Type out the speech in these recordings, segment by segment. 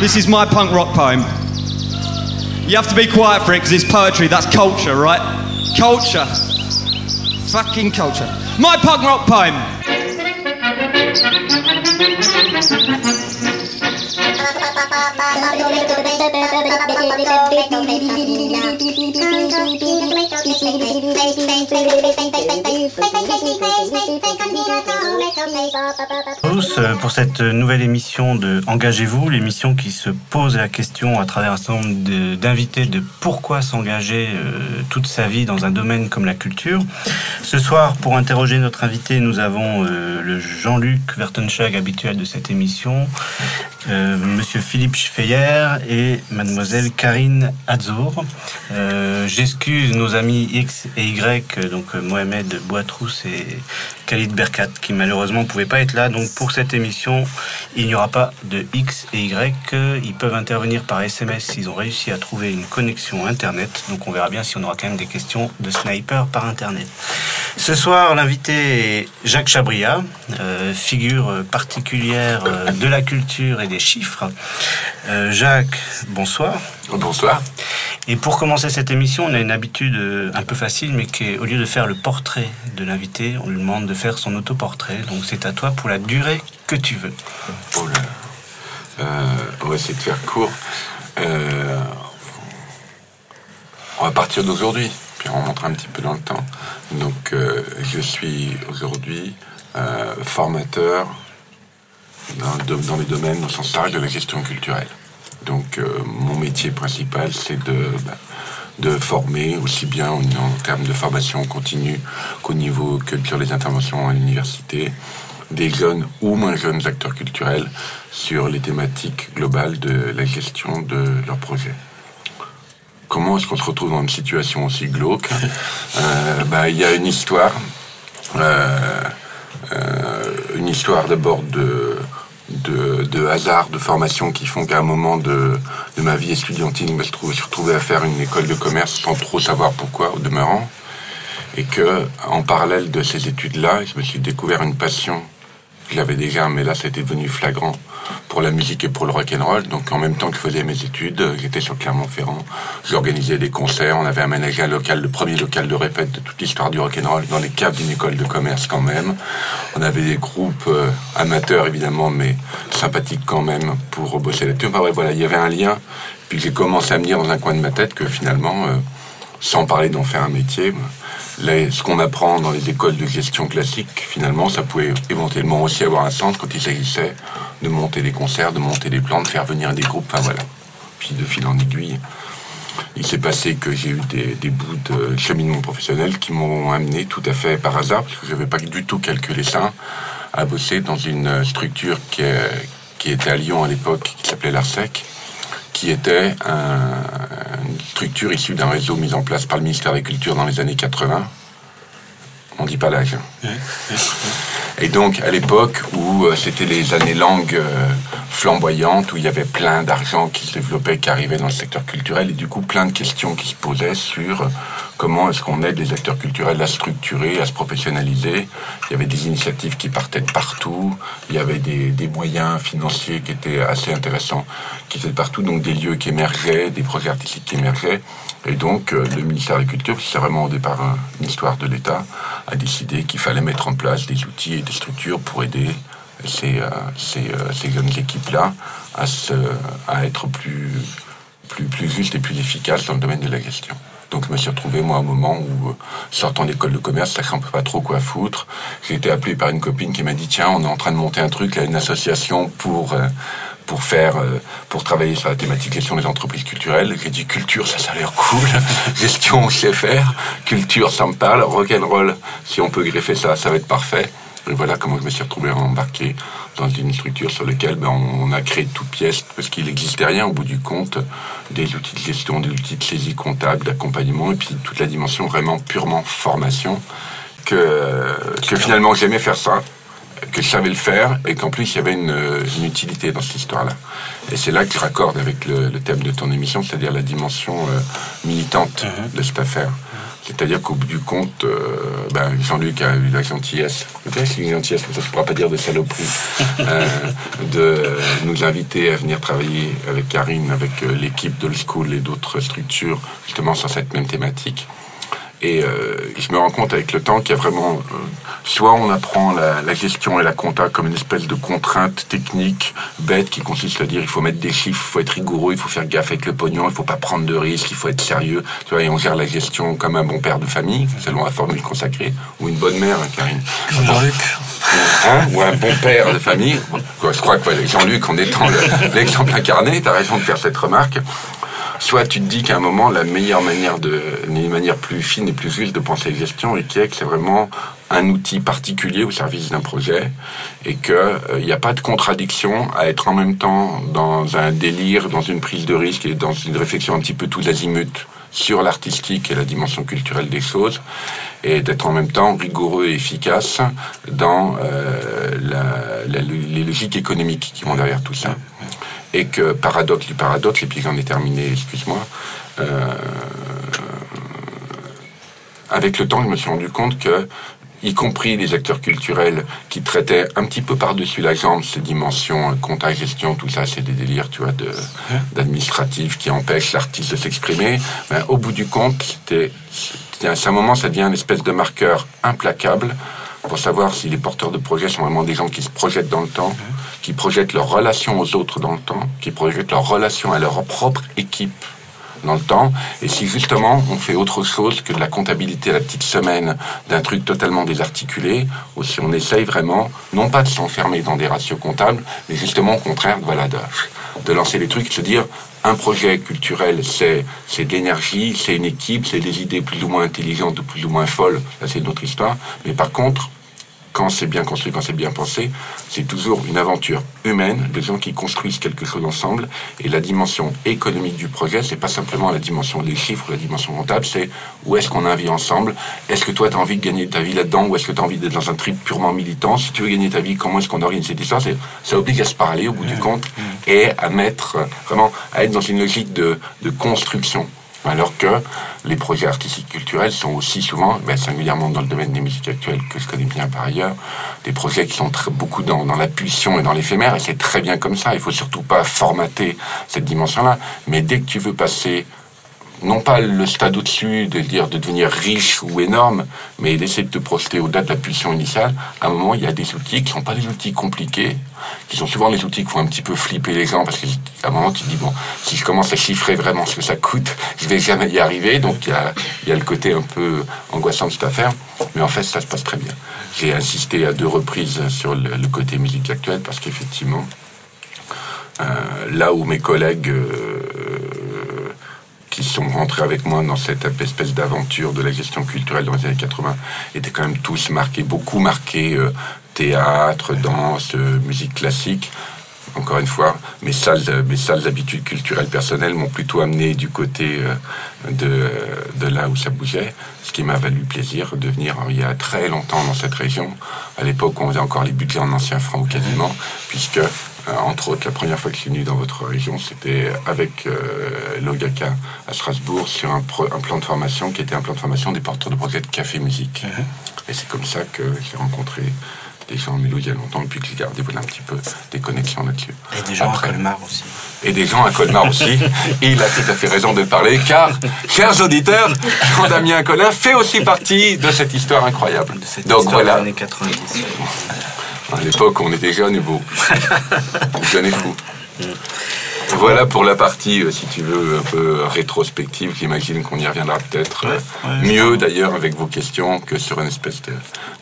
This is my punk rock poem. You have to be quiet for it because it's poetry. That's culture, right? Culture. Fucking culture. My punk rock poem. con tous euh, pour cette nouvelle émission de Engagez-vous, l'émission qui se pose la question à travers un certain nombre d'invités de pourquoi s'engager euh, toute sa vie dans un domaine comme la culture. Ce soir, pour interroger notre invité, nous avons euh, le Jean-Luc Vertenschag habituel de cette émission, Monsieur Philippe Schfeyer et Mademoiselle Karine Azour. J'excuse nos amis X et Y, donc Mohamed Boitrous et Khalid Berkat, qui malheureusement ne pouvaient pas être là. Donc pour cette émission, il n'y aura pas de X et Y. Ils peuvent intervenir par SMS s'ils ont réussi à trouver une connexion Internet. Donc on verra bien si on aura quand même des questions de sniper par Internet. Ce soir, l'invité est Jacques Chabria, euh, figure particulière euh, de la culture et des chiffres. Euh, Jacques, bonsoir. Bonsoir. Et pour commencer cette émission, on a une habitude un peu facile, mais qui est, au lieu de faire le portrait de l'invité, on lui demande de faire son autoportrait. Donc c'est à toi pour la durée que tu veux. Oh on va essayer de faire court. on va partir d'aujourd'hui puis on montre un petit peu dans le temps. Donc, euh, je suis aujourd'hui euh, formateur dans, dans, les domaines, au sens large, de la gestion culturelle. Donc, euh, mon métier principal, c'est de, bah, de former aussi bien en, termes de formation continue qu'au niveau que sur les interventions à l'université, des jeunes ou moins jeunes acteurs culturels sur les thématiques globales de la gestion de leurs projets. Comment est-ce qu'on se retrouve dans une situation aussi glauque euh, bah, Il y a une histoire, euh, euh, une histoire d'abord de, de, hasard, de formation qui font qu'à un moment de, ma vie estudiantine, je me suis retrouvé à faire une école de commerce sans trop savoir pourquoi, au demeurant. Et que, en parallèle de ces études-là, je me suis découvert une passion. Je l'avais déjà, mais là, c'était devenu flagrant pour la musique et pour le rock and roll. Donc en même temps que je faisais mes études, j'étais sur Clermont-Ferrand. J'organisais des concerts. On avait aménagé un local, le premier local de répète de toute l'histoire du rock and roll dans les caves d'une école de commerce quand même. On avait des groupes euh, amateurs évidemment, mais sympathiques quand même pour bosser là-dessus. Enfin voilà, il y avait un lien. Puis j'ai commencé à me dire dans un coin de ma tête que finalement, euh, sans parler d'en faire un métier, ce qu'on apprend dans les écoles de gestion classique, finalement, ça pouvait éventuellement aussi avoir un sens quand il s'agissait de monter des concerts, de monter des plans, de faire venir des groupes, enfin voilà. Puis de fil en aiguille, il s'est passé que j'ai eu des, bouts de cheminement professionnel qui m'ont amené tout à fait par hasard, parce que je n'avais pas du tout calculé ça, à bosser dans une structure qui, qui était à Lyon à l'époque, qui s'appelait l'ARSEC, qui était une structure issue d'un réseau mis en place par le ministère de la Culture dans les années 80. On dit pas l'âge. Et donc, à l'époque où euh, c'était les années longues euh, flamboyantes, où il y avait plein d'argent qui se développait, qui arrivait dans le secteur culturel, et du coup, plein de questions qui se posaient sur comment est-ce qu'on aide les acteurs culturels à structurer, à se professionnaliser. Il y avait des initiatives qui partaient de partout, il y avait des, moyens financiers qui étaient assez intéressants, qui étaient de partout, donc des lieux qui émergeaient, des projets artistiques qui émergeaient. Et donc, euh, le ministère de la Culture, qui c'est vraiment au départ une histoire de l'État, a décidé qu'il fallait mettre en place des outils et des structures pour aider ces, euh, euh, jeunes équipes-là à, à être plus, plus, plus justes et plus efficaces dans le domaine de la gestion. Donc je me suis retrouvé, moi, à un moment où, euh, sortant d'école de commerce, sachant pas trop quoi foutre, j'ai été appelé par une copine qui m'a dit, tiens, on est en train de monter un truc, là, une association pour... Euh, pour faire, euh, pour travailler sur la thématique gestion des entreprises culturelles. J'ai dit culture, ça, ça a l'air cool. gestion, on sait faire. Culture, ça me parle. Rock'n'roll, si on peut greffer ça, ça va être parfait. Et voilà comment je me suis retrouvé embarqué dans une structure sur laquelle ben, on a créé toute pièce, parce qu'il n'existait rien au bout du compte, des outils de gestion, des outils de saisie comptable, d'accompagnement, et puis toute la dimension vraiment purement formation, que, que finalement j'aimais faire ça, que je savais le faire et qu'en plus il y avait une, une utilité dans cette histoire-là. Et c'est là que je raccorde avec le, le thème de ton émission, c'est-à-dire la dimension euh, militante Mhm. de cette affaire. C'est-à-dire qu'au bout du compte, euh, ben, Jean-Luc a eu la gentillesse, peut-être une gentillesse, mais ça ne pourra pas dire de saloperie, euh, de nous inviter à venir travailler avec Karine, avec euh, l'équipe de School et d'autres structures, justement sur cette même thématique. Et euh, je me rends compte avec le temps qu'il y a vraiment, euh, soit on apprend la, la gestion et la compta comme une espèce de contrainte technique bête qui consiste à dire il faut mettre des chiffres, il faut être rigoureux, il faut faire gaffe avec le pognon, il faut pas prendre de risques, il faut être sérieux. Tu vois, et on gère la gestion comme un bon père de famille, selon la formule consacrée, ou une bonne mère, hein, Karine. Jean-Luc Hein, ou un bon père de famille. Je crois que Jean-Luc, en étant le- l'exemple incarné, tu as raison de faire cette remarque. Soit tu te dis qu'à un moment, la meilleure manière de, une manière plus fine et plus juste de penser gestion, et qui est que c'est vraiment un outil particulier au service d'un projet, et qu'il n'y a pas de contradiction à être en même temps dans un délire, dans une prise de risque et dans une réflexion un petit peu tous azimuts sur l'artistique et la dimension culturelle des choses, et d'être en même temps rigoureux et efficace dans euh, les logiques économiques qui vont derrière tout ça. Et que paradoxe du paradoxe, et puis j'en ai terminé, excuse-moi, euh, avec le temps, je me suis rendu compte que, y compris les acteurs culturels qui traitaient un petit peu par-dessus la jambe ces dimensions, euh, compta, gestion, tout ça, c'est des délires, tu vois, d'administratifs qui empêchent l'artiste de s'exprimer. Ben, au bout du compte, c'était, c'était- à un moment, ça devient une espèce de marqueur implacable pour savoir si les porteurs de projets sont vraiment des gens qui se projettent dans le temps, qui projettent leur relation aux autres dans le temps, qui projettent leur relation à leur propre équipe dans le temps, et si justement on fait autre chose que de la comptabilité à la petite semaine d'un truc totalement désarticulé, ou si on essaye vraiment, non pas de s'enfermer dans des ratios comptables, mais justement au contraire, voilà, de, de lancer les trucs, de se dire un projet culturel, c'est c'est de l'énergie, c'est une équipe, c'est des idées plus ou moins intelligentes ou plus ou moins folles, ça c'est une autre histoire, mais par contre, quand c'est bien construit, quand c'est bien pensé, c'est toujours une aventure humaine, de gens qui construisent quelque chose ensemble. Et la dimension économique du projet, c'est pas simplement la dimension des chiffres, la dimension comptable, c'est où est-ce qu'on a envie ensemble. Est-ce que toi, tu as envie de gagner ta vie là-dedans ou est-ce que tu as envie d'être dans un trip purement militant? Si tu veux gagner ta vie, comment est-ce qu'on organise cette histoire? C'est- Ça oblige à se parler au bout du compte et à mettre, euh, vraiment, à être dans une logique de, de construction. Alors que les projets artistiques culturels sont aussi souvent, ben, singulièrement dans le domaine des musiques actuelles que je connais bien par ailleurs, des projets qui sont très, beaucoup dans, la pulsion et dans l'éphémère, et c'est très bien comme ça. Il faut surtout pas formater cette dimension-là. Mais dès que tu veux passer non pas le stade au-dessus de dire de devenir riche ou énorme, mais d'essayer de te projeter au-delà de la pulsion initiale, à un moment, il y a des outils qui ne sont pas des outils compliqués, qui sont souvent les outils qui font un petit peu flipper les gens, parce qu'à un moment, tu te dis, bon, si je commence à chiffrer vraiment ce que ça coûte, je vais jamais y arriver, donc il y a, y a le côté un peu angoissant de cette affaire, mais en fait, ça se passe très bien. J'ai insisté à deux reprises sur le, le côté musique actuelle, parce qu'effectivement, euh, là où mes collègues euh, qui sont rentrés avec moi dans cette espèce d'aventure de la gestion culturelle dans les années 80 étaient quand même tous marqués, beaucoup marqués euh, théâtre, danse, musique classique. Encore une fois, mes sales, mes sales habitudes culturelles personnelles m'ont plutôt amené du côté euh, de, de là où ça bougeait, ce qui m'a valu plaisir de venir il y a très longtemps dans cette région. À l'époque, on faisait encore les budgets en ancien franc ou quasiment, puisque euh, entre autres, la première fois que je suis venu dans votre région, c'était avec euh, l'OGACA à Strasbourg sur un, pro- un plan de formation qui était un plan de formation des porteurs de projets de café musique. Et c'est comme ça que j'ai rencontré des gens en Mélo il y a longtemps et puis que j'ai gardé voilà, un petit peu des connexions là-dessus. Et des gens Après. à Colmar aussi. Et des gens à Colmar aussi. Et il a tout à fait raison de parler, car, chers auditeurs, Jean-Damien Collin fait aussi partie de cette histoire incroyable. De cette Donc histoire voilà, des années 90. à l'époque, on était jeunes et beaux. jeunes et fous. Voilà pour la partie, euh, si tu veux, un peu rétrospective. J'imagine qu'on y reviendra peut-être euh, Ouais, ouais, mieux d'ailleurs avec vos questions que sur une espèce de,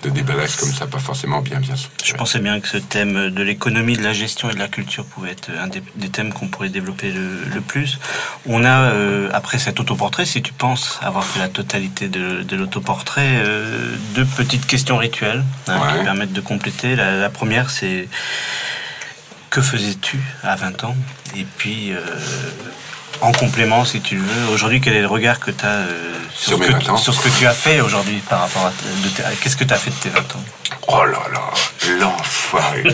de déballage comme ça, pas forcément bien bien. Je pensais bien que ce thème de l'économie, de la gestion et de la culture pouvait être un des, des thèmes qu'on pourrait développer le, le plus. On a, euh, après cet autoportrait, si tu penses avoir fait la totalité de, de l'autoportrait, euh, deux petites questions rituelles hein, Ouais. qui permettent de compléter. La, la première, c'est que faisais-tu à 20 ans Et puis, euh, en complément, si tu veux, aujourd'hui, quel est le regard que tu as Sur sur, ce que 20 ans. tu- sur ce que tu as fait aujourd'hui par rapport à... Qu'est-ce que tu as fait de tes 20 ans? Oh là là, l'enfoiré.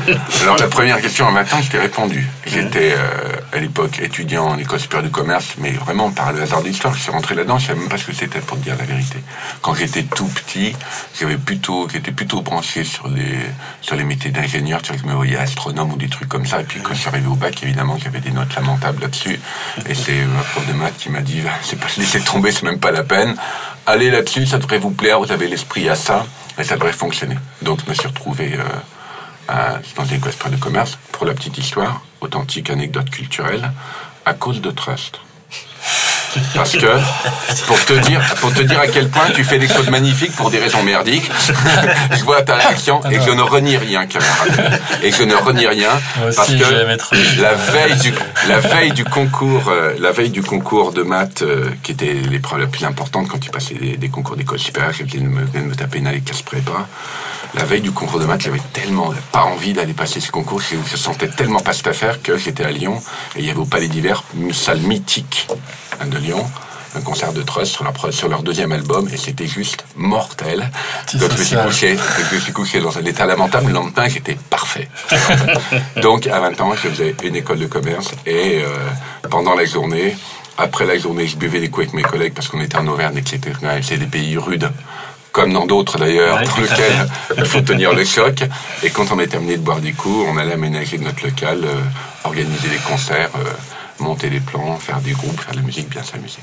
Alors la première question un matin, je t'ai répondu. J'étais euh, à l'époque étudiant en école supérieure du commerce, mais vraiment par le hasard de l'histoire, je suis rentré là-dedans, je savais même pas ce que c'était pour te dire la vérité. Quand j'étais tout petit, j'avais plutôt, j'étais plutôt branché sur les, sur les métiers d'ingénieur, tu vois, je me voyais astronome ou des trucs comme ça. Et puis quand je suis arrivé au bac, évidemment, j'avais des notes lamentables là-dessus. Et c'est ma prof de maths qui m'a dit, c'est pas laisser tomber, c'est même pas la peine. Allez là-dessus, ça devrait vous plaire, vous avez l'esprit à ça. Et ça devrait fonctionner. Donc je me suis retrouvé euh, dans une école de commerce, pour la petite histoire, authentique anecdote culturelle, à cause de Trust. Parce que, pour te dire, pour te dire à quel point tu fais des choses magnifiques pour des raisons merdiques, je vois ta réaction et je ne renie rien, camarade. Et je ne renie rien parce que la veille du, la veille du concours, euh, la veille du concours de maths, euh, qui était l'épreuve la plus importante quand tu passais des, concours d'école supérieure, venais de me, me taper dans les classes prépa. La veille du concours de maths, j'avais tellement pas envie d'aller passer ce concours, je, je sentais tellement pas cette affaire que j'étais à Lyon et il y avait au Palais d'Hiver une salle mythique de Lyon, un concert de Trust sur leur, sur leur deuxième album et c'était juste mortel. Donc je me, suis couché, je me suis couché dans un état lamentable, le lendemain j'étais parfait. Donc à 20 ans, je faisais une école de commerce et euh, pendant la journée, après la journée, je buvais des coups avec mes collègues parce qu'on était en Auvergne, etc. C'est des pays rudes comme dans d'autres d'ailleurs, dans lesquels il faut tenir le choc. Et quand on est terminé de boire des coups, on allait aménager notre local, euh, organiser des concerts. Euh, monter des plans, faire des groupes, faire de la musique, bien s'amuser.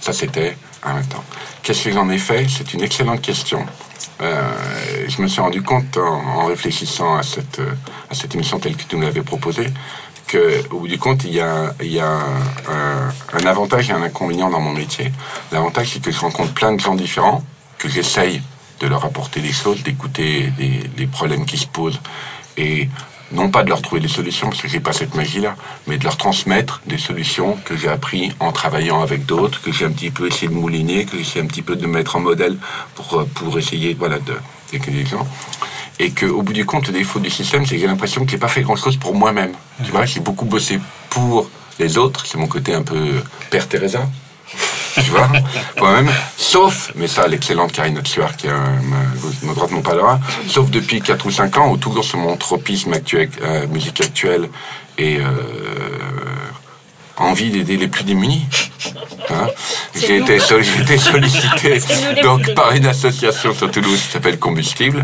Ça, c'était un temps. Qu'est-ce que j'en ai fait? C'est une excellente question. Euh, je me suis rendu compte en, réfléchissant à cette, euh, à cette émission telle que tu nous l'avais proposée qu'au bout du compte, il y a, il y a un, avantage et un inconvénient dans mon métier. L'avantage, c'est que je rencontre plein de gens différents, que j'essaye de leur apporter des choses, d'écouter les, les problèmes qui se posent et non pas de leur trouver des solutions, parce que j'ai pas cette magie-là, mais de leur transmettre des solutions que j'ai appris en travaillant avec d'autres, que j'ai un petit peu essayé de mouliner, que j'ai essayé un petit peu de mettre en modèle pour, euh, pour essayer voilà, de des gens. Et qu'au bout du compte, le défaut du système, c'est que j'ai l'impression que j'ai pas fait grand-chose pour moi-même. Tu vois, j'ai beaucoup bossé pour les autres, c'est mon côté un peu Père Teresa, tu vois, moi-même, sauf, mais ça, l'excellente Karine Otsuar, qui est ma, droite mon pas sauf depuis 4 ou 5 ans, où toujours sur mon tropisme actuel, euh, musique actuelle et euh, envie d'aider les plus démunis. Hein J'ai été, sollicité donc par une association sur Toulouse qui s'appelle Combustible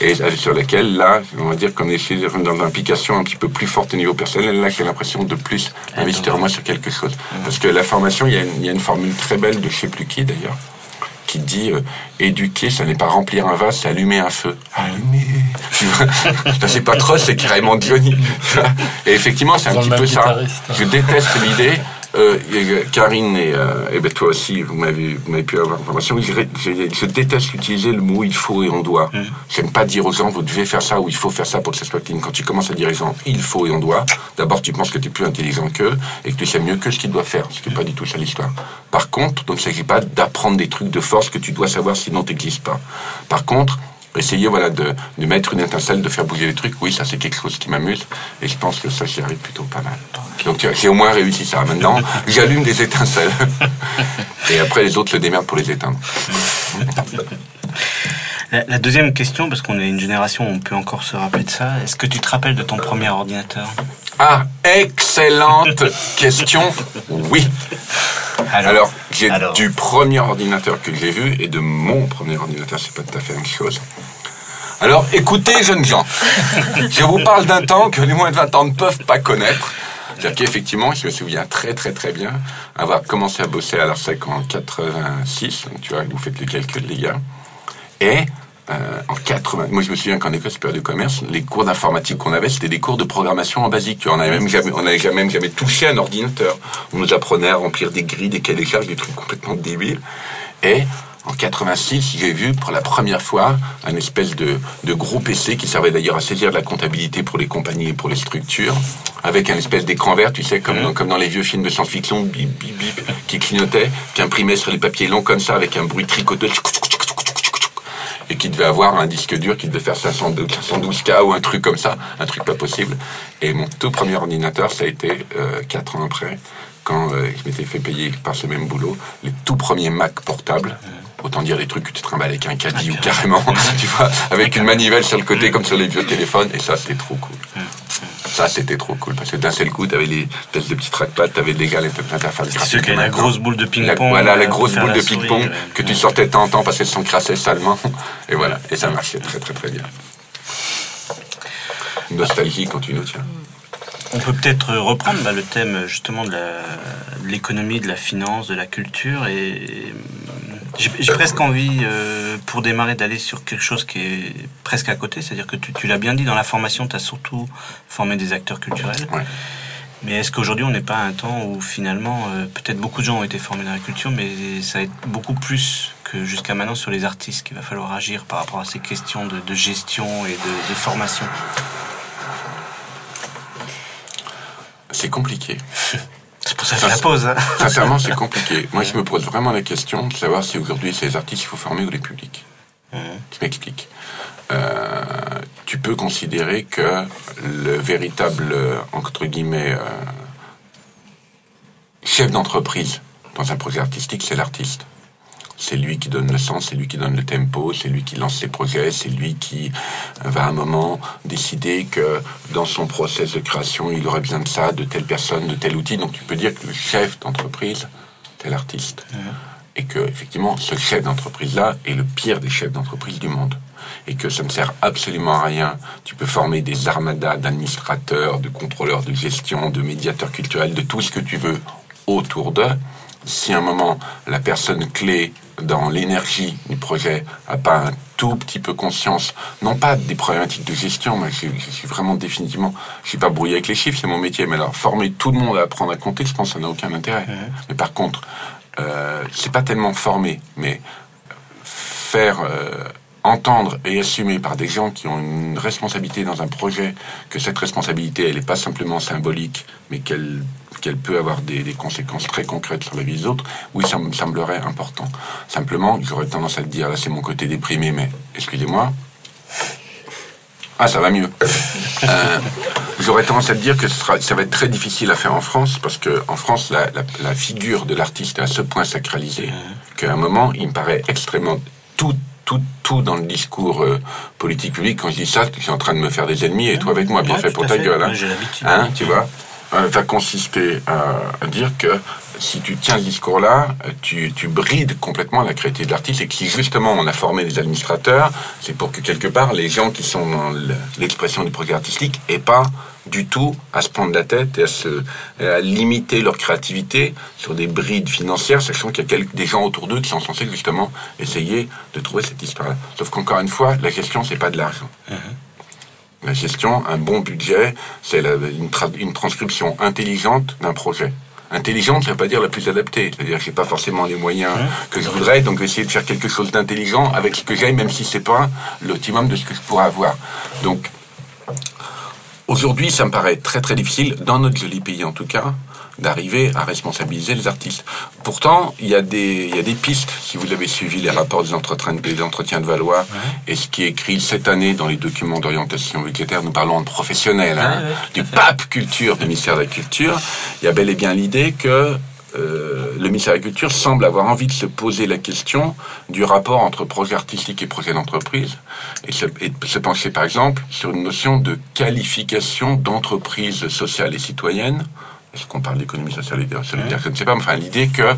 et euh, sur laquelle là, on va dire qu'on est dans une implication un petit peu plus forte au niveau personnel. Là, j'ai l'impression de plus investir moi sur quelque chose. Parce que la formation, il y, a une, il y a une formule très belle de je sais plus qui d'ailleurs qui dit euh, éduquer, ça n'est pas remplir un vase, c'est allumer un feu. Allumer. c'est pas trop, c'est carrément Johnny. et effectivement, c'est un petit peu ça. Je déteste l'idée euh, Karine et, euh, et ben toi aussi, vous m'avez, pu avoir l'information. Je, je, déteste utiliser le mot il faut et on doit. Je mm. J'aime pas dire aux gens vous devez faire ça ou il faut faire ça pour que ça soit clean. Quand tu commences à dire aux gens il faut et on doit, d'abord tu penses que tu es plus intelligent qu'eux et que tu sais mieux que ce qu'ils doivent faire. Ce qui n'est pas du tout ça l'histoire. Par contre, donc il ne s'agit pas d'apprendre des trucs de force que tu dois savoir sinon tu n'existes pas. Par contre, essayer voilà, de, de, mettre une étincelle, de faire bouger les trucs, oui, ça c'est quelque chose qui m'amuse. Et je pense que ça, j'y arrive plutôt pas mal. Donc j'ai au moins réussi ça. Maintenant, j'allume des étincelles. Et après, les autres se démerdent pour les éteindre. La, deuxième question, parce qu'on est une génération, on peut encore se rappeler de ça. Est-ce que tu te rappelles de ton premier ordinateur? Ah, excellente question. Oui. Alors, j'ai du premier ordinateur que j'ai vu et de mon premier ordinateur, c'est pas tout à fait la même chose. Alors, écoutez, jeunes gens, je vous parle d'un temps que les moins de 20 ans ne peuvent pas connaître. C'est-à-dire qu'effectivement, je me souviens très très très bien avoir commencé à bosser à l'ARSEC en 86, donc tu vois, vous faites le calcul les gars, et euh, en 80. Moi, je me souviens qu'en école supérieure de commerce, les cours d'informatique qu'on avait, c'était des cours de programmation en basique. On n'avait même jamais, on touché un ordinateur. On nous apprenait à remplir des grilles, des cahiers charges, des trucs complètement débiles. Et en 86, j'ai vu pour la première fois un espèce de, de gros PC qui servait d'ailleurs à saisir de la comptabilité pour les compagnies et pour les structures, avec un espèce d'écran vert, tu sais, comme, dans, comme dans les vieux films de science-fiction, bip, bip, bip, qui clignotait, qui imprimait sur les papiers longs comme ça, avec un bruit tricoteux et qui devait avoir un disque dur qui devait faire 512K ou un truc comme ça, un truc pas possible. Et mon tout premier ordinateur, ça a été, euh, 4 ans après, quand euh, je m'étais fait payer par ce même boulot les tout premiers Mac portables. Autant dire des trucs que tu trimbales avec un caddie ou carrément, tu vois, avec une manivelle sur le côté comme sur les vieux téléphones. Et ça, c'était trop cool. Ça, c'était trop cool parce que d'un seul coup, t'avais les tests de petits trackpads, t'avais les interfaces C'est ceux qui avaient la grosse boule de La- ping-pong. voilà, la euh, grosse boule de faire ping-pong ouais. que tu sortais de temps en temps parce qu'elles s'encrassaient salement. Et voilà, et ça marchait très très très bien. Nostalgie quand tu nous tiens. On peut peut-être reprendre bah, le thème justement de l'économie, de la finance, de la culture. Et et, j'ai j'ai presque envie, euh, pour démarrer, d'aller sur quelque chose qui est presque à côté. C'est-à-dire que tu, tu l'as bien dit, dans la formation, tu as surtout formé des acteurs culturels. Ouais. Mais est-ce qu'aujourd'hui, on n'est pas à un temps où finalement, euh, peut-être beaucoup de gens ont été formés dans la culture, mais ça va être beaucoup plus que jusqu'à maintenant sur les artistes qu'il va falloir agir par rapport à ces questions de, de gestion et de, de formation? C'est compliqué. C'est pour ça que je la pose. hein. Sincèrement, c'est compliqué. Moi, je me pose vraiment la question de savoir si aujourd'hui c'est les artistes qu'il faut former ou les publics. Mhm. Je m'explique. Euh, tu peux considérer que le véritable, euh, entre guillemets, euh, chef d'entreprise dans un projet artistique, c'est l'artiste. C'est lui qui donne le sens, c'est lui qui donne le tempo, c'est lui qui lance ses projets, c'est lui qui va à un moment décider que dans son process de création, il aurait besoin de ça, de telle personne, de tel outil. Donc tu peux dire que le chef d'entreprise, c'est l'artiste. Et que, effectivement, ce chef d'entreprise-là est le pire des chefs d'entreprise du monde. Et que ça ne sert absolument à rien. Tu peux former des armadas d'administrateurs, de contrôleurs de gestion, de médiateurs culturels, de tout ce que tu veux autour d'eux. Si à un moment, la personne clé dans l'énergie du projet n'a pas un tout petit peu conscience, non pas des problématiques de gestion, moi je, je suis vraiment définitivement, je suis pas brouillé avec les chiffres, c'est mon métier, mais alors former tout le monde à apprendre à compter, je pense que ça n'a aucun intérêt. Mais par contre, euh, c'est pas tellement former, mais faire euh, entendre et assumer par des gens qui ont une responsabilité dans un projet, que cette responsabilité, elle n'est pas simplement symbolique, mais qu'elle qu'elle peut avoir des, des conséquences très concrètes sur la vie des autres, oui, ça me semblerait important. Simplement, j'aurais tendance à te dire, là c'est mon côté déprimé, mais excusez-moi. Ah, ça va mieux. Euh, J'aurais tendance à te dire que ce sera, ça va être très difficile à faire en France, parce que en France, la, la, la figure de l'artiste est à ce point sacralisée qu'à un moment, il me paraît extrêmement tout tout, tout dans le discours euh, politique public. Quand je dis ça, je suis en train de me faire des ennemis et toi avec moi, bien fait pour ta fait. gueule. Hein, Ouais, j'ai l'habitude. Hein, tu vois va consister à, dire que si tu tiens ce discours-là, euh, tu, brides complètement la créativité de l'artiste et si justement on a formé des administrateurs, c'est pour que quelque part les gens qui sont dans le- l'expression du projet artistique aient pas du tout à se prendre la tête et à, se, à limiter leur créativité sur des brides financières, sachant qu'il y a des gens autour d'eux qui sont censés justement essayer de trouver cette histoire-là. Sauf qu'encore une fois, la question c'est pas de l'argent. La gestion, un bon budget, c'est une, tra- une transcription intelligente d'un projet. Intelligente, ça ne veut pas dire la plus adaptée. C'est-à-dire que j'ai pas forcément les moyens que je voudrais, donc essayer de faire quelque chose d'intelligent avec ce que j'ai, même si c'est pas l'optimum de ce que je pourrais avoir. Donc, aujourd'hui, ça me paraît très très difficile, dans notre joli pays en tout cas, d'arriver à responsabiliser les artistes. Pourtant, il y, a des, il y a des pistes, si vous avez suivi les rapports des entretiens, des entretiens de Valois, et ce qui est écrit cette année dans les documents d'orientation budgétaire, nous parlons de professionnels, hein, Ouais, ouais, du pape culture du ministère de la Culture, il y a bel et bien l'idée que euh, le ministère de la Culture semble avoir envie de se poser la question du rapport entre projet artistique et projet d'entreprise, et se, et de se pencher par exemple sur une notion de qualification d'entreprise sociale et citoyenne. Est-ce qu'on parle d'économie sociale et solidaire Je ne sais pas, mais enfin l'idée que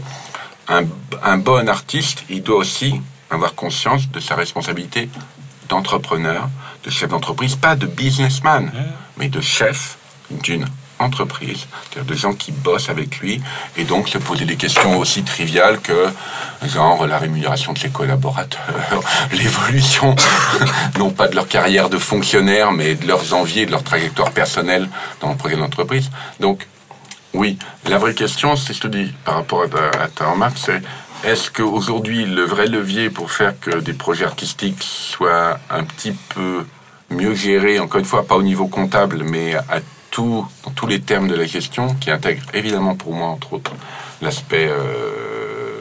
un, un bon artiste, il doit aussi avoir conscience de sa responsabilité d'entrepreneur, de chef d'entreprise, pas de businessman, mais de chef d'une entreprise, c'est-à-dire de gens qui bossent avec lui, et donc se poser des questions aussi triviales que, genre, la rémunération de ses collaborateurs, l'évolution, non pas de leur carrière de fonctionnaire, mais de leurs envies et de leur trajectoire personnelle dans le projet d'entreprise. Donc, oui, la vraie question, c'est, je te dis, par rapport à ta, remarque, c'est est-ce qu'aujourd'hui, le vrai levier pour faire que des projets artistiques soient un petit peu mieux gérés, encore une fois, pas au niveau comptable, mais à tout, dans tous les termes de la gestion, qui intègre évidemment pour moi, entre autres, l'aspect euh,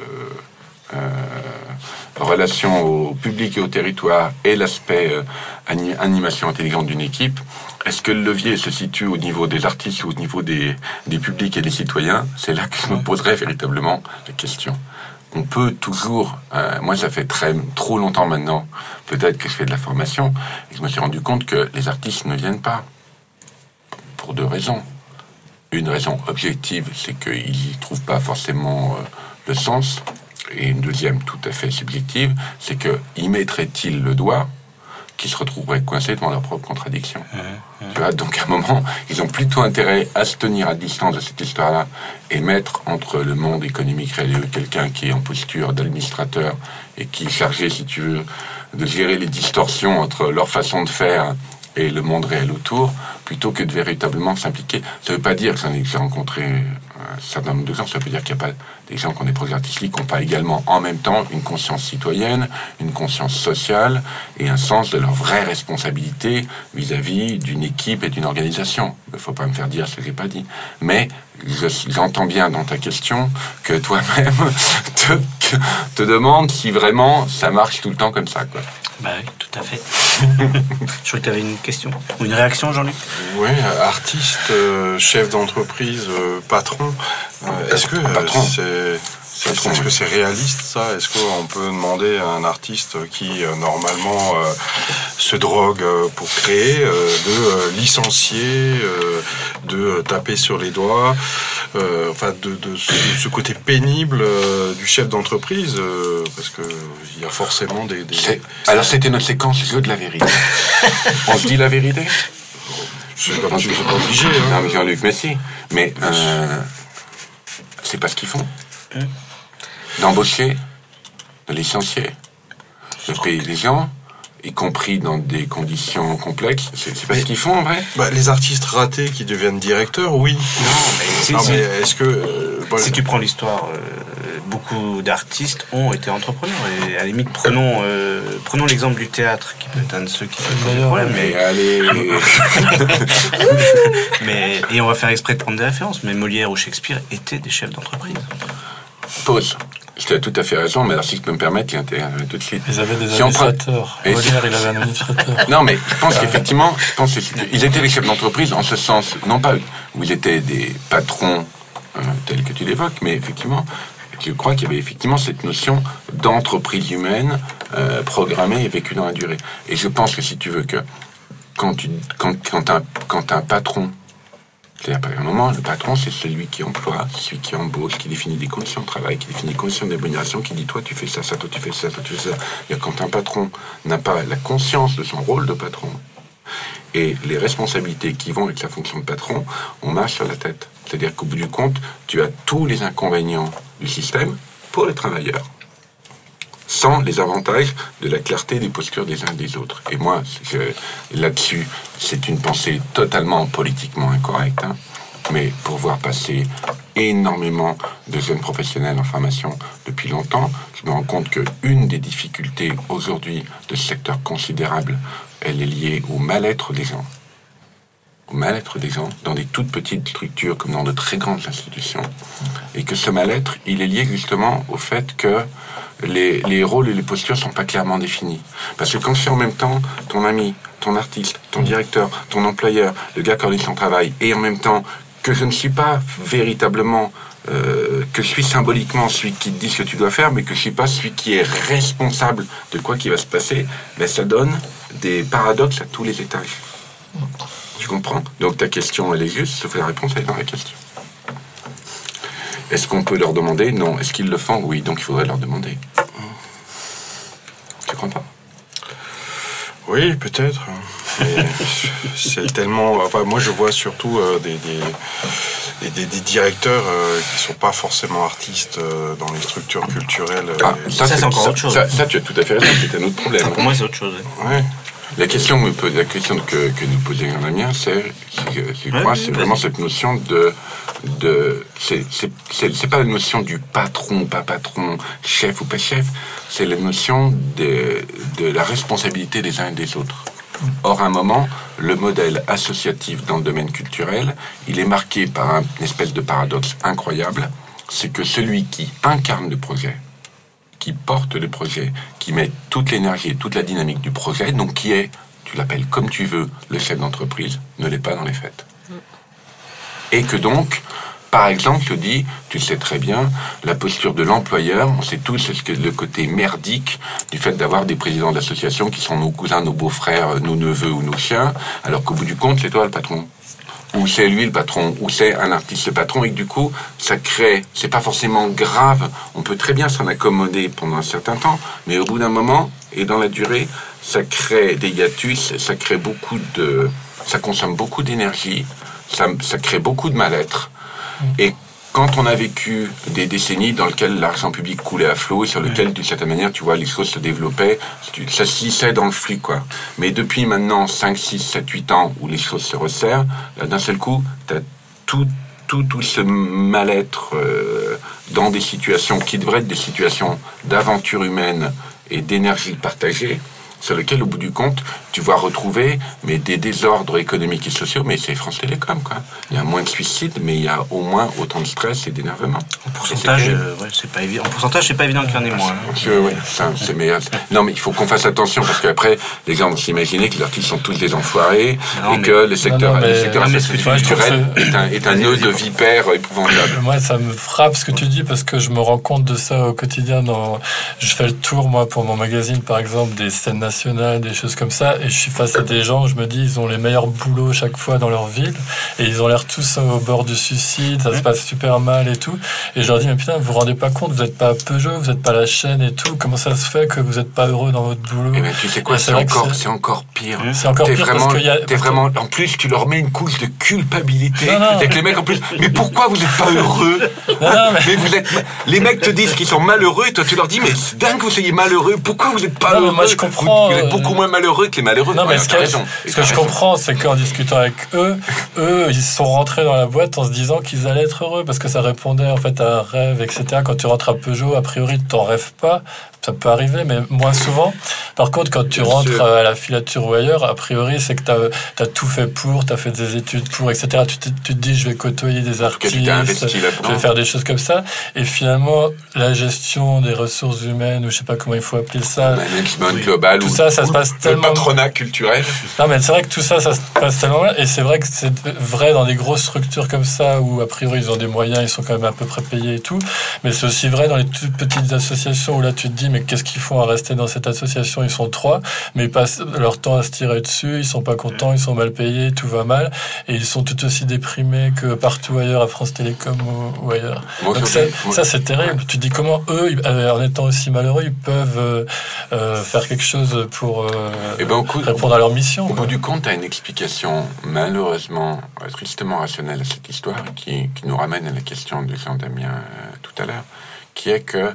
euh, relation au public et au territoire et l'aspect euh, ani- animation intelligente d'une équipe, est-ce que le levier se situe au niveau des artistes ou au niveau des, des publics et des citoyens? C'est là que je me poserais véritablement la question. On peut toujours, euh, moi ça fait très trop longtemps maintenant, peut-être que je fais de la formation, et je me suis rendu compte que les artistes ne viennent pas pour deux raisons. Une raison objective, c'est qu'ils n'y trouvent pas forcément euh, le sens. Et une deuxième, tout à fait subjective, c'est que y mettraient-ils le doigt qui se retrouveraient coincés devant leur propre contradiction. Tu vois, donc à un moment, ils ont plutôt intérêt à se tenir à distance de cette histoire-là et mettre entre le monde économique réel et quelqu'un qui est en posture d'administrateur et qui est chargé, si tu veux, de gérer les distorsions entre leur façon de faire et le monde réel autour, plutôt que de véritablement s'impliquer. Ça ne veut pas dire que j'en ai rencontré un certain nombre de gens, ça veut dire qu'il n'y a pas des gens qui ont des projets artistiques qui n'ont pas également en même temps une conscience citoyenne, une conscience sociale et un sens de leur vraie responsabilité vis-à-vis d'une équipe et d'une organisation. Il ne faut pas me faire dire ce que j'ai pas dit. Mais j'entends bien dans ta question que toi-même te, te demandes si vraiment ça marche tout le temps comme ça. Quoi. Bah oui, tout à fait. Je crois que tu avais une question ou une réaction, Jean-Luc? Oui, artiste, euh, chef d'entreprise, euh, patron. Euh, est-ce que c'est est-ce que c'est réaliste ça? Est-ce qu'on peut demander à un artiste qui normalement se drogue pour créer de licencier, de taper sur les doigts, enfin de, ce, côté pénible du chef d'entreprise Parce qu'il y a forcément des... Alors c'était notre séquence jeu de la vérité. On se dit la vérité? C'est pas, obligé. Hein. Non, Jean-Luc Messi. Mais c'est pas ce qu'ils font. D'embaucher, de licencier, de payer les gens, y compris dans des conditions complexes. C'est pas ce qu'ils font en vrai? bah, Les artistes ratés qui deviennent directeurs, oui. Non, mais, est-ce que. Euh, si tu prends l'histoire, euh, beaucoup d'artistes ont été entrepreneurs. Et à la limite, prenons, euh, prenons l'exemple du théâtre, qui peut être un de ceux qui fait le problème. Mais, allez. mais, et on va faire exprès de prendre des références. Mais Molière ou Shakespeare étaient des chefs d'entreprise. Pause. Tu as tout à fait raison, mais alors si je peux me permettre, il intervient tout de suite. Ils avaient des administrateurs. Molière, il avait un administrateur. non, mais je pense qu'effectivement, je pense ils étaient des chefs d'entreprise en ce sens, non pas où ils étaient des patrons euh, tels que tu l'évoques, mais effectivement, je crois qu'il y avait effectivement cette notion d'entreprise humaine euh, programmée et vécue dans la durée. Et je pense que si tu veux que quand, tu, quand, quand, un, quand un patron c'est-à-dire, un moment, le patron, c'est celui qui emploie, celui qui embauche, qui définit des conditions de travail, qui définit des conditions de rémunération, qui dit toi, tu fais ça, ça, toi, tu fais ça, toi, tu fais ça. Et quand un patron n'a pas la conscience de son rôle de patron et les responsabilités qui vont avec sa fonction de patron, on marche sur la tête. C'est-à-dire qu'au bout du compte, tu as tous les inconvénients du système pour les travailleurs les avantages de la clarté des postures des uns et des autres. Et moi, là-dessus, c'est une pensée totalement politiquement incorrecte, hein. mais pour voir passer énormément de jeunes professionnels en formation depuis longtemps, je me rends compte qu'une des difficultés aujourd'hui de ce secteur considérable, elle est liée au mal-être des gens. Au mal-être des gens dans des toutes petites structures comme dans de très grandes institutions. Et que ce mal-être, il est lié justement au fait que les, rôles et les postures sont pas clairement définis. Parce que quand c'est en même temps ton ami, ton artiste, ton directeur, ton employeur, le gars qui son travail, et en même temps que je ne suis pas véritablement, euh, que je suis symboliquement celui qui te dit ce que tu dois faire, mais que je suis pas celui qui est responsable de quoi qui va se passer, ben ça donne des paradoxes à tous les étages. Tu comprends? Donc ta question, elle est juste, sauf que la réponse, elle est dans la question. Est-ce qu'on peut leur demander? Non. Est-ce qu'ils le font? Oui, donc il faudrait leur demander. Tu crois pas? Oui, peut-être. c'est tellement. Enfin, moi, je vois surtout euh, des, des, des, directeurs euh, qui ne sont pas forcément artistes euh, dans les structures culturelles. Ah, ça, c'est encore autre chose. Ça, tu as tout à fait raison, c'est un autre problème. Pour moi, c'est autre chose. Ouais. La question, la question que, que nous posait Damien, c'est, c'est quoi? C'est vraiment cette notion de, de c'est pas la notion du patron, pas patron, chef ou pas chef, c'est la notion de, de la responsabilité des uns et des autres. Or, à un moment, le modèle associatif dans le domaine culturel, il est marqué par une espèce de paradoxe incroyable, c'est que celui qui incarne le projet, qui porte le projet, qui met toute l'énergie et toute la dynamique du projet, donc qui est tu l'appelles comme tu veux, le chef d'entreprise ne l'est pas dans les faits. Et que donc, par exemple, je dis, tu sais très bien, la posture de l'employeur, on sait tous ce que le côté merdique du fait d'avoir des présidents d'associations qui sont nos cousins, nos beaux-frères, nos neveux ou nos chiens, alors qu'au bout du compte, c'est toi le patron ou c'est lui le patron, ou c'est un artiste le patron, et du coup, ça crée, c'est pas forcément grave, on peut très bien s'en accommoder pendant un certain temps, mais au bout d'un moment, et dans la durée, ça crée des hiatus, ça crée beaucoup de, ça consomme beaucoup d'énergie, ça, ça crée beaucoup de mal-être, et quand on a vécu des décennies dans lesquelles l'argent public coulait à flot, sur lequel, d'une certaine manière, tu vois, les choses se développaient, ça se dans le flux, quoi. Mais depuis maintenant 5, 6, 7, 8 ans où les choses se resserrent, d'un seul coup, tu as tout, tout, tout ce mal-être euh, dans des situations qui devraient être des situations d'aventure humaine et d'énergie partagée, sur lequel, au bout du compte, tu vas retrouver mais des désordres économiques et sociaux, mais c'est France Télécom, quoi. Il y a moins de suicides, mais il y a au moins autant de stress et d'énervement. En pourcentage, euh, c'est pas évident. En pourcentage, c'est pas évident qu'il y en ait moins. Meilleur. Non, mais il faut qu'on fasse attention parce qu'après, les gens vont s'imaginer que les artistes sont tous des enfoirés et que le secteur, le secteur culturel est un, est un nœud de vipère épouvantable. Moi, ça me frappe ce que tu dis parce que je me rends compte de ça au quotidien. Dans... Je fais le tour, moi, pour mon magazine, par exemple, des scènes des choses comme ça. Et je suis face à des gens, je me dis, ils ont les meilleurs boulots chaque fois dans leur ville. Et ils ont l'air tous au bord du suicide, ça se passe super mal et tout. Et je leur dis, mais putain, vous vous rendez pas compte, vous n'êtes pas Peugeot, vous n'êtes pas la chaîne et tout. Comment ça se fait que vous n'êtes pas heureux dans votre boulot? Et eh ben, Tu sais quoi, c'est encore, c'est encore pire. C'est encore pire vraiment, parce qu'il y a. Es vraiment, en plus, tu leur mets une couche de culpabilité. Avec les mecs en plus, mais pourquoi vous n'êtes pas heureux? Mais... vous êtes, les mecs te disent qu'ils sont malheureux et toi tu leur dis, mais c'est dingue que vous soyez malheureux, pourquoi vous n'êtes pas heureux? Moi je comprends. Vous êtes beaucoup moins malheureux que les malheureux. Non, mais ce, que, je comprends, c'est qu'en discutant avec eux, eux, ils sont rentrés dans la boîte en se disant qu'ils allaient être heureux parce que ça répondait en fait à un rêve, etc. Quand tu rentres à Peugeot, a priori, tu t'en rêves pas ça peut arriver, mais moins souvent. Par contre, quand tu rentres à la filature ou ailleurs, a priori, c'est que tu as, tout fait pour, tu as fait des études pour, etc. Tu te, tu te dis, je vais côtoyer des artistes, je vais faire des choses comme ça. Et finalement, la gestion des ressources humaines, ou je sais pas comment il faut appeler ça. Management global. Tout ça, ça se passe tellement. Le patronat culturel. Non, mais c'est vrai que tout ça, ça se passe tellement mal. Et c'est vrai que c'est vrai dans des grosses structures comme ça, où a priori, ils ont des moyens, ils sont quand même à peu près payés et tout. Mais c'est aussi vrai dans les toutes petites associations où là, tu te dis, mais qu'est-ce qu'ils font à rester dans cette association? Ils sont trois, mais ils passent leur temps à se tirer dessus, ils sont pas contents, ils sont mal payés, tout va mal, et ils sont tout aussi déprimés que partout ailleurs, à France Télécom ou, ailleurs. Donc ça, c'est terrible. Tu dis comment eux, euh, en étant aussi malheureux, ils peuvent euh, euh, faire quelque chose pour eh ben, répondre à leur mission. Au bout du compte, tu as une explication malheureusement tristement rationnelle à cette histoire qui, qui nous ramène à la question de Jean Damien tout à l'heure, qui est que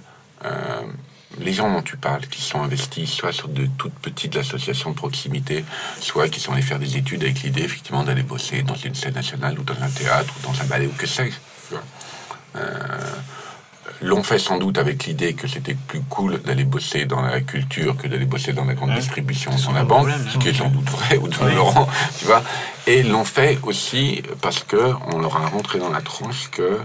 les gens dont tu parles, qui sont investis soit sur de toutes petites associations de proximité, soit qui sont allés faire des études avec l'idée effectivement d'aller bosser dans une scène nationale ou dans un théâtre ou dans un ballet ou que sais-je. Euh, l'ont fait sans doute avec l'idée que c'était plus cool d'aller bosser dans la culture que d'aller bosser dans la grande distribution, dans la banque, ce qui est sans doute vrai, ou dans Laurent, tu vois. Et l'ont fait aussi parce que on leur a rentré dans la tranche que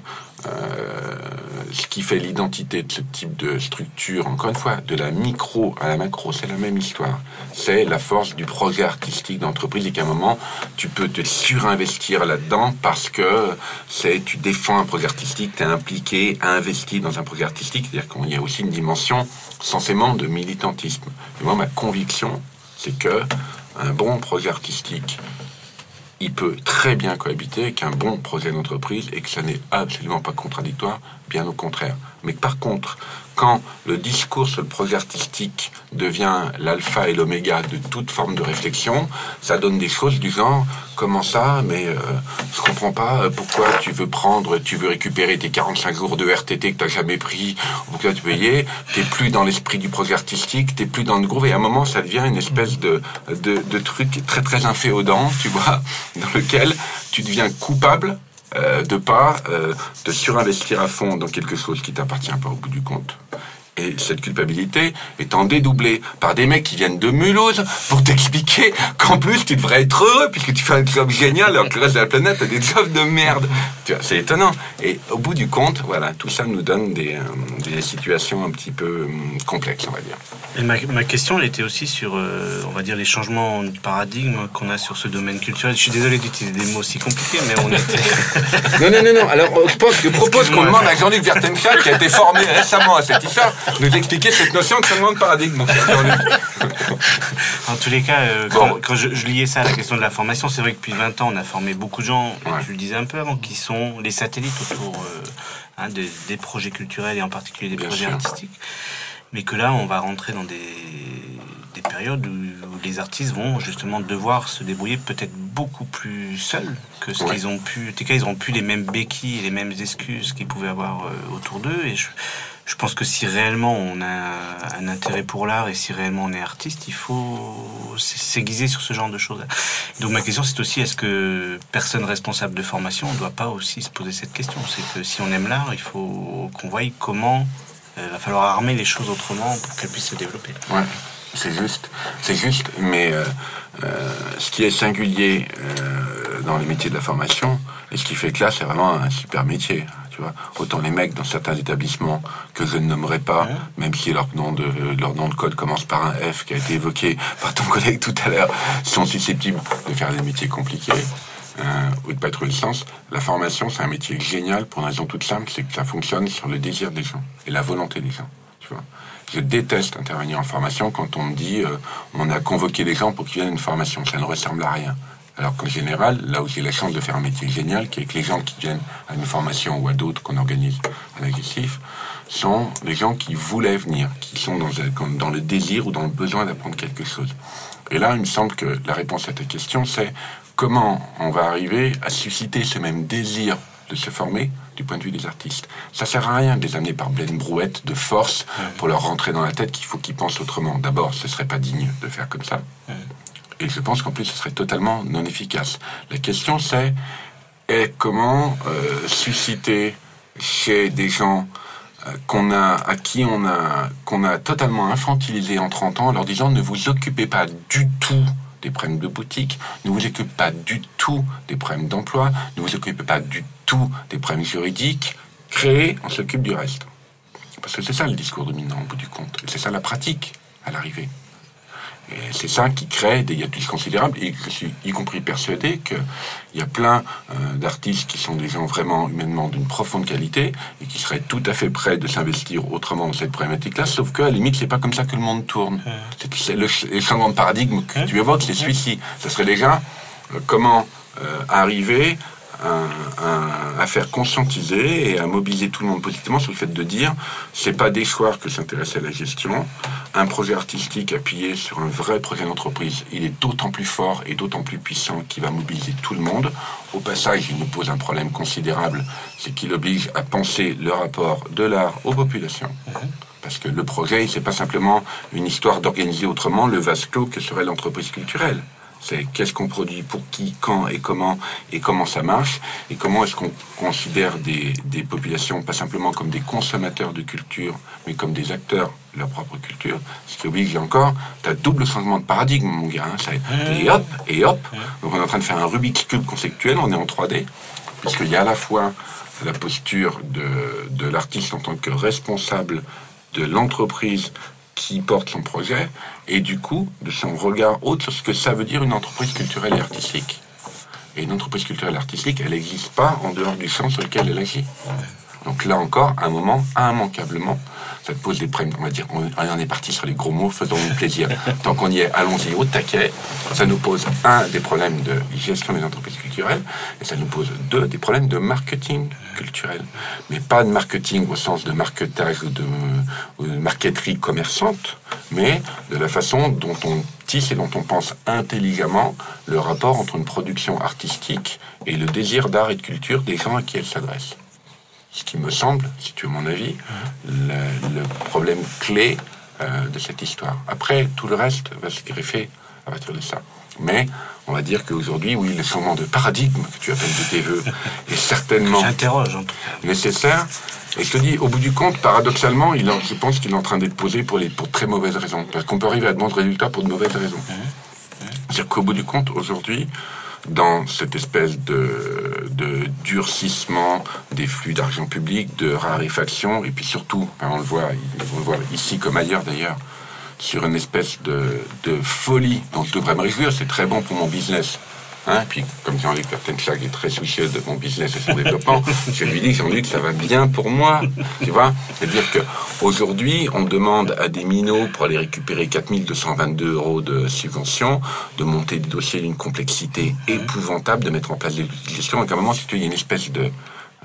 ce qui fait l'identité de ce type de structure, encore une fois, de la micro à la macro, c'est la même histoire. C'est la force du projet artistique d'entreprise et qu'à un moment, tu peux te surinvestir là-dedans parce que c'est, tu défends un projet artistique, tu es impliqué, investi dans un projet artistique. C'est-à-dire qu'il y a aussi une dimension censément de militantisme. Et moi, ma conviction, c'est que un bon projet artistique il peut très bien cohabiter avec un bon projet d'entreprise et que ça n'est absolument pas contradictoire, bien au contraire. Mais par contre, quand le discours sur le projet artistique devient l'alpha et l'oméga de toute forme de réflexion, ça donne des choses du genre comment ça Mais euh, je comprends pas euh, pourquoi tu veux prendre, tu veux récupérer tes 45 jours de RTT que tu n'as jamais pris, ou que tu payé, t'es plus dans l'esprit du projet artistique, t'es plus dans le groupe, et à un moment ça devient une espèce de, de, de truc très très inféodant, tu vois, dans lequel tu deviens coupable de pas euh, te surinvestir à fond dans quelque chose qui t'appartient pas au bout du compte. Et cette culpabilité étant dédoublée par des mecs qui viennent de Mulhouse pour t'expliquer qu'en plus tu devrais être heureux puisque tu fais un job génial alors que le reste de la planète a des jobs de merde. Tu vois, c'est étonnant. Et au bout du compte, voilà, tout ça nous donne des, euh, des situations un petit peu hum, complexes, on va dire. Et ma, ma question, elle était aussi sur, euh, on va dire, les changements de paradigme qu'on a sur ce domaine culturel. Je suis désolé d'utiliser des mots aussi compliqués, mais on était... non, non, non, non. Alors, je pense, je propose qu'on demande à Jean-Luc Vertenschat, qui a été formé récemment à cette histoire, nous expliquer cette notion de changement de paradigme. en tous les cas, euh, quand, je, liais ça à la question de la formation, c'est vrai que depuis 20 ans, on a formé beaucoup de gens, je le disais un peu avant, qui sont les satellites autour euh, hein, des, projets culturels et en particulier des projets artistiques. Mais que là, on va rentrer dans des, périodes où, les artistes vont justement devoir se débrouiller peut-être beaucoup plus seuls que ce qu'ils ont pu. En tout cas, ils n'auront plus les mêmes béquilles et les mêmes excuses qu'ils pouvaient avoir euh, autour d'eux. Et je, je pense que si réellement on a un intérêt pour l'art et si réellement on est artiste, il faut s'aiguiser sur ce genre de choses. Donc ma question c'est aussi est-ce que personne responsable de formation ne doit pas aussi se poser cette question? C'est que si on aime l'art, il faut qu'on voie comment il euh, va falloir armer les choses autrement pour qu'elles puissent se développer. Ouais, c'est juste, c'est juste, mais euh, euh, ce qui est singulier dans les métiers de la formation et ce qui fait que là c'est vraiment un super métier. Autant les mecs dans certains établissements que je ne nommerai pas, même si leur nom, de, leur nom de code commence par un F qui a été évoqué par ton collègue tout à l'heure, sont susceptibles de faire des métiers compliqués. Euh, ou de pas trouver le sens. La formation, c'est un métier génial pour une raison toute simple, c'est que ça fonctionne sur le désir des gens et la volonté des gens. Tu vois. Je déteste intervenir en formation quand on me dit euh, on a convoqué les gens pour qu'ils viennent à une formation. Ça ne ressemble à rien. Alors qu'en général, là où j'ai la chance de faire un métier génial, qui est que les gens qui viennent à une formation ou à d'autres qu'on organise à l'agressif, sont les gens qui voulaient venir, qui sont dans, dans le désir ou dans le besoin d'apprendre quelque chose. Et là, il me semble que la réponse à ta question, c'est comment on va arriver à susciter ce même désir de se former du point de vue des artistes. Ça sert à rien de les amener par pleine brouette de force pour leur rentrer dans la tête qu'il faut qu'ils pensent autrement. D'abord, ce serait pas digne de faire comme ça. Et je pense qu'en plus, ce serait totalement non efficace. La question, c'est comment euh, susciter chez des gens euh, qu'on a, à qui on a, qu'on a totalement infantilisé en 30 ans, en leur disant ne vous occupez pas du tout des problèmes de boutique, ne vous occupez pas du tout des problèmes d'emploi, ne vous occupez pas du tout des problèmes juridiques, créez, on s'occupe du reste. Parce que c'est ça le discours dominant au bout du compte. C'est ça la pratique à l'arrivée. C'est ça qui crée des hiatus considérables. Et je suis y compris persuadé qu'il y a plein euh, d'artistes qui sont des gens vraiment humainement d'une profonde qualité et qui seraient tout à fait prêts de s'investir autrement dans cette problématique-là. Sauf qu'à la limite, c'est pas comme ça que le monde tourne. C'est le, changement de paradigme que tu évoques, c'est celui-ci. Ce serait déjà euh, comment euh, arriver à, faire conscientiser et à mobiliser tout le monde positivement sur le fait de dire c'est pas des choix que s'intéresser à la gestion. Un projet artistique appuyé sur un vrai projet d'entreprise, il est d'autant plus fort et d'autant plus puissant qu'il va mobiliser tout le monde. Au passage, il nous pose un problème considérable, c'est qu'il oblige à penser le rapport de l'art aux populations. Parce que le projet, c'est pas simplement une histoire d'organiser autrement le vase clos que serait l'entreprise culturelle. C'est qu'est-ce qu'on produit, pour qui, quand et comment, et comment ça marche, et comment est-ce qu'on considère des, populations pas simplement comme des consommateurs de culture, mais comme des acteurs de leur propre culture. Ce qui oblige encore, tu as double changement de paradigme, mon gars. Hein. et hop, et hop. Donc on est en train de faire un Rubik's Cube conceptuel, on est en 3D, puisqu'il y a à la fois la posture de, de l'artiste en tant que responsable de l'entreprise qui porte son projet et du coup de son regard autre sur ce que ça veut dire une entreprise culturelle et artistique. Et une entreprise culturelle et artistique, elle n'existe pas en dehors du champ sur lequel elle agit. Donc là encore, un moment, immanquablement, ça te pose des problèmes. On va dire, on, est parti sur les gros mots, faisons-nous plaisir. Tant qu'on y est, allons-y au taquet. Ça nous pose, un, des problèmes de gestion des entreprises culturelles, et ça nous pose, deux, des problèmes de marketing culturel. Mais pas de marketing au sens de marketage ou de, ou de marqueterie commerçante, mais de la façon dont on tisse et dont on pense intelligemment le rapport entre une production artistique et le désir d'art et de culture des gens à qui elle s'adresse ce qui me semble, si tu veux mon avis, le, problème clé euh, de cette histoire. Après, tout le reste va se greffer à partir de ça. Mais on va dire qu'aujourd'hui, oui, le changement de paradigme que tu appelles de tes voeux est certainement nécessaire. Et je te dis, au bout du compte, paradoxalement, il je pense qu'il est en train d'être posé pour, les, pour très mauvaises raisons. Parce qu'on peut arriver à de bons résultats pour de mauvaises raisons. C'est-à-dire qu'au bout du compte, aujourd'hui, dans cette espèce de, durcissement des flux d'argent public, de raréfaction, et puis surtout, on le voit, on le voit ici comme ailleurs d'ailleurs, sur une espèce de, de folie dont je devrais me réjouir, c'est très bon pour mon business. Hein, puis, comme Jean-Luc Pertenchag est très soucieux de mon business et son développement, je lui dis, Jean-Luc, ça va bien pour moi. Tu vois? C'est-à-dire qu'aujourd'hui, on demande à des minots pour aller récupérer 4222 euros de subvention, de monter des dossiers d'une complexité épouvantable, de mettre en place des gestions. Et qu'à un moment, il y a une espèce de,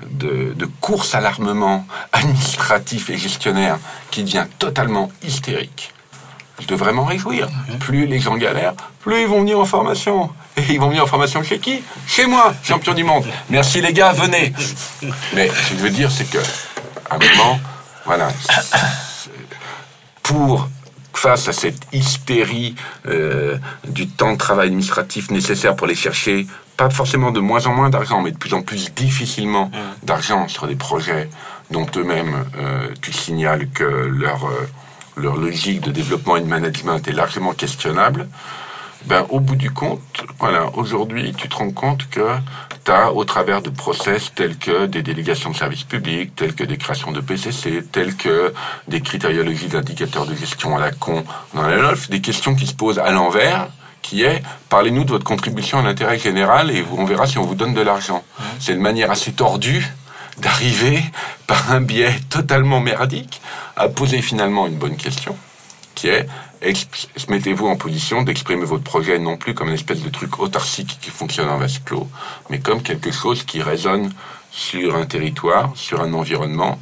de, de course à l'armement administratif et gestionnaire qui devient totalement hystérique. Je devrais m'en réjouir. Plus les gens galèrent, plus ils vont venir en formation. Et ils vont venir en formation chez qui? Chez moi, champion du monde. Merci les gars, venez. Mais ce que je veux dire, c'est que, à un moment, voilà, pour face à cette hystérie euh, du temps de travail administratif nécessaire pour les chercher, pas forcément de moins en moins d'argent, mais de plus en plus difficilement mmh. d'argent sur des projets dont eux-mêmes euh, tu signales que leur euh, leur logique de développement et de management est largement questionnable, ben, au bout du compte, voilà, aujourd'hui, tu te rends compte que tu as, au travers de process tels que des délégations de services publics, tels que des créations de PCC, tels que des critériologies d'indicateurs de gestion à la con dans la LOLF, des questions qui se posent à l'envers, qui est parlez-nous de votre contribution à l'intérêt général et on verra si on vous donne de l'argent. Mmh. C'est une manière assez tordue d'arriver par un biais totalement merdique à poser finalement une bonne question, qui est mettez-vous en position d'exprimer votre projet non plus comme une espèce de truc autarcique qui fonctionne en vase clos, mais comme quelque chose qui résonne sur un territoire, sur un environnement,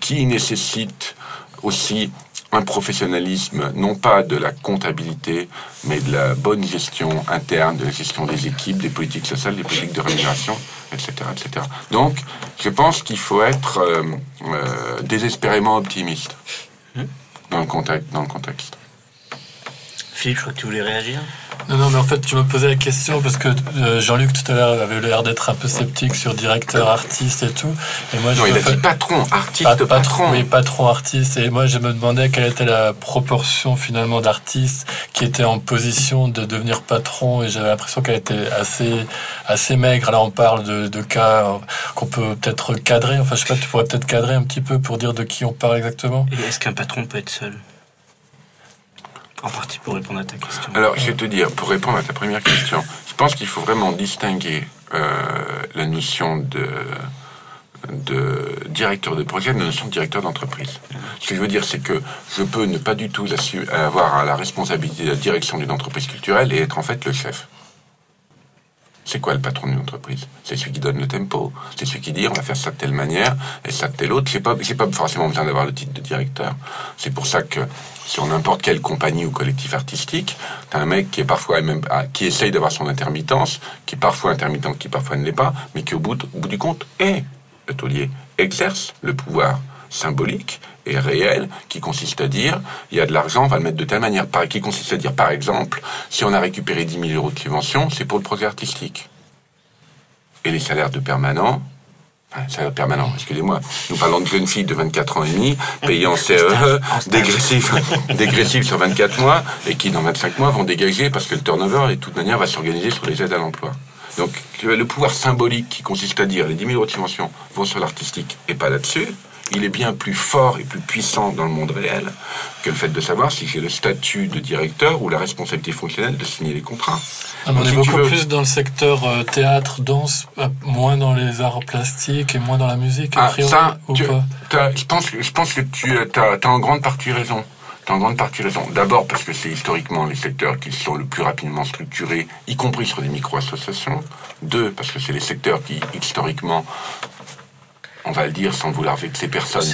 qui nécessite aussi un professionnalisme, non pas de la comptabilité, mais de la bonne gestion interne, de la gestion des équipes, des politiques sociales, des politiques de rémunération, etc. etc. Donc, je pense qu'il faut être euh, euh, désespérément optimiste hmm. dans le contexte. Dans le contexte. Philippe, je crois que tu voulais réagir non, non, mais en fait, je me posais la question parce que euh, Jean-Luc tout à l'heure avait l'air d'être un peu sceptique sur directeur, artiste et tout. Et moi, non, il a dit patron, artiste, patron. Oui, patron, artiste. Et moi, je me demandais quelle était la proportion finalement d'artistes qui étaient en position de devenir patron. Et j'avais l'impression qu'elle était assez, assez maigre. Là, on parle de, de cas qu'on peut peut-être cadrer. Enfin, je sais pas, tu pourrais peut-être cadrer un petit peu pour dire de qui on parle exactement. Est-ce qu'un patron peut être seul? En partie pour répondre à ta question. Alors, je vais te dire, pour répondre à ta première question, je pense qu'il faut vraiment distinguer euh, la notion de, de directeur de projet de la notion de directeur d'entreprise. Ce que je veux dire, c'est que je peux ne pas du tout avoir la responsabilité de la direction d'une entreprise culturelle et être en fait le chef. C'est quoi le patron d'une entreprise? C'est celui qui donne le tempo. C'est celui qui dit on va faire ça de telle manière et ça de telle autre. J'ai pas, pas forcément besoin d'avoir le titre de directeur. C'est pour ça que sur n'importe quelle compagnie ou collectif artistique, t'as un mec qui est parfois même, ah, qui essaye d'avoir son intermittence, qui est parfois intermittent, qui parfois ne l'est pas, mais qui au bout, au bout du compte est le taulier, exerce le pouvoir symbolique et réel qui consiste à dire il y a de l'argent, on va le mettre de telle manière, qui consiste à dire par exemple, si on a récupéré 10 000 euros de subvention, c'est pour le projet artistique. Et les salaires de permanent, enfin, salaires permanents, excusez-moi, nous parlons de jeunes filles de 24 ans et demi, payées en CE, dégressifs, dégressifs sur 24 mois, et qui dans 25 mois vont dégager parce que le turnover, de toute manière, va s'organiser sur les aides à l'emploi. Donc, le pouvoir symbolique qui consiste à dire les 10 000 euros de subvention vont sur l'artistique et pas là-dessus, il est bien plus fort et plus puissant dans le monde réel que le fait de savoir si j'ai le statut de directeur ou la responsabilité fonctionnelle de signer les contrats. Ah, on est beaucoup plus dans le secteur euh, théâtre, danse, euh, moins dans les arts plastiques et moins dans la musique, ah, ça, je, pense, je pense que tu as, en grande partie raison. Tu en grande partie raison. D'abord parce que c'est historiquement les secteurs qui sont le plus rapidement structurés, y compris sur des micro-associations. Deux, parce que c'est les secteurs qui, historiquement, on va le dire sans vouloir vexer personne,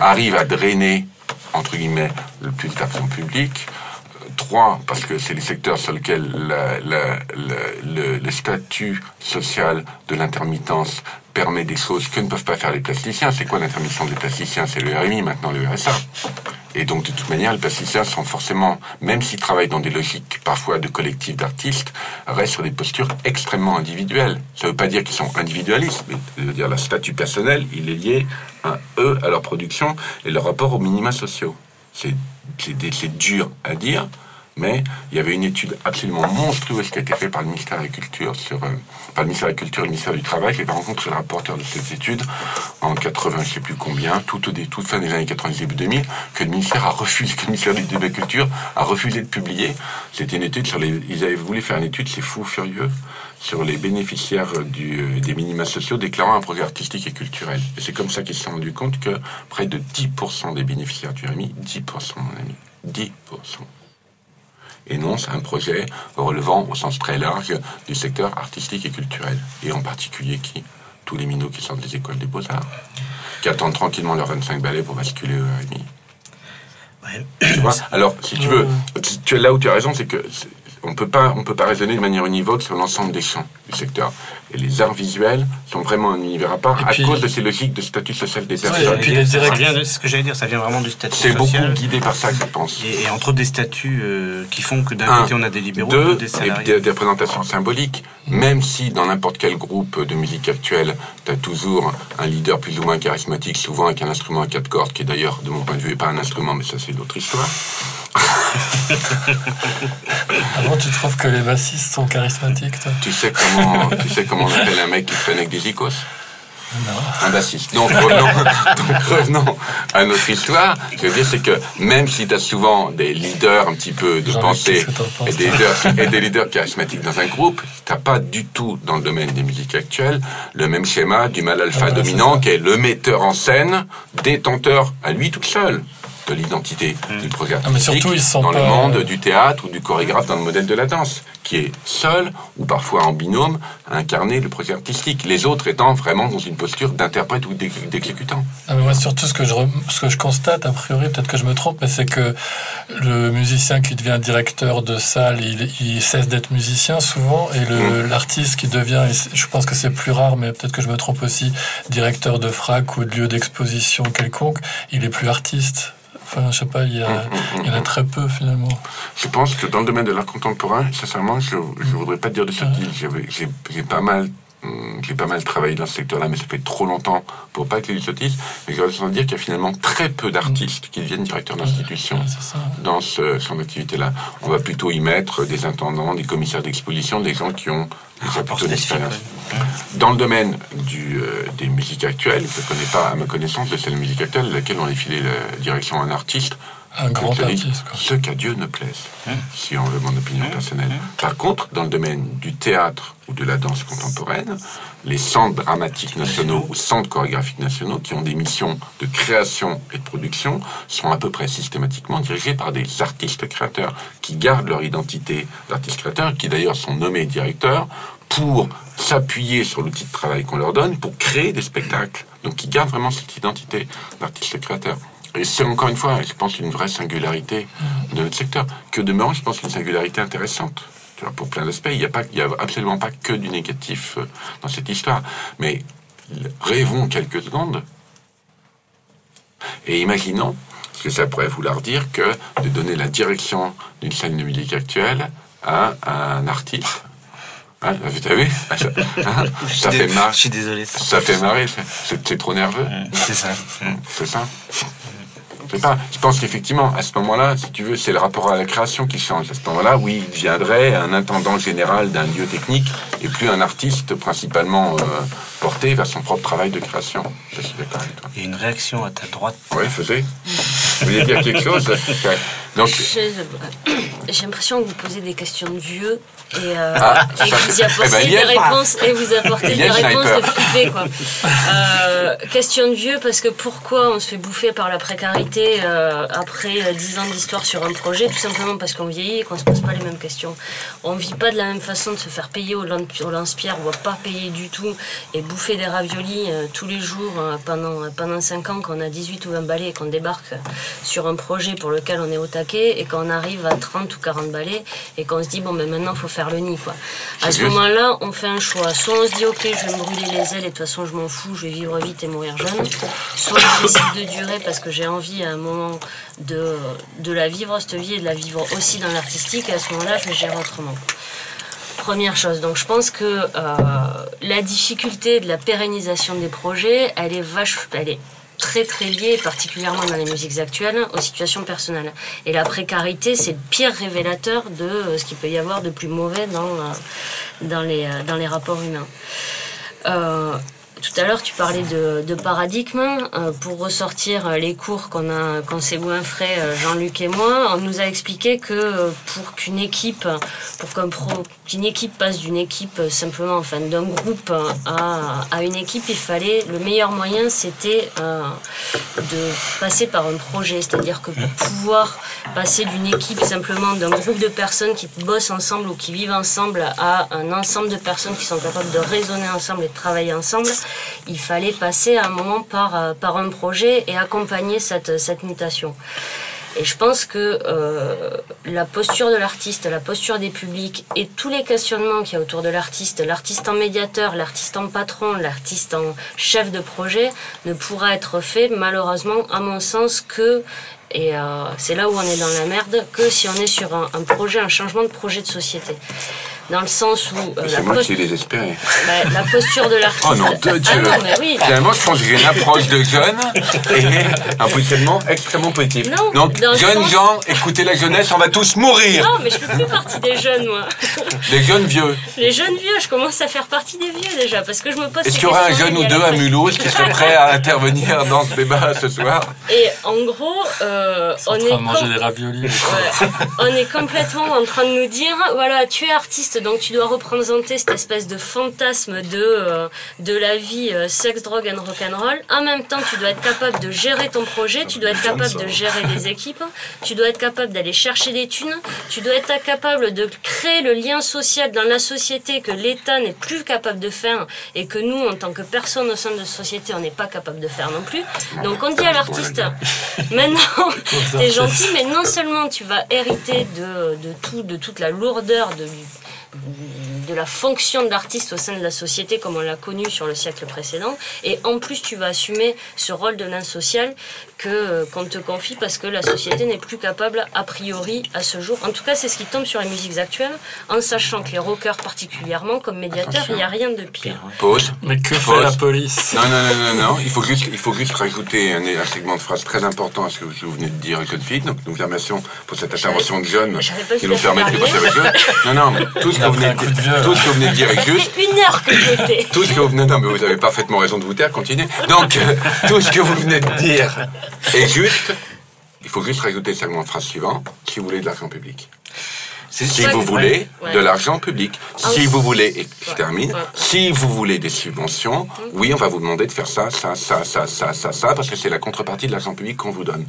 arrive à drainer, entre guillemets, le plus d'argent public. trois, parce que c'est les secteurs sur lesquels le, statut social de l'intermittence permet des choses que ne peuvent pas faire les plasticiens. C'est quoi l'intermission des plasticiens? C'est le RMI, maintenant le RSA. Et donc, de toute manière, les plasticiens sont forcément, même s'ils travaillent dans des logiques parfois de collectifs d'artistes, restent sur des postures extrêmement individuelles. Ça ne veut pas dire qu'ils sont individualistes, mais ça veut dire leur statut personnel, il est lié à eux, à leur production et leur rapport aux minima sociaux. C'est dur à dire, mais il y avait une étude absolument monstrueuse qui a été faite par le ministère de la Culture, sur, euh, par le ministère de la Culture et le ministère du Travail. J'ai rencontré le rapporteur de cette étude en 80, je sais plus combien, tout au toute fin des années 90, début 2000, que le ministère a refusé, que le ministère de la Culture a refusé de publier. C'était une étude sur les, ils avaient voulu faire une étude, c'est fou, furieux, sur les bénéficiaires euh, des minima sociaux déclarant un projet artistique et culturel. Et c'est comme ça qu'ils se sont rendus compte que près de 10% des bénéficiaires du RMI, 10% mon ami, 10% énonce un projet relevant au sens très large du secteur artistique et culturel. Et en particulier qui? Tous les minots qui sortent des écoles des beaux-arts, qui attendent tranquillement leur 25 ballets pour basculer au RMI. Alors, si tu veux, tu, là où tu as raison, c'est que on peut pas, on peut pas raisonner de manière univoque sur l'ensemble des champs du secteur. Et les arts visuels sont vraiment un univers à part à cause de ces logiques de statut social des personnes. et puis les ça vient ce que j'allais dire, ça vient vraiment du statut social. C'est beaucoup guidé par ça, je pense. Et, entre autres des statuts euh, qui font que d'un côté on a des libéraux, deux, des salariés. Et des, représentations symboliques. Même si dans n'importe quel groupe de musique actuelle, tu as toujours un leader plus ou moins charismatique, souvent avec un instrument à quatre cordes, qui est d'ailleurs, de mon point de vue, n'est pas un instrument, mais ça c'est d'autre histoire. Avant, tu trouves que les bassistes sont charismatiques, toi? Tu sais comment, tu sais comment on appelle un mec qui traîne avec des icos non. Un bassiste. Donc revenons, à notre histoire. Ce que je veux dire, c'est que même si tu as souvent des leaders un petit peu de pensée et des, leaders, et des leaders charismatiques dans un groupe, tu n'as pas du tout, dans le domaine des musiques actuelles, le même schéma du mal alpha ah dominant qui est le metteur en scène, détenteur à lui tout seul de l'identité mm. du projet ah, artistique dans le monde du théâtre ou du chorégraphe dans le modèle de la danse, qui est seul ou parfois en binôme à incarner le projet artistique, les autres étant vraiment dans une posture d'interprète ou d'exécutant. Ah, moi, surtout ce que, je, ce que je constate, a priori, peut-être que je me trompe, mais c'est que le musicien qui devient directeur de salle, il, cesse d'être musicien souvent, et mm. l'artiste qui devient, je pense que c'est plus rare, mais peut-être que je me trompe aussi, directeur de frac ou de lieu d'exposition quelconque, il est plus artiste. Enfin, je sais pas, il y, en a très peu finalement. Je pense que dans le domaine de l'art contemporain, sincèrement, je ne voudrais pas dire de sottise. J'ai pas mal hum, j'ai pas mal travaillé dans ce secteur-là, mais ça fait trop longtemps pour pas que les sottise. Mais je voudrais dire qu'il y a finalement très peu d'artistes qui deviennent directeurs d'institutions dans ce, son activité-là. On va plutôt y mettre des intendants, des commissaires d'exposition, des gens qui ont. Dans le domaine du, euh, des musiques actuelles, je ne connais pas, à ma connaissance, de celle musique actuelle, laquelle on a filé la direction à un artiste. Un grand artiste. Ce qu'à Dieu ne plaise, hein si on veut mon opinion hein personnelle. Hein Par contre, dans le domaine du théâtre ou de la danse contemporaine, les centres dramatiques nationaux ou centres chorégraphiques nationaux qui ont des missions de création et de production sont à peu près systématiquement dirigés par des artistes créateurs qui gardent leur identité d'artistes créateurs, qui d'ailleurs sont nommés directeurs pour s'appuyer sur l'outil de travail qu'on leur donne pour créer des spectacles. Donc ils gardent vraiment cette identité d'artiste créateur. Et c'est encore une fois, je pense, une vraie singularité de notre secteur. Que demeurant, je pense, une singularité intéressante. Tu vois, pour plein d'aspects, il n'y a, pas, il y a absolument pas que du négatif euh, dans cette histoire. Mais rêvons quelques secondes et imaginons ce que ça pourrait vouloir dire que de donner la direction d'une scène de musique actuelle à un artiste ah, T'as vu ah, Ça, hein, ça fait marrer. Je suis désolé. Ça fait marrer. C'est trop nerveux. C'est ça. C'est ça. Pas, je pense qu'effectivement, à ce moment-là, si tu veux, c'est le rapport à la création qui change. À ce moment-là, oui, il deviendrait un intendant général d'un lieu technique et plus un artiste principalement euh, porté vers son propre travail de création. Je suis d'accord avec toi. Il y a une réaction à ta droite. Oui, faisais. Vous voulez dire quelque chose Donc, J'ai l'impression que vous posez des questions de vieux et, euh, ah, et que vous y apportez eh ben, des réponses et vous apportez des réponses de flippé quoi. Euh, question de vieux parce que pourquoi on se fait bouffer par la précarité euh, après dix ans d'histoire sur un projet? Tout simplement parce qu'on vieillit et qu'on se pose pas les mêmes questions. On vit pas de la même façon de se faire payer au, lance-pierre, on va pas payer du tout et bouffer des raviolis tous les jours pendant pendant cinq ans qu'on a 18 ou 20 balais et qu'on débarque sur un projet pour lequel on est au tabac taquet et qu'on arrive à 30 ou 40 balais et qu'on se dit, bon, mais maintenant, il faut faire le nid. Quoi. À ce moment-là, on fait un choix. Soit on se dit, ok, je vais me brûler les ailes et de toute façon, je m'en fous, je vais vivre vite et mourir jeune. Soit je décide de durer parce que j'ai envie à un moment de, de la vivre, cette vie, et de la vivre aussi dans l'artistique. Et à ce moment-là, je vais gérer autrement. Première chose, donc je pense que euh, la difficulté de la pérennisation des projets, elle est vache, elle est très très liée, particulièrement dans les musiques actuelles, aux situations personnelles. Et la précarité, c'est le pire révélateur de euh, ce qu'il peut y avoir de plus mauvais dans, euh, dans, les, dans les rapports humains. Tout à l'heure, tu parlais de, paradigme. Euh, pour ressortir les cours qu'on a, s'est frais, euh, Jean-Luc et moi, on nous a expliqué que euh, pour qu'une équipe, pour qu'une équipe passe d'une équipe simplement, enfin d'un groupe à, à, une équipe, il fallait le meilleur moyen, c'était de passer par un projet. C'est-à-dire que pour pouvoir passer d'une équipe simplement d'un groupe de personnes qui bossent ensemble ou qui vivent ensemble à un ensemble de personnes qui sont capables de raisonner ensemble et de travailler ensemble, il fallait passer un moment par, euh, un projet et accompagner cette, mutation. Et je pense que euh, la posture de l'artiste, la posture des publics et tous les questionnements qu'il y a autour de l'artiste, l'artiste en médiateur, l'artiste en patron, l'artiste en chef de projet, ne pourra être fait malheureusement, à mon sens, que, et euh, c'est là où on est dans la merde, que si on est sur un projet, un changement de projet de société dans le sens où. Euh, c'est moi qui ai désespéré. Bah, la posture de l'artiste. Oh non, de Dieu ah non, oui. Finalement, je pense que j'ai une approche de jeune et un positionnement extrêmement positif. Non, Donc, jeunes gens, écoutez la jeunesse, on va tous mourir. Non, mais je fais plus partie des jeunes, moi. Les jeunes vieux. Les jeunes vieux, je commence à faire partie des vieux déjà, parce que je me pose. Est-ce qu'il y aura un jeune ou deux à Mulhouse qui serait prêt à intervenir dans ce débat ce soir? Et en gros, euh, on, est. En train de manger des raviolis. Ouais. on est complètement en train de nous dire voilà, tu es artiste donc tu dois représenter cette espèce de fantasme de, euh, de la vie euh, sex, drogue and rock'n'roll. En même temps, tu dois être capable de gérer ton projet, tu dois être capable de gérer des équipes, tu dois être capable d'aller chercher des thunes, tu dois être capable de créer le lien social dans la société que l'État n'est plus capable de faire et que nous, en tant que personne au sein de la société, on n'est pas capable de faire non plus. Donc on dit à l'artiste, maintenant, t'es gentil, mais non seulement tu vas hériter de, de, tout, de toute la lourdeur de de la fonction de l'artiste au sein de la société comme on l'a connu sur le siècle précédent. Et en plus, tu vas assumer ce rôle de nain social que euh, qu'on te confie parce que la société n'est plus capable, a priori, à ce jour. En tout cas, c'est ce qui tombe sur les musiques actuelles, en sachant que les rockers particulièrement, comme médiateurs, il n'y a rien de pire. Pause. Mais que fait la police? Non, non, non, non, non. Il faut juste, il faut juste rajouter un, segment de phrase très important à ce que vous venez de dire, Fille. Donc, nous remercions pour cette intervention de jeunes qui nous permet de passer avec eux. Non, non, mais tout ce que vous venez de dire. Tout ce que vous venez de dire est juste. une heure que j'étais. Tout ce que vous venez non, mais vous avez parfaitement raison de vous taire, continuez. Donc, euh, tout ce que vous venez de dire est juste. Il faut juste rajouter le segment de phrase suivant, si vous voulez de l'argent public. Si vous voulez de l'argent public, ah si vous voulez, et je termine, si vous voulez des subventions, oui, on va vous demander de faire ça, ça, ça, ça, ça, ça, ça, parce que c'est la contrepartie de l'argent public qu'on vous donne.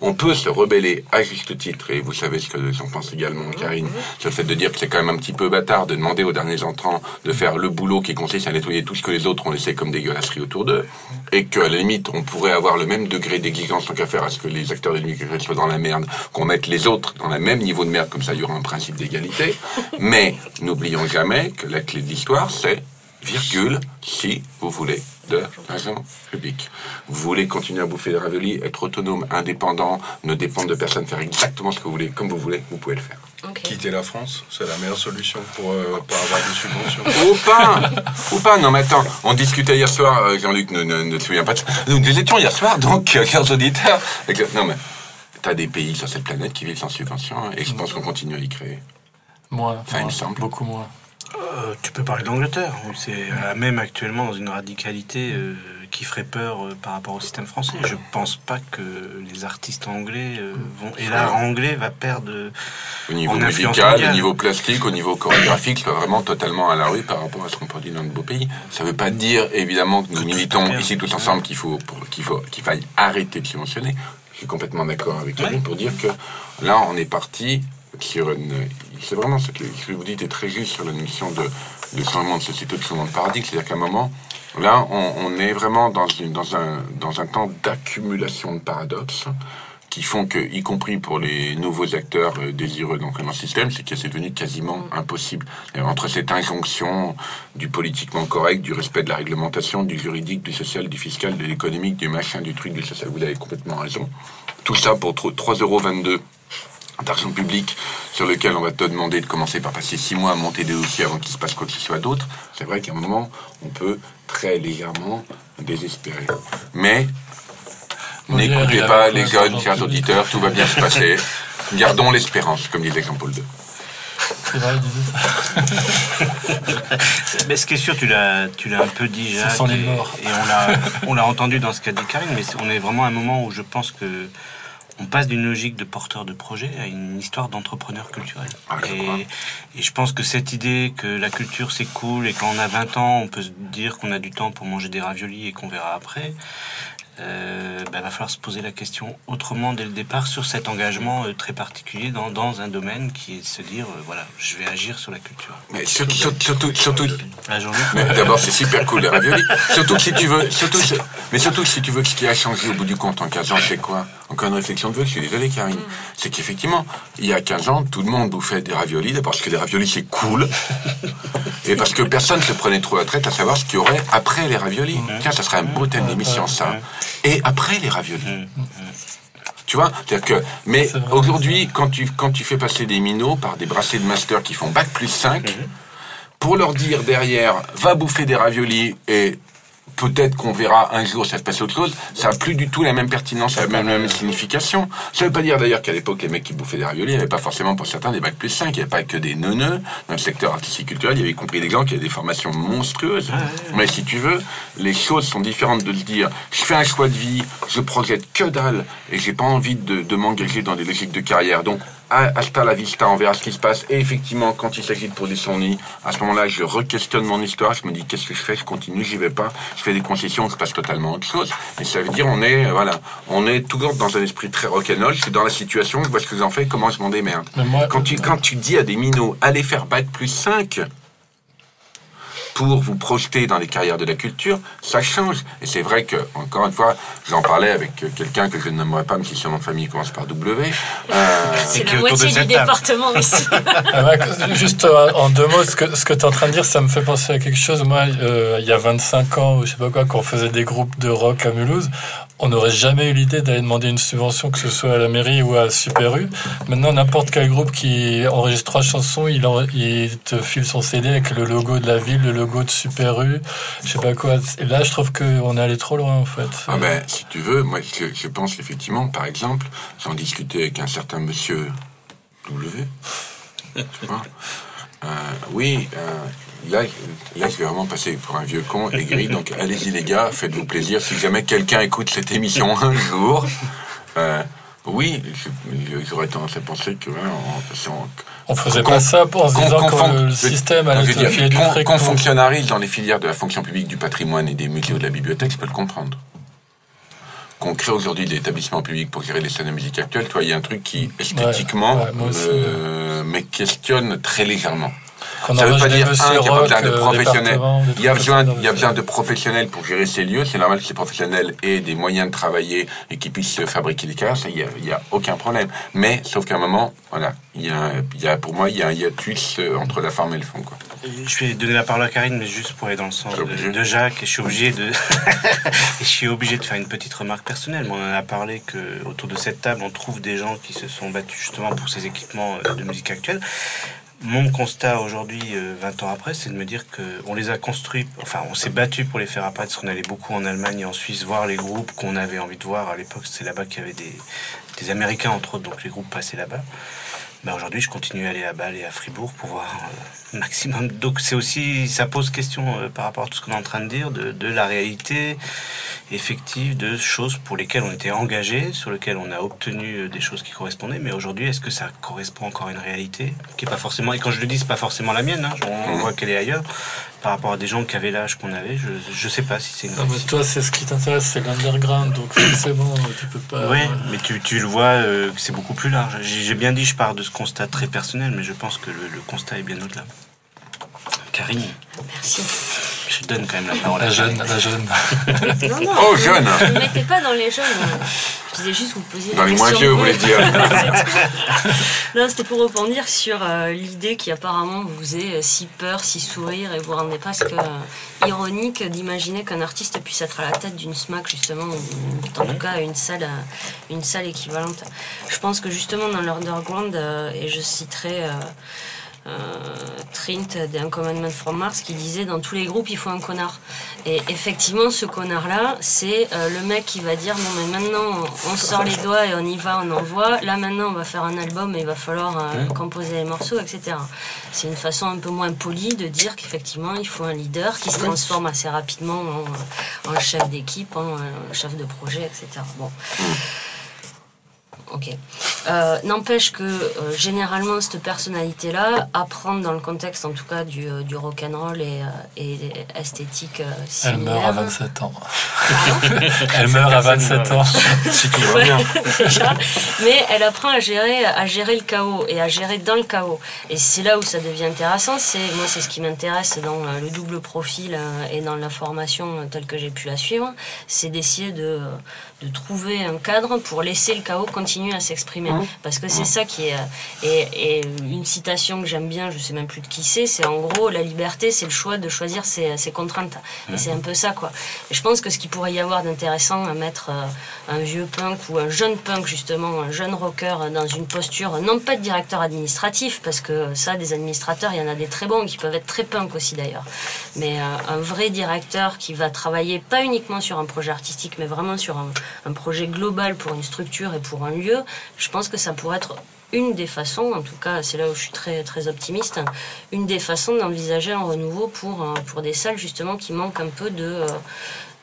On peut se rebeller à juste titre, et vous savez ce que j'en pense également, Karine, hum. sur le fait de dire que c'est quand même un petit peu bâtard de demander aux derniers entrants de faire le boulot qui consiste à nettoyer tout ce que les autres ont laissé comme dégueulasserie autour d'eux, et qu'à la limite, on pourrait avoir le même degré d'exigence tant qu'à faire à ce que les acteurs de l'immigration soient dans la merde, qu'on mette les autres dans le même niveau de merde, comme ça il y aura un principe d'égalité. Mais n'oublions jamais que la clé de l'histoire, c'est virgule, si vous voulez de l'argent public. Vous voulez continuer à bouffer des raviolis, être autonome, indépendant, ne dépendre de personne, faire exactement ce que vous voulez, comme vous voulez, vous pouvez le faire. Quitter la France, c'est la meilleure solution pour, euh, avoir des subventions. Ou pas Ou pas Non mais attends, on discutait hier soir, euh, Jean-Luc ne, ne, ne, te souviens pas de ça. Nous étions hier soir, donc, euh, chers auditeurs. Non mais, t'as des pays sur cette planète qui vivent sans subvention, et je pense qu'on continue à y créer. Moins. Enfin, il me semble. Beaucoup moins. Euh, tu peux parler d'Angleterre. C'est même actuellement dans une radicalité euh, qui ferait peur euh, par rapport au système français. Je pense pas que les artistes anglais vont et l'art anglais va perdre au niveau musical, au niveau plastique, au niveau chorégraphique, soit vraiment totalement à la rue par rapport à ce qu'on produit dans de beaux pays. Ça ne veut pas dire évidemment que nous militons ici tous ensemble qu'il faut qu'il faut qu'il faille arrêter de subventionner. Je suis complètement d'accord avec toi pour dire que là on est parti c'est vraiment ce que, vous dites est très juste sur la notion de, de changement de société, de changement de paradigme. C'est-à-dire qu'à un moment, là, on, est vraiment dans, une, dans, un, dans un temps d'accumulation de paradoxes qui font que, y compris pour les nouveaux acteurs euh, désireux d'entrer dans le système, c'est que c'est devenu quasiment mm. impossible. entre cette injonction du politiquement correct, du respect de la réglementation, du juridique, du social, du fiscal, de l'économique, du machin, du truc, du social, vous avez complètement raison. Tout ça pour 3,22 euros d'argent public sur lequel on va te demander de commencer par passer six mois à monter des dossiers avant qu'il se passe quoi que ce soit d'autre, c'est vrai qu'à un moment, on peut très légèrement désespérer. Mais n'écoutez pas les jeunes, chers auditeurs, tout va bien se passer. Gardons l'espérance, comme disait Jean-Paul II. C'est vrai, mais ce qui est sûr, tu l'as, tu l'as un peu dit, Jacques, et, et, on l'a, on l'a entendu dans ce qu'a dit Karine, mais on est vraiment à un moment où je pense que on passe d'une logique de porteur de projet à une histoire d'entrepreneur culturel. Ah, et, et, je pense que cette idée que la culture c'est cool et quand on a 20 ans, on peut se dire qu'on a du temps pour manger des raviolis et qu'on verra après, euh, bah, va falloir se poser la question autrement dès le départ sur cet engagement euh, très particulier dans, dans, un domaine qui est de se dire euh, voilà, je vais agir sur la culture. Mais surtout, surtout, surtout, d'abord c'est super cool les raviolis. surtout si tu veux, surtout, mais surtout si tu veux ce qui a changé au bout du compte en 15 ans, c'est quoi? Encore une réflexion de vœux, je suis désolé Karine. Mm. C'est qu'effectivement, il y a 15 ans, tout le monde bouffait des raviolis, d'abord parce que les raviolis c'est cool, et parce que personne se prenait trop la traite à savoir ce qu'il y aurait après les raviolis. Mm. Tiens, ça serait un beau thème d'émission ça et après les raviolis. Mm, mm, mm. Tu vois dire que, Mais aujourd'hui, quand tu, quand tu fais passer des minots par des bracelets de master qui font bac plus 5, pour leur dire derrière, va bouffer des raviolis et peut-être qu'on verra un jour ça se passer autre chose, ça n'a plus du tout la même pertinence, la même, même signification. Ça ne veut pas dire d'ailleurs qu'à l'époque, les mecs qui bouffaient des raviolis, avait pas forcément pour certains des bacs plus 5, il n'y avait pas que des neuneux. Dans le secteur artistique culturel, il y avait compris des gens qui avaient des formations monstrueuses. Mais si tu veux, les choses sont différentes de se dire, je fais un choix de vie, je projette que dalle, et j'ai pas envie de, de m'engager dans des logiques de carrière. Donc, hasta la vista, on verra ce qui se passe. Et effectivement, quand il s'agit de poser son nid, à ce moment-là, je re-questionne mon histoire, je me dis qu'est-ce que je fais, je continue, j'y vais pas, je fais des concessions, je passe totalement autre chose. Et ça veut dire, on est, euh, voilà, on est toujours dans un esprit très rock'n'roll, je suis dans la situation, je vois ce que j'en fais, comment je m'en démerde. quand, tu, quand tu dis à des minots, allez faire bac plus 5, pour vous projeter dans les carrières de la culture, ça change. Et c'est vrai que, encore une fois, j'en parlais avec quelqu'un que je ne nommerai pas, même si son nom de famille commence par W. Euh, c'est la moitié du département ici. Ah juste euh, en deux mots, ce que, ce que tu es en train de dire, ça me fait penser à quelque chose. Moi, euh, il y a 25 ans, je sais pas quoi, quand on faisait des groupes de rock à Mulhouse, on n'aurait jamais eu l'idée d'aller demander une subvention, que ce soit à la mairie ou à Super U. Maintenant, n'importe quel groupe qui enregistre trois chansons, il, te file son CD avec le logo de la ville, le logo de Super U, je sais pas quoi. Là, je trouve qu'on est allé trop loin, en fait. Ah ben, si tu veux, moi, je, pense effectivement, par exemple, j'en discutais avec un certain monsieur W. tu vois? Euh, oui, euh, là, là, je vais vraiment passer pour un vieux con aigri. Donc, allez-y, les gars, faites-vous plaisir. Si jamais quelqu'un écoute cette émission un jour, euh, oui, j'aurais tendance à penser que on faisait pas ça en se disant que le système allait être filer du fric. Qu'on fonctionnarise dans les filières de la fonction publique du patrimoine et des musées ou de la bibliothèque, je peux le comprendre. Qu'on crée aujourd'hui des établissements publics pour gérer les scènes de musique actuelles, toi, il y a un truc qui, esthétiquement, me questionne très légèrement. Ça ne veut pas dire un, qu'il n'y a pas besoin de euh, professionnels. Il y, a besoin, il y a besoin de professionnels pour gérer ces lieux. C'est normal que ces professionnels aient des moyens de travailler et qu'ils puissent fabriquer des. Ça, il n'y a, aucun problème. Mais, sauf qu'à un moment, voilà, il y, a, il y a, pour moi, il y a un hiatus euh, entre la forme et le fond. Quoi. Je vais donner la parole à Karine, mais juste pour aller dans le sens de, Jacques. Et je suis obligé de, je suis obligé de faire une petite remarque personnelle. On en a parlé que autour de cette table, on trouve des gens qui se sont battus justement pour ces équipements euh, de musique actuelle. Mon constat aujourd'hui, 20 euh, ans après, c'est de me dire qu'on les a construits, enfin on s'est battu pour les faire apparaître, parce qu'on allait beaucoup en Allemagne et en Suisse voir les groupes qu'on avait envie de voir. À l'époque, c'est là-bas qu'il y avait des, des Américains, entre autres, donc les groupes passaient là-bas. Ben aujourd'hui, je continue à aller à Bâle et à Fribourg pour voir euh, maximum. Donc, c'est aussi, ça pose question euh, par rapport à tout ce qu'on est en train de dire, de, de, la réalité effective de choses pour lesquelles on était engagé, sur lesquelles on a obtenu euh, des choses qui correspondaient. Mais aujourd'hui, est-ce que ça correspond encore à une réalité qui est pas forcément, et quand je le dis, c'est pas forcément la mienne, hein, on mmh. voit qu'elle est ailleurs, par rapport à des gens qui avaient l'âge qu'on avait, je, je sais pas si c'est une non, mais toi, c'est ce qui t'intéresse, c'est l'underground, donc forcément, tu peux pas. Oui, mais tu, tu le vois, euh, c'est beaucoup plus large. J'ai bien dit, je pars de ce constat très personnel, mais je pense que le, constat est bien au-delà. Karine. Merci. Je donne quand même la parole la jeune, la jeune. non, non, oh, jeune Ne mettez pas dans les jeunes. Je disais juste vous posiez Dans les moins vieux, vous voulez dire Non, c'était pour rebondir sur euh, l'idée qui apparemment vous faisait si peur, si sourire, et vous rendez presque ironique d'imaginer qu'un artiste puisse être à la tête d'une SMAC, justement, ou en tout cas une salle, une salle équivalente. Je pense que justement dans l'underground, et je citerai euh, Trint d'un Commandment from Mars qui disait dans tous les groupes il faut un connard. Et effectivement ce connard là c'est euh, le mec qui va dire non mais maintenant on sort les doigts et on y va, on envoie. Là maintenant on va faire un album et il va falloir euh, composer les morceaux, etc. C'est une façon un peu moins polie de dire qu'effectivement il faut un leader qui se transforme assez rapidement en, chef d'équipe, en, chef de projet, etc. Bon. Ok. Euh, n'empêche que euh, généralement cette personnalité-là, apprendre dans le contexte en tout cas du, euh, du rock'n'roll et, et esthétique Elle meurt à 27 ans. elle meurt à 27 ans. C'est tout va bien. Mais elle apprend à gérer, à gérer le chaos et à gérer dans le chaos. Et c'est là où ça devient intéressant. C'est moi, c'est ce qui m'intéresse dans le double profil et dans la formation telle que j'ai pu la suivre, c'est d'essayer de de trouver un cadre pour laisser le chaos continuer à s'exprimer. Mmh. Parce que c'est mmh. ça qui est, et, une citation que j'aime bien, je sais même plus de qui c'est, c'est en gros la liberté, c'est le choix de choisir ses, contraintes. Et mmh. c'est un peu ça, quoi. Et je pense que ce qu'il pourrait y avoir d'intéressant à mettre euh, un vieux punk ou un jeune punk, justement, un jeune rocker dans une posture, non pas de directeur administratif, parce que ça, des administrateurs, il y en a des très bons qui peuvent être très punk aussi d'ailleurs, mais euh, un vrai directeur qui va travailler pas uniquement sur un projet artistique, mais vraiment sur un un projet global pour une structure et pour un lieu, je pense que ça pourrait être une des façons, en tout cas c'est là où je suis très, très optimiste, une des façons d'envisager un renouveau pour, euh, pour des salles justement qui manquent un peu de, euh,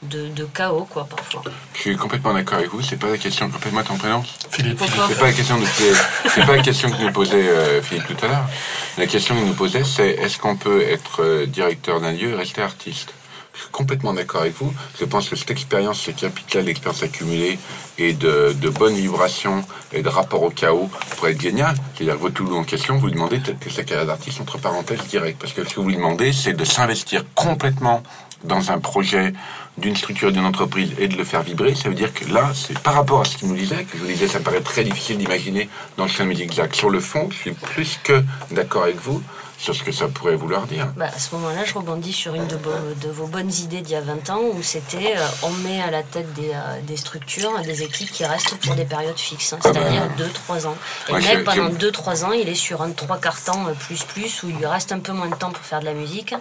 de, de chaos quoi parfois. Je suis complètement d'accord avec vous, c'est pas la question, complètement ton prénom Philippe. C'est pas la question de c'est pas la question que nous posait euh, Philippe tout à l'heure. La question qu'il nous posait c'est est-ce qu'on peut être directeur d'un lieu et rester artiste? Complètement d'accord avec vous. Je pense que cette expérience, cette capitale d'expérience accumulée et de, de bonnes vibrations et de rapport au chaos pourrait être génial. C'est-à-dire que votre Toulouse en question, vous demandez peut-être que sa carrière d'artiste entre parenthèses direct. Parce que ce que vous lui demandez, c'est de s'investir complètement dans un projet d'une structure d'une entreprise et de le faire vibrer, ça veut dire que là, c'est par rapport à ce qu'il nous disait, que je vous disais, ça paraît très difficile d'imaginer dans le champ musique exact. Sur le fond, je suis plus que d'accord avec vous sur ce que ça pourrait vouloir dire. Bah, à ce moment-là, je rebondis sur une de, de, vos bonnes idées d'il y a 20 ans, où c'était euh, on met à la tête des, euh, des, structures des équipes qui restent pour des périodes fixes, hein, c'est-à-dire 2-3 ans. Et même pendant 2-3 ans, il est sur un 3 quarts temps euh, plus plus, où il lui reste un peu moins de temps pour faire de la musique.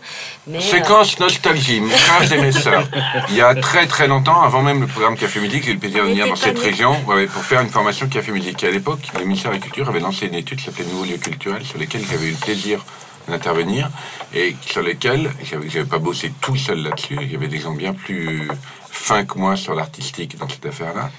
Mais, Séquence nostalgie, mes frères et mes sœurs. Il y a très très longtemps, avant même le programme Café Musique, j'ai eu le plaisir de venir dans cette région pour faire une formation Café Musique. Et à l'époque, le ministère de la Culture avait lancé une étude qui s'appelait Nouveaux lieux culturels, sur lesquels j'avais eu le plaisir d'intervenir et sur lesquels j'avais pas bossé tout seul là-dessus. Il y avait des gens bien plus fins que moi sur l'artistique dans cette affaire-là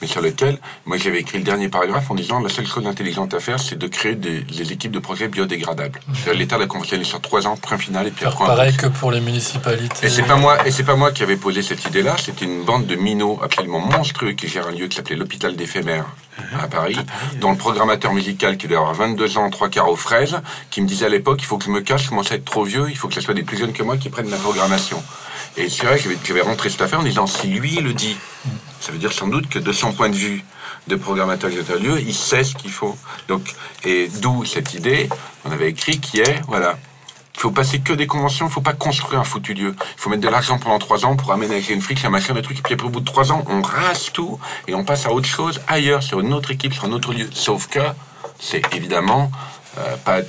mais sur lequel, moi j'avais écrit le dernier paragraphe en disant la seule chose intelligente à faire, c'est de créer des, équipes de projets biodégradables. Mhm. L'État l'a conventionné sur trois ans, point final, et puis après. Pareil que pour les municipalités. Et c'est pas moi, et c'est pas moi qui avais posé cette idée-là. C'était une bande de minots absolument monstrueux qui gère un lieu qui s'appelait l'hôpital d'éphémère mhm. à Paris, dont le programmateur musical qui devait avoir 22 ans, trois quarts aux fraises, qui me disait à l'époque, il faut que je me cache, je commence à être trop vieux, il faut que ce soit des plus jeunes que moi qui prennent la programmation. Et c'est vrai que j'avais rentré cette affaire en disant, si lui le dit, ça veut dire sans doute que de son point de vue de programmateur de lieu, il sait ce qu'il faut. Donc, et d'où cette idée, on avait écrit, qui est, voilà, il faut passer que des conventions, il faut pas construire un foutu lieu. Il faut mettre de l'argent pendant trois ans pour aménager une friche, un machin, des trucs, et puis après, au bout de trois ans, on rase tout et on passe à autre chose ailleurs, sur une autre équipe, sur un autre lieu. Sauf que c'est évidemment euh, pas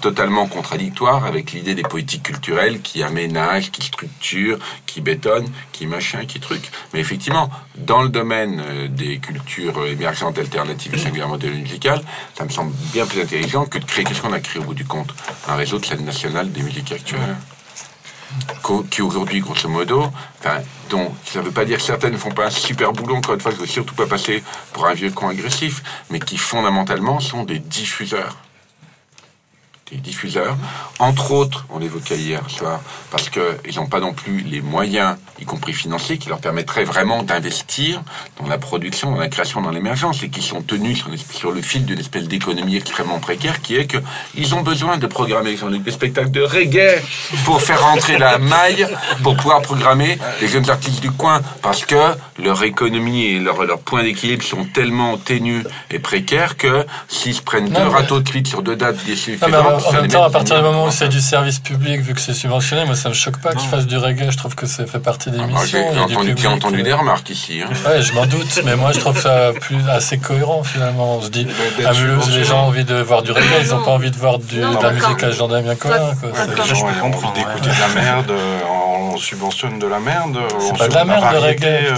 totalement contradictoire avec l'idée des politiques culturelles qui aménagent, qui structurent, qui bétonnent, qui machin, qui truc. Mais effectivement, dans le domaine euh, des cultures émergentes, alternatives et singulièrement musicales, ça me semble bien plus intelligent que de créer, qu'est-ce qu'on a créé au bout du compte? Un réseau de scène nationale des musiques actuelles. Qui aujourd'hui, grosso modo, enfin, dont ça ne veut pas dire que certaines ne font pas un super boulot, encore une fois, je ne veux surtout pas passer pour un vieux con agressif, mais qui fondamentalement sont des diffuseurs des diffuseurs. Entre autres, on l'évoquait hier soir, parce qu'ils n'ont pas non plus les moyens, y compris financiers, qui leur permettraient vraiment d'investir dans la production, dans la création, dans l'émergence, et qui sont tenus sur, le fil d'une espèce d'économie extrêmement précaire, qui est qu'ils ont besoin de programmer des spectacles de reggae pour faire rentrer la maille, pour pouvoir programmer les jeunes artistes du coin, parce que leur économie et leur, leur point d'équilibre sont tellement ténus et précaires que s'ils se prennent deux râteaux de suite sur deux dates des en même temps, à partir du moment où c'est du service public, vu que c'est subventionné, moi ça me choque pas qu'ils fassent du reggae. Je trouve que ça fait partie des ah, missions. J'ai entendu, entendu des remarques ici. Hein. Ouais, je m'en doute, mais moi je trouve ça plus assez cohérent finalement. On se dit, à Mulhouse, les gens ont envie de voir du reggae, ils n'ont pas envie de voir du, de la musique à Jean bien Colin. Les gens ont envie d'écouter de la merde on subventionne de la merde. C'est pas de la merde, le reggae.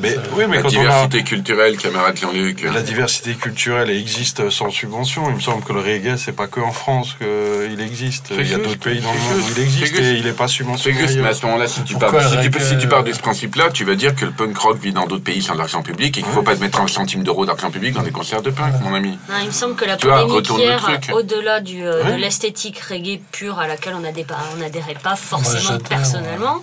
mais, oui, mais la diversité culturelle, camarade Jean-Luc. La diversité culturelle existe sans subvention. Il me semble que le reggae, c'est pas que en France qu'il existe. Il y a d'autres pays dans le monde où il existe et il n'est pas subventionné. Juste, mais à ce moment-là, si tu pars, de ce principe-là, tu vas dire que le punk rock vit dans d'autres pays sans l'argent public et qu'il ne faut pas mettre un centime d'euros d'argent public dans des concerts de punk, mon ami. il me semble que la polémique hier, au-delà euh, de l'esthétique reggae pure à laquelle on n'adhérait pas forcément personnellement,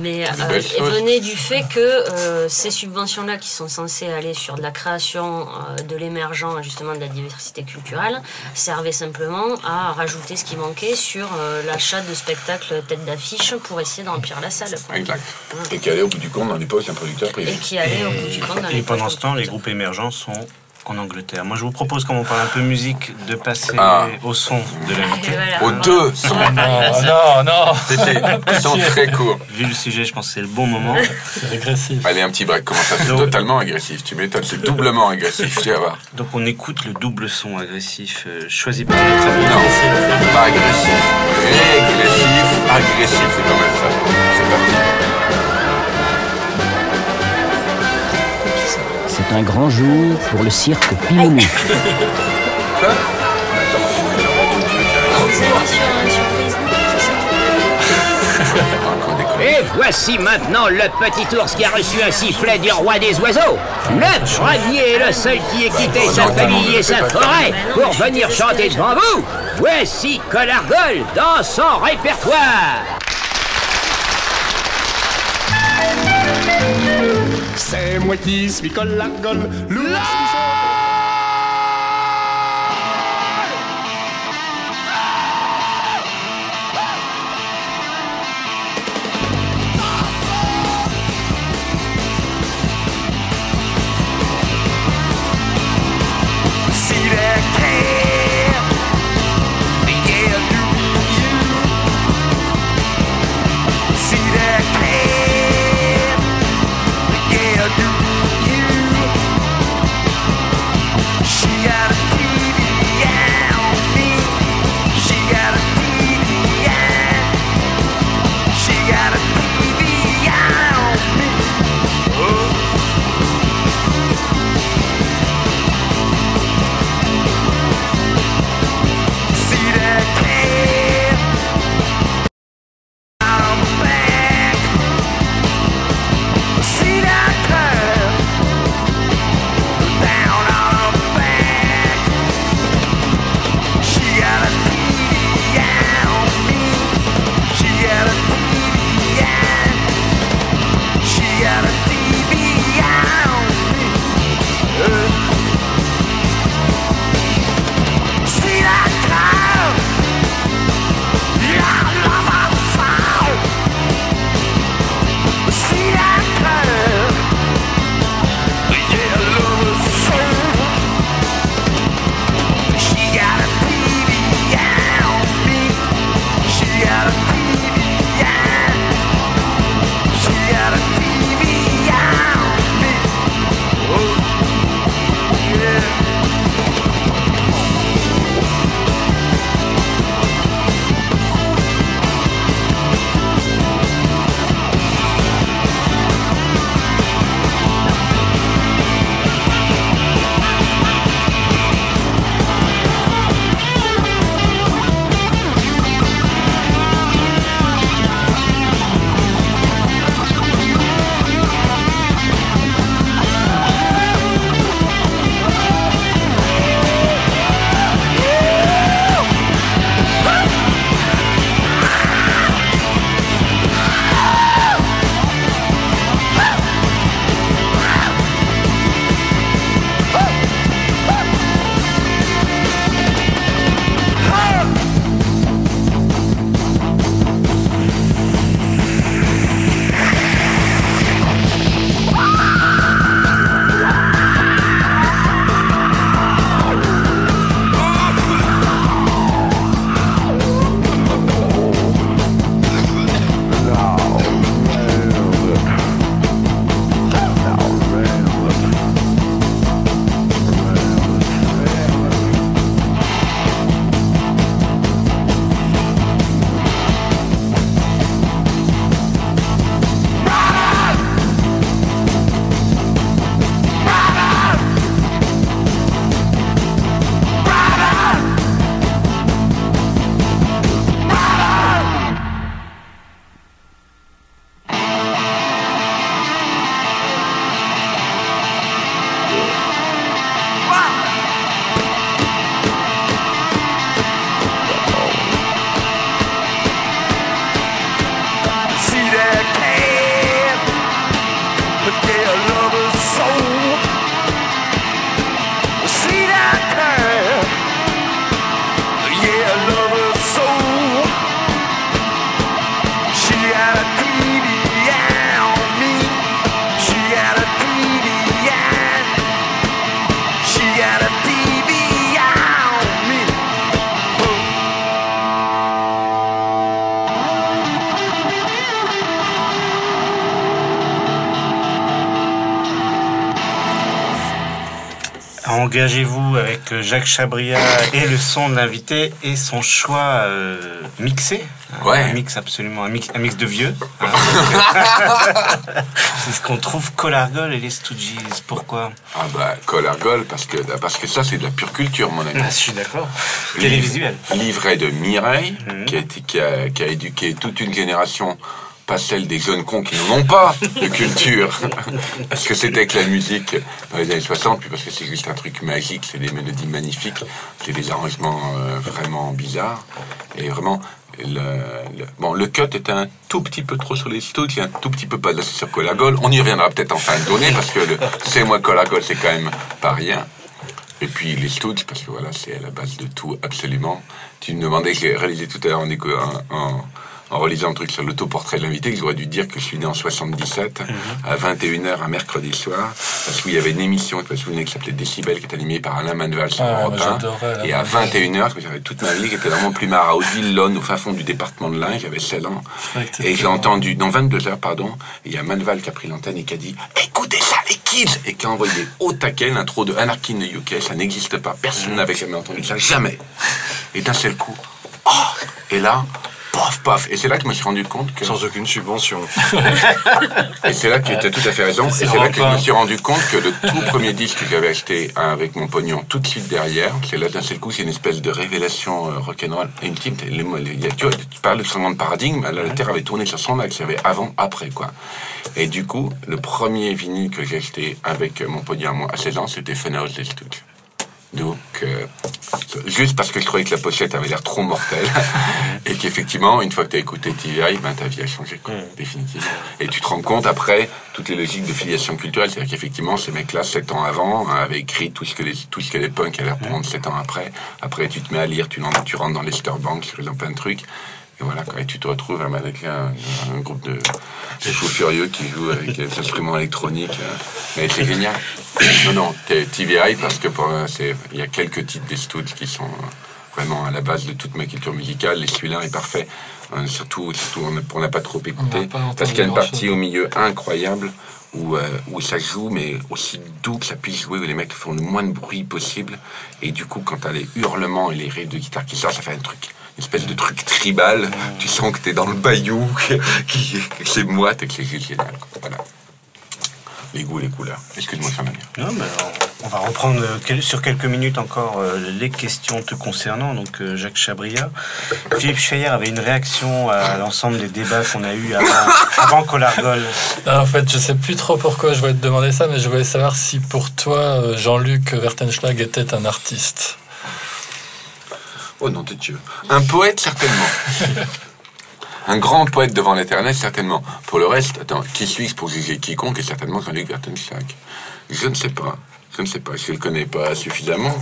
mais euh, venait du fait que euh, ces subventions-là, qui sont censées aller sur de la création, euh, de l'émergent, justement de la diversité culturelle, servaient simplement à rajouter ce qui manquait sur l'achat de spectacles tête d'affiche pour essayer d'emplir la salle. Exact. Et qui allait au bout du compte dans les poches d'un producteur privé. Et qui allait au bout du compte dans les Et pendant ce temps, les groupes émergents sont en Angleterre. Moi, je vous propose, comme on parle un peu musique, de passer ah. au son de l'invité. Voilà. Aux deux sons. non, non, C'était très court. Vu le sujet, je pense que c'est le bon moment. C'est agressif. Allez, un petit break. Comment ça C'est totalement agressif. Tu m'étonnes, c'est doublement agressif. Tu vas voir. Donc, on écoute le double son agressif euh, choisi par notre ami. Non, pas agressif. Régressif, agressif, c'est quand même ça. Un grand jour pour le cirque Pimounou. Et voici maintenant le petit ours qui a reçu un sifflet du roi des oiseaux. Le premier et le seul qui ait quitté sa famille et sa forêt pour venir chanter devant vous. Voici Colargol dans son répertoire. C'est moi qui suis Colargol, Engagez-vous avec Jacques Chabria et le son de l'invité et son choix mixé. Ouais. Un mix absolument, un mix, un mix de vieux. C'est ce qu'on trouve Colargol et les Stooges. Pourquoi? Ah bah Colargol parce que parce que ça c'est de la pure culture mon ami. Ah, je suis d'accord. Télévisuel. Livret de Mireille mhm. qui, a, qui, a, qui a éduqué toute une génération pas celle des jeunes cons qui n'ont pas de culture. parce que c'était que la musique dans les années 60, puis parce que c'est juste un truc magique, c'est des mélodies magnifiques, c'est des arrangements euh, vraiment bizarres. Et vraiment, le, bon, le cut est un tout petit peu trop sur les a un tout petit peu pas de sur Colagol. On y reviendra peut-être en fin de journée parce que c'est moi Colagol, c'est quand même pas rien. Et puis les stouts, parce que voilà, c'est à la base de tout, absolument. Tu me demandais, j'ai réalisé tout à l'heure en, en, en relisant un truc sur l'autoportrait de l'invité, que j'aurais dû dire que je suis né en 77, mhm. à 21h un mercredi soir, parce qu'il y avait une émission, je me souviens, qui s'appelait Décibel, qui est animée par Alain Manval sur ah, Europe 1. Et à 21h, que j'avais toute ma vie, j'étais vraiment plus marre à Odile, au fin fond du département de l'Ain, j'avais 16 ans. Et j'ai entendu, dans 22h, pardon, il y a Manval qui a pris l'antenne et qui a dit Écoutez ça, les kids Et qui a envoyé au taquet l'intro de Anarchy in the UK, ça n'existe pas, personne n'avait jamais entendu ça, jamais. Et d'un seul coup, oh Et là, paf, paf. Et c'est là que je me suis rendu compte que. Sans aucune subvention. et c'est là que tu as tout à fait raison. Et c'est là que je me suis rendu compte que le tout premier disque que j'avais acheté avec mon pognon tout de suite derrière, c'est là d'un seul coup, c'est une espèce de révélation euh, rock'n'roll intime. tu, vois, tu parles de changement de paradigme, la Terre avait tourné sur son axe, il y avait avant, après, quoi. Et du coup, le premier vinyle que j'ai acheté avec mon pognon à moi à 16 ans, c'était Funhouse des Stooges. Donc, euh, juste parce que je croyais que la pochette avait l'air trop mortelle, et qu'effectivement, une fois que tu as écouté TVI, ben, ta vie a changé, quoi, mm. définitivement. Et tu te rends compte après, toutes les logiques de filiation culturelle, c'est-à-dire qu'effectivement, ces mecs-là, 7 ans avant, avaient écrit tout ce que les, tout ce que les punks allaient reprendre 7 ans après. Après, tu te mets à lire, tu, tu rentres dans les Starbanks, tu dans plein de trucs. Et voilà, et tu te retrouves avec un, un groupe de, de fous furieux qui jouent avec des instruments électroniques. Euh, mais c'est génial. Non, non, TVI parce que il y a quelques titres des Stooges qui sont vraiment à la base de toute ma culture musicale. Et celui-là est parfait. Euh, surtout, surtout, on n'a pas trop écouté. parce qu'il y a une partie au milieu incroyable où, euh, où ça joue, mais aussi doux que ça puisse jouer, où les mecs font le moins de bruit possible. Et du coup, quand t'as les hurlements et les rires de guitare qui sortent, ça fait un truc espèce de truc tribal. Tu sens que tu es dans le bayou, que, c'est moite et que c'est génial. Voilà. Les goûts, les couleurs. Excuse-moi, ça Non, mais on va reprendre euh, sur quelques minutes encore euh, les questions te concernant. Donc, euh, Jacques Chabria. Philippe Chayer avait une réaction à l'ensemble des débats qu'on a eu avant, avant Colargol. en fait, je sais plus trop pourquoi je voulais te demander ça, mais je voulais savoir si pour toi, Jean-Luc Vertenschlag était un artiste. Oh non de Dieu. Un poète, certainement. un grand poète devant l'éternel, certainement. Pour le reste, attends, qui suis-je pour juger quiconque Et certainement Jean-Luc Vertenschlag. Je ne sais pas. Je ne sais pas. Je ne le connais pas suffisamment.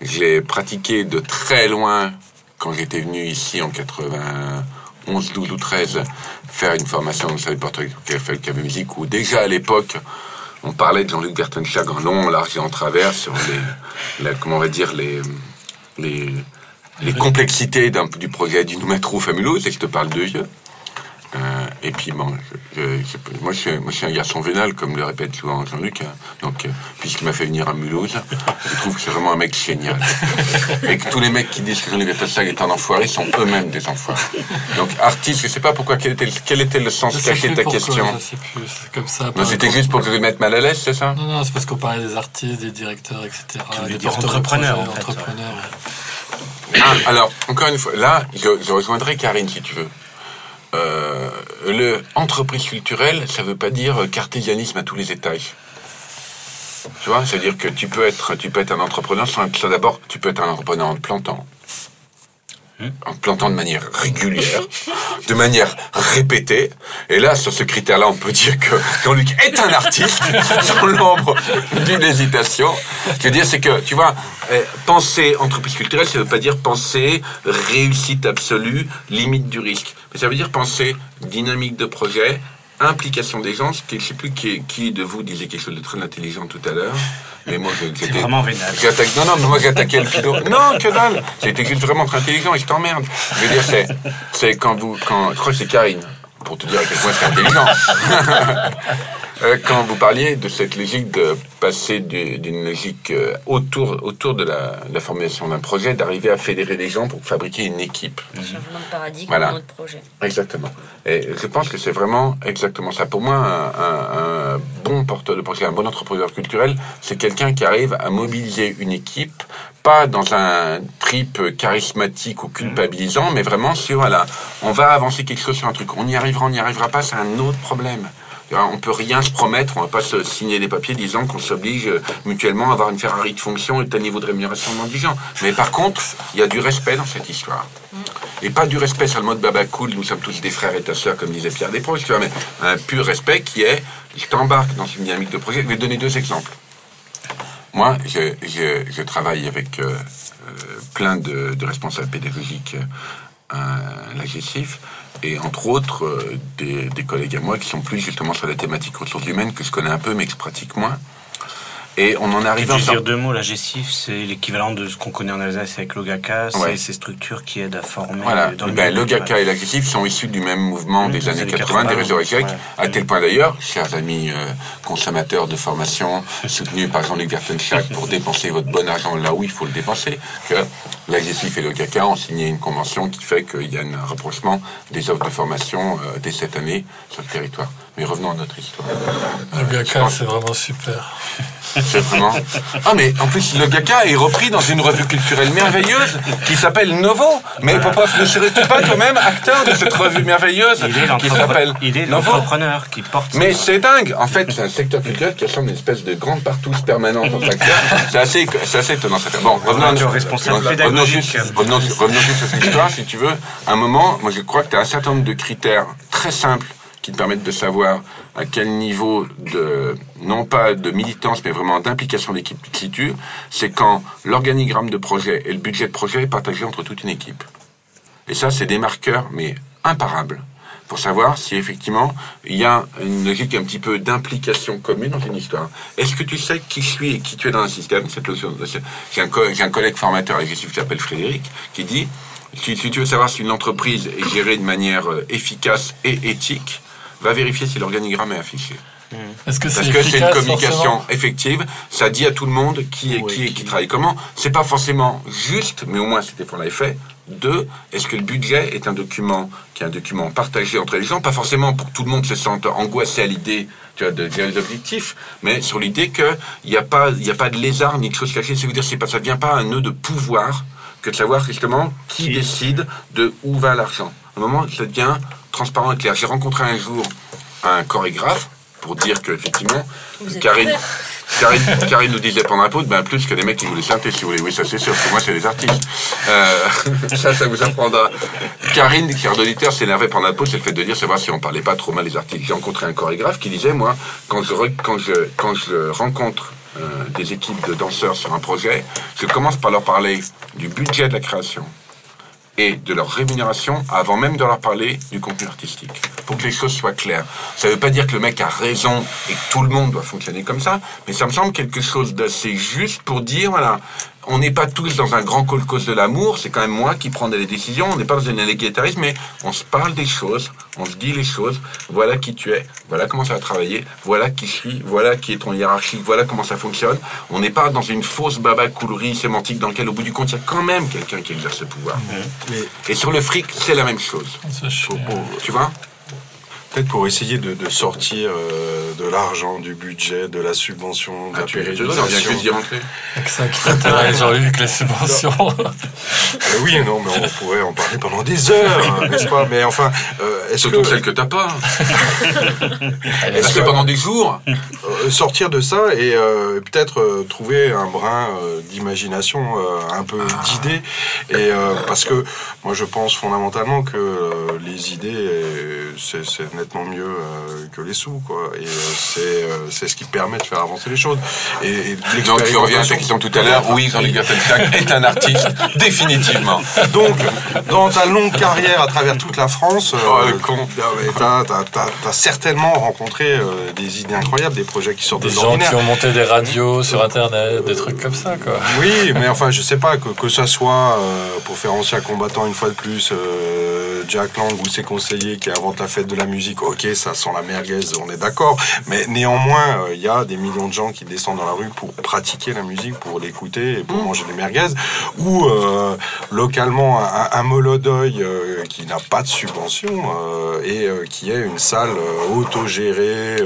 J'ai pratiqué de très loin, quand j'étais venu ici en 91, 12 ou 13, faire une formation dans le portrait de musique, où déjà à l'époque, on parlait de Jean-Luc Vertenschlag en long, en large et en travers sur les, comment on va dire, les, les, les complexités du projet du Noumetrou Fabuleux, et je te parle de vieux. Euh, et puis bon, moi, je suis, moi je suis un garçon vénal, comme le répète souvent Jean-Luc. Hein. donc, euh, puisqu'il m'a fait venir à Mulhouse, je trouve que c'est vraiment un mec génial. et que tous les mecs qui disent que Jean-Luc est un enfoiré sont eux-mêmes des enfoirés. Donc, artiste, je sais pas pourquoi, quel était, quel était le sens caché de ta question Je sais plus, c'est comme ça. c'était juste pour te mettre mal à l'aise, c'est ça? Non, non, c'est parce qu'on parlait des artistes, des directeurs, etc. des entrepreneurs, en fait. entrepreneurs. Ah, alors, encore une fois, là, je, rejoindrai Karine si tu veux. Euh, le entreprise culturelle, ça ne veut pas dire cartésianisme à tous les étages. Tu vois, c'est-à-dire que tu peux être, tu peux être un entrepreneur sans, d'abord, tu peux être un entrepreneur en plantant, en plantant de manière régulière, de manière répétée. Et là, sur ce critère-là, on peut dire que Jean-Luc est un artiste, sans l'ombre d'une hésitation. Ce que je veux dire, c'est que, tu vois, eh, penser entreprise culturelle, ça ne veut pas dire penser réussite absolue, limite du risque. Mais ça veut dire penser dynamique de projet, implication des gens. Je ne sais plus qui, qui de vous disait quelque chose de très intelligent tout à l'heure. Mais moi, c'est vraiment vénal. Non, non, mais moi, j'ai attaqué le pilote. Non, que dalle C'était juste vraiment très intelligent et je t'emmerde. Je veux dire, c'est, c'est quand vous. Quand, je crois que c'est Karine, pour te dire à quel point c'est intelligent. euh, quand vous parliez de cette logique de passer d'une logique euh, autour, autour de la, la formation d'un projet, d'arriver à fédérer des gens pour fabriquer une équipe. Un changement de paradigme voilà. dans notre projet. Exactement. Et je pense que c'est vraiment exactement ça. Pour moi, un, un, bon porteur de projet, un bon entrepreneur culturel, c'est quelqu'un qui arrive à mobiliser une équipe, pas dans un trip charismatique ou culpabilisant, mais vraiment sur, voilà, on va avancer quelque chose sur un truc. On y arrivera, on n'y arrivera pas, c'est un autre problème. On peut rien se promettre, on va pas se signer des papiers disant qu'on s'oblige mutuellement à avoir une Ferrari de fonction et tel niveau de rémunération dans 10 ans. Mais par contre, il y a du respect dans cette histoire. Et pas du respect sur le mode baba cool, nous sommes tous des frères et ta soeur, comme disait Pierre Desproges, tu vois, mais un pur respect qui est, je t'embarque dans une dynamique de projet. Je vais donner deux exemples. Moi, je, travaille avec euh, euh, plein de, responsables pédagogiques euh, l'AGCIF, et entre autres euh, des, collègues à moi qui sont plus justement sur la thématique ressources humaines que je connais un peu mais que je pratique moins. Et on en arrive à dire deux mots, la GESIF, c'est l'équivalent de ce qu'on connaît en Alsace avec l'OGACA, c'est ces structures qui aident à former. Voilà, dans ben, l'OGACA et la GESIF sont issus du même mouvement des années 80, des réseaux échecs, à tel point d'ailleurs, chers amis euh, consommateurs de formation, soutenus par Jean-Luc Vertenschlag pour dépenser votre bon argent là où il faut le dépenser, que la GESIF et l'OGACA ont signé une convention qui fait qu'il y a un rapprochement des offres de formation euh, dès cette année sur le territoire. Mais revenons à notre histoire. Le GACA, c'est vraiment super. C'est vraiment. Ah, mais en plus, le GACA est repris dans une revue culturelle merveilleuse qui s'appelle Novo. Mais Popov, ne serais-tu pas toi-même acteur de cette revue merveilleuse qui s'appelle Il est l'entrepreneur qui porte. Mais c'est dingue. En fait, c'est un secteur culturel qui ressemble à une espèce de grande partouze permanente en facteur. C'est assez, assez étonnant. Bon, revenons à responsable revenons juste, revenons, revenons juste à cette histoire, si tu veux. À un moment, moi, je crois que tu as un certain nombre de critères très simples qui te permettent de savoir à quel niveau de, non pas de militance, mais vraiment d'implication d'équipe tu te situes, c'est quand l'organigramme de projet et le budget de projet est partagé entre toute une équipe. Et ça, c'est des marqueurs, mais imparables, pour savoir si effectivement il y a une logique un petit peu d'implication commune dans une histoire. Est-ce que tu sais qui suis et qui tu es dans un système? J'ai un, un, collègue formateur qui s'appelle Frédéric qui dit si, si, tu veux savoir si une entreprise est gérée de manière euh, efficace et éthique, va vérifier si l'organigramme est affiché. Mmh. Parce que c'est une communication effective, ça dit à tout le monde qui est qui, qui, travaille comment. C'est pas forcément juste, mais au moins c'était pour l'effet. Deux, est-ce que le budget est un document qui est un document partagé entre les gens, pas forcément pour que tout le monde se sente angoissé à l'idée tu vois, de des objectifs, mais sur l'idée qu'il n'y a pas a pas de lézard ni de choses cachées. C'est dire c'est pas ça vient pas un nœud de pouvoir que de savoir justement qui, décide de où va l'argent. À un moment, ça devient transparent et clair. J'ai rencontré un jour un chorégraphe pour dire qu'effectivement, Karine, Karine, nous disait pendant un pot, ben plus que les mecs qui voulaient chanter, si vous voulez. Oui, ça c'est sûr, parce que moi c'est des artistes. Euh, ça, ça vous apprendra. Karine, qui est d'auditeur, s'énervait pendant un pot, c'est le fait de dire, c'est voir si on parlait pas trop mal des artistes. J'ai rencontré un chorégraphe qui disait, moi, quand je, quand je, quand je rencontre euh, des équipes de danseurs sur un projet, je commence par leur parler du budget de la création et de leur rémunération avant même de leur parler du contenu artistique. Pour que les choses soient claires. Ça ne veut pas dire que le mec a raison et que tout le monde doit fonctionner comme ça, mais ça me semble quelque chose d'assez juste pour dire, voilà, on n'est pas tous dans un grand cause de l'amour, c'est quand même moi qui prends les décisions, on n'est pas dans un égalitarisme, mais on se parle des choses, on se dit les choses, voilà qui tu es, voilà comment ça va travailler, voilà qui je suis, voilà qui est ton hiérarchie, voilà comment ça fonctionne. On n'est pas dans une fausse babacoulerie sémantique dans laquelle au bout du compte il y a quand même quelqu'un qui exerce ce pouvoir. Mmh. Et sur le fric, c'est la même chose. Tu vois? Peut-être pour essayer de, sortir euh, de l'argent, du budget, de la subvention, de ah, la tu, pérennisation. Tu rentrer. Avec ça qui t'intéresse, Jean-Luc, les subventions. Euh, oui, non, mais on pourrait en parler pendant des heures, hein, n'est-ce pas? Mais enfin, euh, est-ce que... celle que t'as pas. est-ce que pendant des jours Sortir de ça et peut-être trouver un brin d'imagination, un peu ah. d'idées. Et parce que moi, je pense fondamentalement que les idées, c'est nettement mieux euh, que les sous, quoi. Et euh, euh, c'est ce qui permet de faire avancer les choses. Et, Donc tu reviens à ta question tout à l'heure. Oui, Jean-Luc est un artiste, définitivement. Donc, dans ta longue carrière à travers toute la France, oh, tu as, certainement rencontré des idées incroyables, des projets qui sortent des gens qui ont monté des radios sur Internet, des trucs comme ça, quoi. Oui, mais enfin, je sais pas que, que ça soit pour faire ancien combattant une fois de plus Jack Lang ou ses conseillers qui inventent la fête de la musique, ok, ça sent la merguez, on est d'accord. Mais néanmoins, il y a des millions de gens qui descendent dans la rue pour pratiquer la musique, pour l'écouter et pour mmh. manger des merguez. Ou localement, un, un Molodoy qui n'a pas de subvention et qui est une salle autogérée,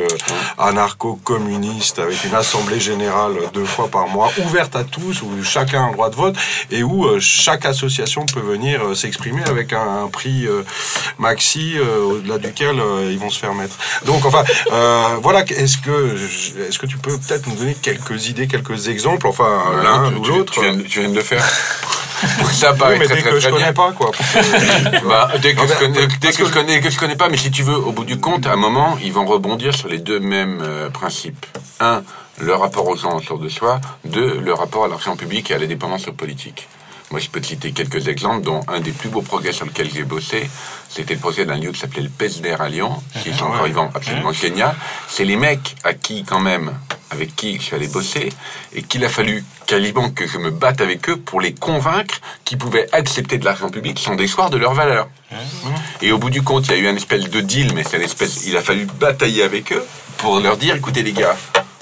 anarcho-communiste, avec une assemblée générale deux fois par mois, ouverte à tous, où chacun a un droit de vote et où chaque association peut venir euh, s'exprimer avec un, prix euh, maxi euh, au-delà duquel ils vont se faire mettre. Donc enfin, voilà, est-ce que, est-ce que tu peux peut-être nous donner quelques idées, quelques exemples, enfin l'un ou l'autre? tu, viens, de le faire. ça paraît très, très, que je connais pas quoi. Bah, dès que, je connais, dès que, je connais, que je connais pas, mais si tu veux, au bout du compte, à un moment, ils vont rebondir sur les deux mêmes principes. Un, le rapport aux gens autour de soi. Deux, le rapport à l'argent public et à la dépendance politique. Moi, je peux te citer quelques exemples, dont un des plus beaux projets sur lequel j'ai bossé, c'était le projet d'un lieu qui s'appelait le PESDER à Lyon, qui est encore vivant, absolument génial. C'est les mecs à qui, quand même, avec qui je suis allé bosser, et qu'il a fallu quasiment que je me batte avec eux pour les convaincre qu'ils pouvaient accepter de l'argent public sans déchoir de leur valeur. Et au bout du compte, il y a eu un espèce de deal, mais c'est espèce, il a fallu batailler avec eux pour leur dire, écoutez les gars,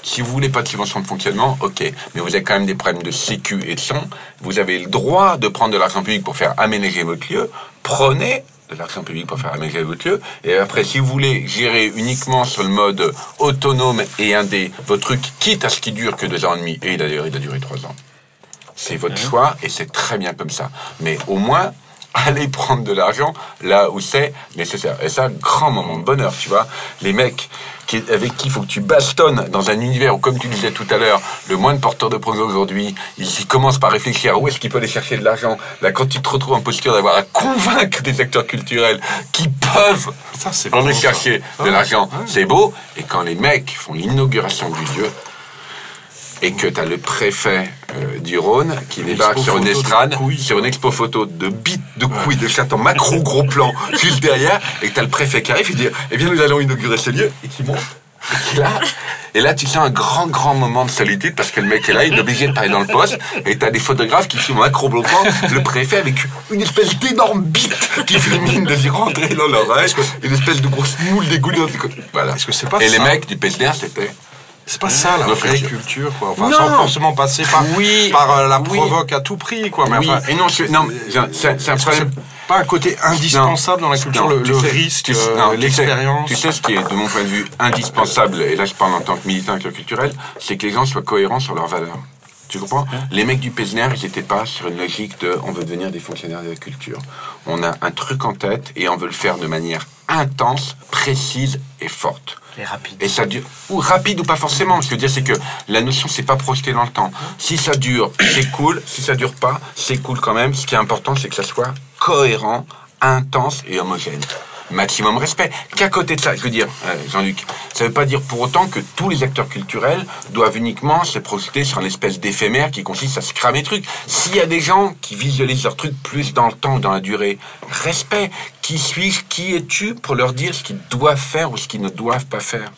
si vous voulez pas de subvention de fonctionnement, ok, mais vous avez quand même des problèmes de sécu et de son. Vous avez le droit de prendre de l'argent public pour faire aménager votre lieu. Prenez de l'argent public pour faire aménager votre lieu. Et après, si vous voulez gérer uniquement sur le mode autonome et indé votre truc, quitte à ce qui dure que deux ans et demi, et il a, il a duré trois ans. C'est votre choix et c'est très bien comme ça. Mais au moins, allez prendre de l'argent là où c'est nécessaire. Et ça, grand moment de bonheur, tu vois. Les mecs avec qui il faut que tu bastonnes dans un univers où, comme tu disais tout à l'heure, le moins de porteurs de projet aujourd'hui, ils commencent par réfléchir où est-ce qu'ils peuvent aller chercher de l'argent. Là, quand tu te retrouves en posture d'avoir à convaincre des acteurs culturels qui peuvent ça, aller chercher de l'argent, c'est beau. Et quand les mecs font l'inauguration du lieu, et que tu as le préfet euh, du Rhône qui débarque sur une estrade, sur une expo photo de bites de couilles de chat en macro gros plan juste derrière, et que tu as le préfet qui arrive, il dit Eh bien, nous allons inaugurer ce lieu, et qui monte. Et là, et là, tu sens un grand, grand moment de solitude parce que le mec est là, il est obligé de parler dans le poste, et t'as des photographes qui filment en macro plan le préfet avec une espèce d'énorme bite qui mine de lui rentrer dans l'oreille, une espèce de grosse moule dégoulante. Voilà. Est-ce que c'est pas et les mecs du PSDR, c'était c'est pas ça la vraie culture, quoi. Enfin, sans forcément passer par, oui, par euh, la provoque à tout prix, quoi. Mais oui. et non, non c'est un problème. Pas un côté indispensable dans la culture, le, risque, euh, l'expérience. Tu, sais, ce qui est, de mon point de vue, indispensable, et là je parle en tant que militant culturel, c'est que les gens soient cohérents sur leurs valeurs. Tu comprends? Les mecs du Pesner, ils n'étaient pas sur une logique de on veut devenir des fonctionnaires de la culture. On a un truc en tête et on veut le faire de manière intense, précise et forte. Et rapide. Et ça dure. Ou rapide ou pas forcément. Ce que je veux dire, c'est que la notion, c'est pas projeté dans le temps. Si ça dure, c'est cool. Si ça dure pas, c'est cool quand même. Ce qui est important, c'est que ça soit cohérent, intense et homogène maximum respect. Qu'à côté de ça, je veux dire, euh, Jean-Luc, ça ne veut pas dire pour autant que tous les acteurs culturels doivent uniquement se projeter sur une espèce d'éphémère qui consiste à se cramer trucs. S'il y a des gens qui visualisent leurs trucs plus dans le temps dans la durée, respect. Qui suis-je? Qui es-tu pour leur dire ce qu'ils doivent faire ou ce qu'ils ne doivent pas faire?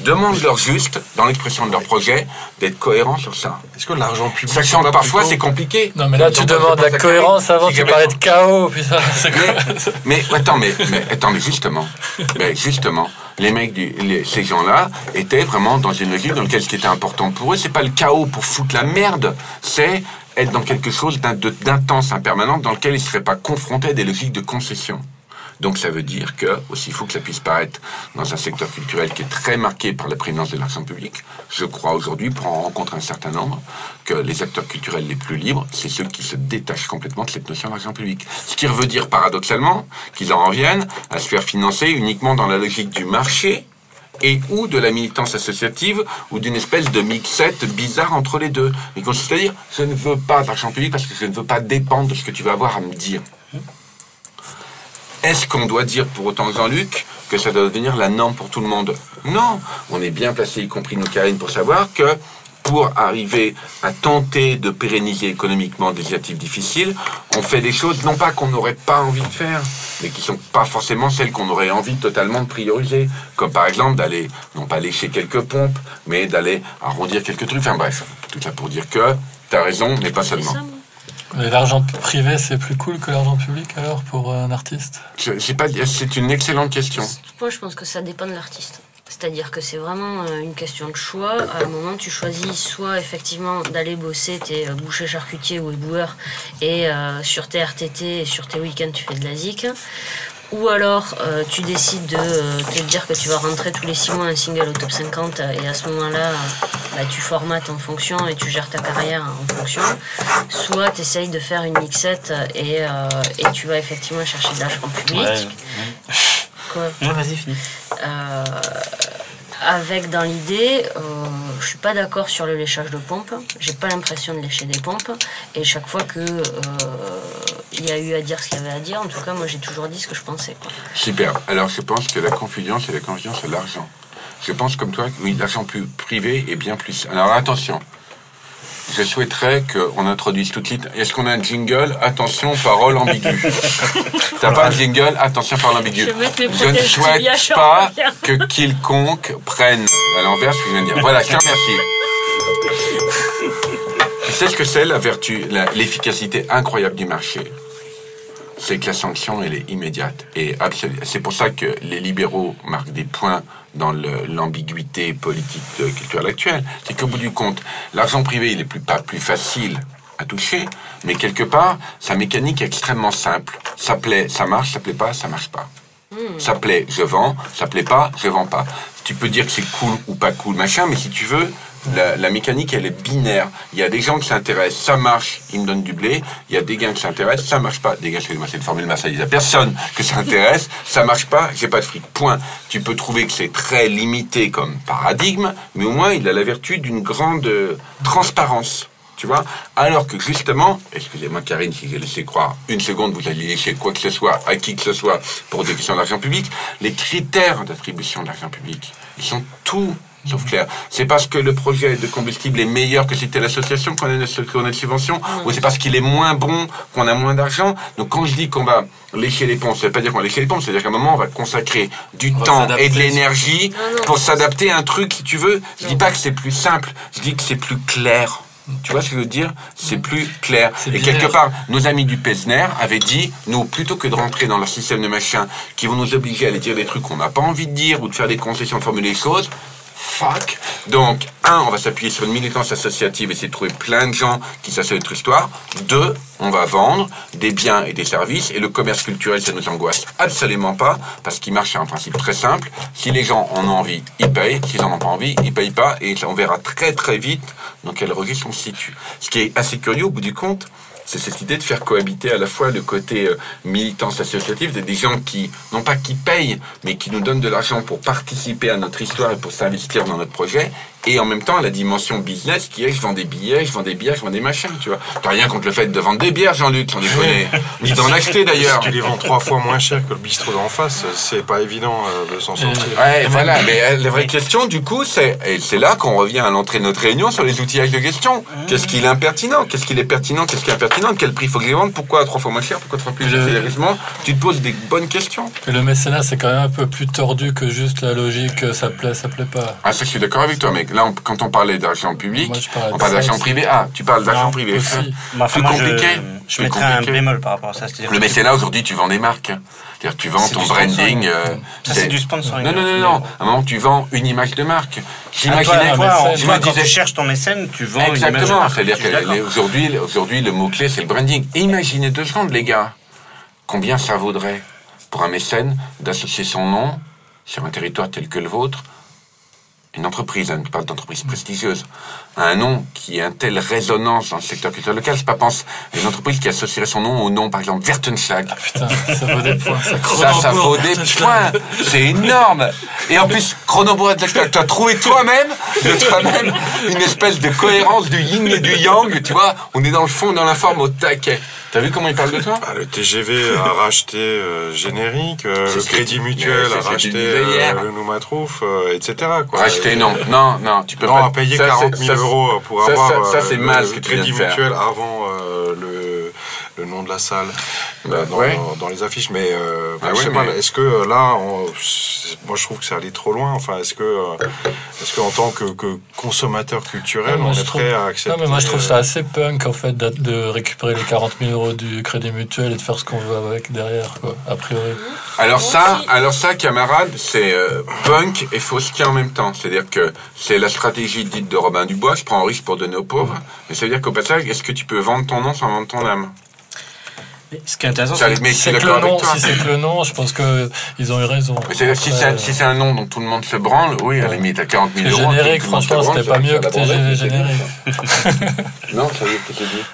Demande-leur juste, dans l'expression de leur projet, d'être cohérent sur ça. Est-ce que l'argent public. Sachant que parfois c'est compliqué. Non, mais là tu demandes la cohérence avant, tu parlais de chaos, putain. Mais, mais, attends, mais, mais, attends, mais justement, mais justement, les mecs, du, ces gens-là, étaient vraiment dans une logique dans laquelle ce qui était important pour eux, c'est pas le chaos pour foutre la merde, c'est être dans quelque chose d'intense, impermanent, dans lequel ils ne seraient pas confrontés à des logiques de concession. Donc ça veut dire que, aussi fou que ça puisse paraître dans un secteur culturel qui est très marqué par la prégnance de l'argent public, je crois aujourd'hui, pour en rencontrer un certain nombre, que les acteurs culturels les plus libres, c'est ceux qui se détachent complètement de cette notion d'argent public. Ce qui veut dire paradoxalement qu'ils en reviennent à se faire financer uniquement dans la logique du marché et ou de la militance associative ou d'une espèce de mixette bizarre entre les deux. Mais consiste à dire, je ne veux pas d'argent public parce que je ne veux pas dépendre de ce que tu vas avoir à me dire. Est-ce qu'on doit dire pour autant, Jean-Luc, que ça doit devenir la norme pour tout le monde? Non, on est bien placé, y compris nous, Karine, pour savoir que pour arriver à tenter de pérenniser économiquement des initiatives difficiles, on fait des choses non pas qu'on n'aurait pas envie de faire, mais qui sont pas forcément celles qu'on aurait envie totalement de prioriser. Comme par exemple d'aller, non pas lécher quelques pompes, mais d'aller arrondir quelques trucs. Enfin bref, tout ça pour dire que tu as raison, mais pas seulement. L'argent privé, c'est plus cool que l'argent public alors pour un artiste? C'est pas, c'est une excellente question. Moi, je pense que ça dépend de l'artiste. C'est-à-dire que c'est vraiment euh, une question de choix. À un moment, tu choisis soit effectivement d'aller bosser, t'es euh, boucher charcutier ou éboueur, et euh, sur tes RTT et sur tes week-ends, tu fais de la zik. Ou alors, tu décides de te dire que tu vas rentrer tous les 6 mois un single au top 50, et à ce moment-là, bah, tu formates en fonction et tu gères ta carrière en fonction. Soit tu essayes de faire une mixette et, et tu vas effectivement chercher de l'argent public. Quoi? Non, vas-y, finis. Euh, avec dans l'idée, euh, je suis pas d'accord sur le léchage de pompe. J'ai pas l'impression de lécher des pompes. Et chaque fois que euh, il y a eu à dire ce qu'il y avait à dire, en tout cas, moi j'ai toujours dit ce que je pensais. Super. Alors je pense que la confusion, c'est la confusion, c'est l'argent. Je pense comme toi, oui, l'argent plus privé est bien plus. Alors attention, je souhaiterais qu'on introduise tout de suite. Est-ce qu'on a un jingle? Attention, parole ambiguë. T'as pas un jingle? Attention, parole ambiguë. Je, ne souhaite pas que quiconque prenne à l'envers ce que je viens de dire. Voilà, je te remercie. Tu sais ce que c'est la vertu, l'efficacité incroyable du marché? C'est que la sanction, elle est immédiate. Et c'est pour ça que les libéraux marquent des points dans l'ambiguïté politique culturelle actuelle, c'est qu'au bout du compte, l'argent privé, il est plus, pas plus facile à toucher, mais quelque part, sa mécanique est extrêmement simple. Ça plaît, ça marche, ça plaît pas, ça marche pas. Hmm. Ça plaît, je vends, ça plaît pas, je vends pas. Tu peux dire que c'est cool ou pas cool, machin, mais si tu veux, la, mécanique, elle est binaire. Il y a des gens qui s'intéressent, ça marche, ils me donnent du blé. Il y a des gars qui s'intéressent, ça marche pas. Des gars, excusez-moi, c'est une formule marseillaise. Personne que ça intéresse, ça marche pas, j'ai pas de fric. Point. Tu peux trouver que c'est très limité comme paradigme, mais au moins, il a la vertu d'une grande transparence. Tu vois? Alors que justement, excusez-moi Karine si j'ai laissé croire une seconde, vous allez laisser quoi que ce soit, à qui que ce soit, pour des questions d'argent public, les critères d'attribution d'argent public, ils sont tout Sauf clair. C'est parce que le projet de combustible est meilleur que c'était l'association qu'on a, une, qu'on a une subvention, ou c'est parce qu'il est moins bon qu'on a moins d'argent. Donc quand je dis qu'on va lécher les ponts, ça veut pas dire qu'on va lécher les ponts, c'est-à-dire qu'à un moment on va consacrer du temps et de l'énergie pour s'adapter à un truc, si tu veux. Je dis pas que c'est plus simple, je dis que c'est plus clair. Tu vois ce que je veux dire? C'est plus clair. Et quelque part, nos amis du Pesner avaient dit, nous, plutôt que de rentrer dans leur système de machin qui vont nous obliger à aller dire des trucs qu'on n'a pas envie de dire ou de faire des concessions, de formuler les choses, fuck. Donc, un, on va s'appuyer sur une militance associative, essayer de trouver plein de gens qui s'associent notre histoire. Deux, on va vendre des biens et des services. Et le commerce culturel, ça nous angoisse absolument pas, parce qu'il marche sur un principe très simple. Si les gens en ont envie, ils payent. S'ils en ont pas envie, ils payent pas. Et on verra très très vite dans quel registre on se situe. Ce qui est assez curieux au bout du compte, c'est cette idée de faire cohabiter à la fois le côté euh, militance associative des gens qui, non pas qui payent, mais qui nous donnent de l'argent pour participer à notre histoire et pour s'investir dans notre projet, et en même temps la dimension business qui est je vends des billets, je vends des bières, je vends des machins, tu vois. T'as rien contre le fait de vendre des bières, Jean-Luc, j'en ai ni d'en acheter d'ailleurs. Si tu les vends trois fois moins cher que le bistrot d'en face, c'est pas évident euh, de s'en sortir. Ouais, voilà, mais euh, la vraie question du coup, c'est, et c'est là qu'on revient à l'entrée de notre réunion sur les outillages de question. Qu'est-ce qu'il est impertinent? Qu'est-ce qu'il est pertinent? Qu'est-ce qui est impertinent? Quel prix faut que je vende? Pourquoi trois fois moins cher? Pourquoi trois fois plus cher Tu te poses des bonnes questions. Et le mécénat, c'est quand même un peu plus tordu que juste la logique, ça plaît, ça plaît pas. Ah, ça, je suis d'accord avec toi, là, quand on parlait d'argent public, on parle d'argent privé. Ah, tu parles d'argent privé. plus compliqué. Je, je mettrais un bémol par rapport à ça. Le mécénat, aujourd'hui, tu vends des marques. C'est-à-dire tu vends ton branding. Euh, ça, c'est du sponsoring. Non, non, non, non. À un moment, tu vends une image de marque. J'imaginais. Quand tu cherches ton mécène, tu vends une image de marque. C'est-à-dire qu'aujourd'hui, aujourd'hui, le mot-clé, c'est le branding. imaginez deux secondes, les gars. Combien ça vaudrait pour un mécène d'associer son nom sur un territoire tel que le vôtre une entreprise, on parle d'entreprise prestigieuse, a un nom qui a une telle résonance dans le secteur culturel local, je pas pense à une entreprise qui associerait son nom au nom, par exemple, Wertenschlag. Ah putain, ça vaut des points. Ça, ça, vaut des points. C'est énorme. Et en plus, Chronobois, tu as trouvé toi-même, toi-même, une espèce de cohérence du yin et du yang, tu vois. On est dans le fond, dans la forme, au taquet. T'as vu comment il parle de toi? Ah, Le TGV a racheté euh, Générique, euh, le Crédit Mutuel a racheté euh, le Noumatrouf, etc. Quoi. Racheté, non, non, non, tu peux non, pas. a payé 40 000 euros pour avoir ça, c'est mal, Crédit Mutuel avant le, nom de la salle bah, dans, les affiches. Mais ah je sais pas, est-ce que là, moi je trouve que ça allait trop loin. Enfin, est-ce que, est-ce qu'en tant que, consommateur culturel, on est prêt à accepter Non, mais moi je trouve ça assez punk en fait de récupérer les 40 000 euros du Crédit Mutuel et de faire ce qu'on veut avec derrière, quoi, a priori. Alors ça, alors ça, camarade, c'est punk et fausseté en même temps. C'est-à-dire que c'est la stratégie dite de Robin Dubois. Je prends un risque pour donner aux pauvres. Mais ça veut dire qu'au passage, est-ce que tu peux vendre ton nom sans vendre ton âme? Ce qui est intéressant, c'est que, si c'est que le nom, je pense qu'ils ont eu raison. si c'est un nom dont tout le monde se branle, oui, à la limite, à 40 000 euros. Générique, franchement, c'était pas mieux que TGV générique. non, ça y est, dit.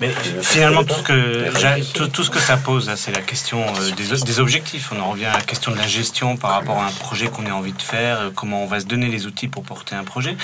Mais finalement, tout ce que, tout, ce que ça pose, c'est la question euh, des, des, objectifs. On en revient à la question de la gestion par rapport à un projet qu'on a envie de faire, euh, comment on va se donner les outils pour porter un projet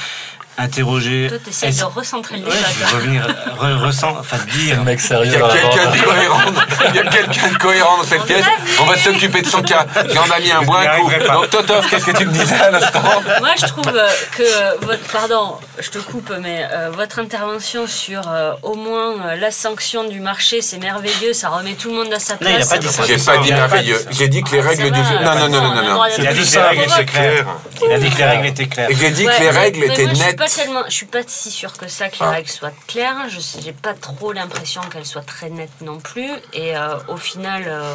interroger. Toi, essaies de recentrer le débat. Ouais, je vais revenir, re, enfin dire. mec sérieux. Il y a quelqu'un de cohérent. Il y a quelqu'un de cohérent dans cette pièce. On va s'occuper de son cas. J'en ai mis un bon coup. Donc Totov, qu'est-ce que tu me disais à l'instant Moi, je trouve euh, que votre, pardon, je te coupe, mais euh, votre intervention sur euh, au moins la sanction du marché, c'est merveilleux, ça remet tout le monde à sa place. Non, il a pas dit ça. J'ai pas dit merveilleux. J'ai dit que les règles du jeu. Non, non, non, non, non. Il a dit que les règles étaient claires. Il a dit que les règles étaient claires. J'ai dit que les règles étaient nettes je suis pas si sûre que ça que les ah. règles soient claires. Je n'ai pas trop l'impression qu'elles soient très nettes non plus. Et euh, au final, euh,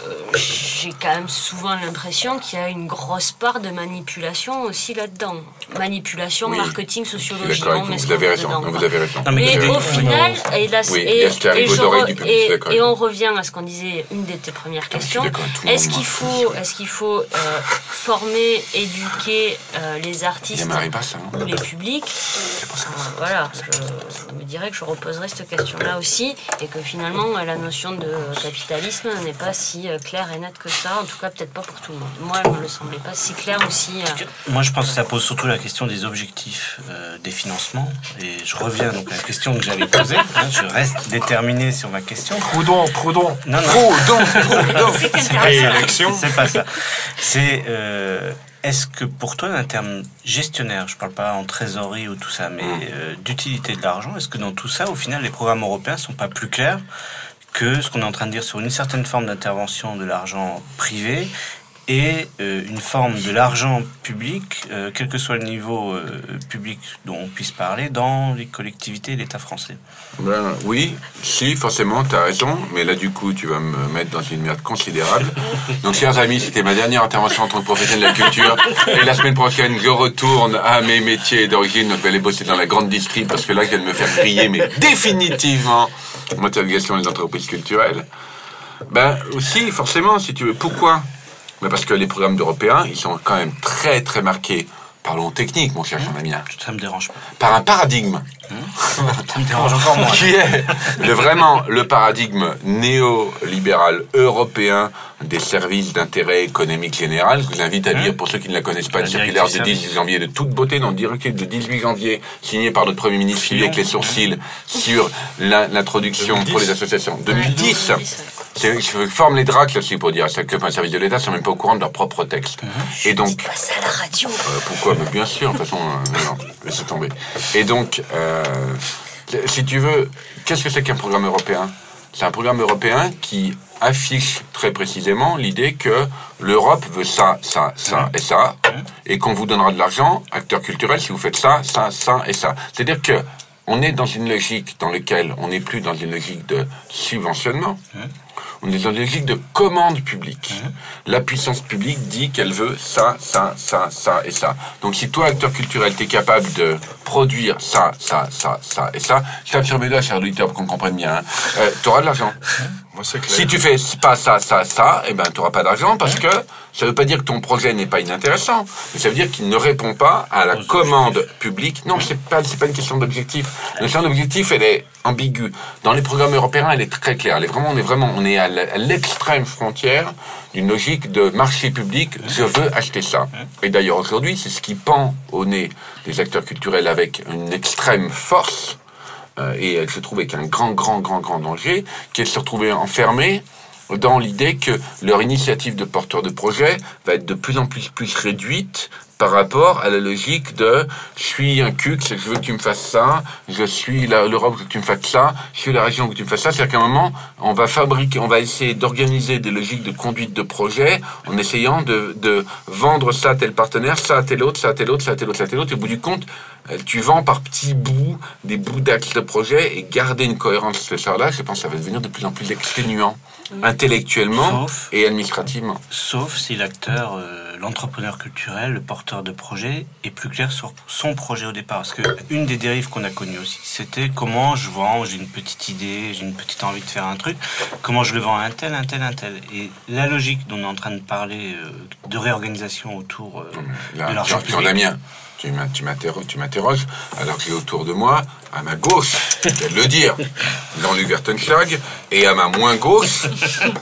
euh, j'ai quand même souvent l'impression qu'il y a une grosse part de manipulation aussi là-dedans. Manipulation, marketing, sociologie. Non, mais vous, avez raison, vous avez raison. mais, au final, et, là, et, et, on revient à ce qu'on disait, une de tes premières questions. Est-ce qu'il faut, est qu'il faut euh, former, éduquer euh, les artistes ou les publics? Voilà, je, me dirais que je reposerai cette question-là aussi, et que finalement, la notion de capitalisme n'est pas si euh, clair et net que ça, en tout cas peut-être pas pour tout le monde. Moi, elle me le semblait pas si clair aussi. Euh. Moi, je pense que ça pose surtout la question des objectifs euh, des financements. Et je reviens donc à la question que j'avais posée. Hein, je reste déterminé sur ma question. Proudhon, Proudhon. Non, non. Proudhon, Proudhon. C'est pas ça. C'est est-ce que pour toi, d'un terme gestionnaire, je ne parle pas en trésorerie ou tout ça, mais mm. d'utilité de l'argent, est-ce que dans tout ça, au final, les programmes européens sont pas plus clairs que ce qu'on est en train de dire sur une certaine forme d'intervention de l'argent privé et euh, une forme de l'argent public, euh, quel que soit le niveau euh, public dont on puisse parler, dans les collectivités et l'État français ben, Oui, si, forcément, tu as raison, mais là, du coup, tu vas me mettre dans une merde considérable. Donc, chers amis, c'était ma dernière intervention en tant que professionnel de la culture. Et la semaine prochaine, je retourne à mes métiers d'origine. Donc, je vais aller bosser dans la grande district parce que là, je viens me faire griller, mais définitivement, gestion des entreprises culturelles. Ben, aussi, forcément, si tu veux. Pourquoi mais parce que les programmes d'Européens, ils sont quand même très très marqués parlons technique, mon cher jean ami. Ça me dérange pas. Par un paradigme. ça me dérange encore moins. Qui est le, vraiment le paradigme néolibéral européen des services d'intérêt économique général. Je vous invite à lire, pour ceux qui ne la connaissent pas, le circulaire de 18 janvier de toute beauté, dans le directive de 18 janvier, signé par notre Premier ministre, suivi avec les sourcils, sur l'introduction pour les associations. 2010. Je forme les dracs aussi pour dire ça que un service de l'État sont même pas au courant de leur propre texte. Mhm. Et donc. Pas ça à la radio. Euh, pourquoi? Mais Bien sûr, de toute façon, euh, non, laissez tomber. Et donc, euh, si tu veux, qu'est-ce que c'est qu'un programme européen? C'est un programme européen qui affiche très précisément l'idée que l'Europe veut ça, ça, ça et ça, et qu'on vous donnera de l'argent, acteur culturel, si vous faites ça, ça, ça et ça. C'est-à-dire que on est dans une logique dans laquelle on n'est plus dans une logique de subventionnement, on est dans une logique de commande publique. La puissance publique dit qu'elle veut ça, ça, ça, ça et ça. Donc si toi, acteur culturel, tu es capable de produire ça, ça, ça, ça et ça, je tape sur mes doigts, cher auditeur, pour qu'on comprenne bien, hein, euh, tu auras de l'argent. Si tu fais pas ça, ça, ça, eh ben, tu n'auras pas d'argent parce que ça ne veut pas dire que ton projet n'est pas inintéressant, mais ça veut dire qu'il ne répond pas à la commande publique. Non, c'est pas, c'est pas une question d'objectif. La question d'objectif, elle est ambiguë. Dans les programmes européens, elle est très claire. Elle est vraiment, on est vraiment, on est à l'extrême frontière d'une logique de marché public. Je veux acheter ça. Et d'ailleurs, aujourd'hui, c'est ce qui pend au nez des acteurs culturels avec une extrême force euh, et se trouve avec un grand, grand, grand, grand danger, qui est de se retrouver enfermée dans l'idée que leur initiative de porteur de projet va être de plus en plus, réduite par rapport à la logique de je suis un CUC, je veux que tu me fasses ça, je suis l'Europe, que tu me fasses ça, je suis la région, que tu me fasses ça. C'est-à-dire qu'à un moment, on va fabriquer, on va essayer d'organiser des logiques de conduite de projet en essayant de, de vendre ça à tel partenaire, ça à tel autre, ça à tel autre, ça à tel autre, ça à tel autre. Et au bout du compte, euh, tu vends par petits bouts des bouts d'axes de projet et garder une cohérence de ça là, je pense que ça va devenir de plus en plus exténuant, intellectuellement et administrativement. Sauf si l'acteur... Euh, l'entrepreneur culturel, le porteur de projet, est plus clair sur son projet au départ. Parce que une des dérives qu'on a connues aussi, c'était comment je vends, j'ai une petite idée, j'ai une petite envie de faire un truc, comment je le vends à un tel, un tel, un tel. Et la logique dont on est en train de parler euh, de réorganisation autour euh, de l'argent public tu m'interroges, alors que j'ai autour de moi, à ma gauche, je vais le dire, dans Lugertenschlag, et à ma moins gauche,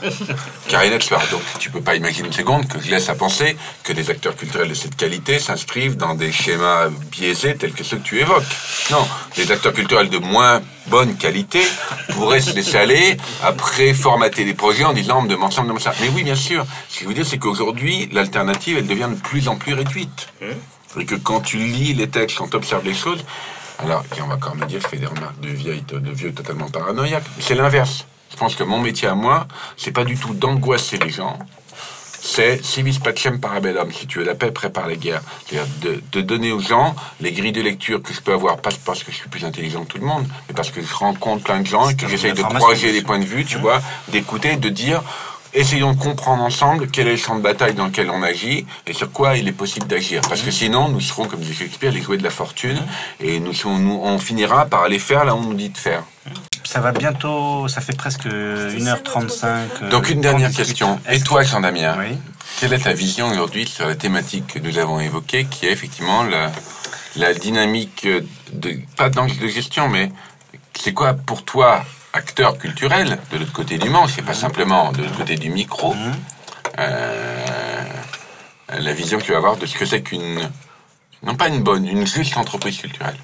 Karine Etzler. Donc tu peux pas imaginer une seconde que je laisse à penser que des acteurs culturels de cette qualité s'inscrivent dans des schémas biaisés tels que ceux que tu évoques. Non, des acteurs culturels de moins bonne qualité pourraient se laisser aller après formater des projets en disant on me demande ça, on me demande ça. Mais oui, bien sûr. Ce que je veux dire, c'est qu'aujourd'hui, l'alternative, elle devient de plus en plus réduite. Et que quand tu lis les textes, quand tu observes les choses, alors, on va quand même dire, je fais des remarques de, vieille, de vieux totalement paranoïaques. C'est l'inverse. Je pense que mon métier à moi, c'est pas du tout d'angoisser les gens. C'est civis pacem parabellum, si tu veux la paix, prépare les guerres. C'est-à-dire de, de, donner aux gens les grilles de lecture que je peux avoir, pas parce que je suis plus intelligent que tout le monde, mais parce que je rencontre plein de gens et que j'essaye de croiser les points de vue, tu mmh. vois, d'écouter, de dire, essayons de comprendre ensemble quel est le champ de bataille dans lequel on agit et sur quoi il est possible d'agir. Parce que sinon, nous serons, comme dit Shakespeare, les jouets de la fortune et nous, on finira par aller faire là où on nous dit de faire. Ça va bientôt, ça fait presque 1h35. Euh, Donc une dernière question. Et toi, Jean-Damien, oui. quelle est ta vision aujourd'hui sur la thématique que nous avons évoquée, qui est effectivement la, la dynamique de, pas d'angle de gestion, mais c'est quoi pour toi acteur culturel de l'autre côté du manche, c'est pas simplement de l'autre côté du micro, mhm. euh, la vision que tu vas avoir de ce que c'est qu'une, non pas une bonne, une juste entreprise culturelle.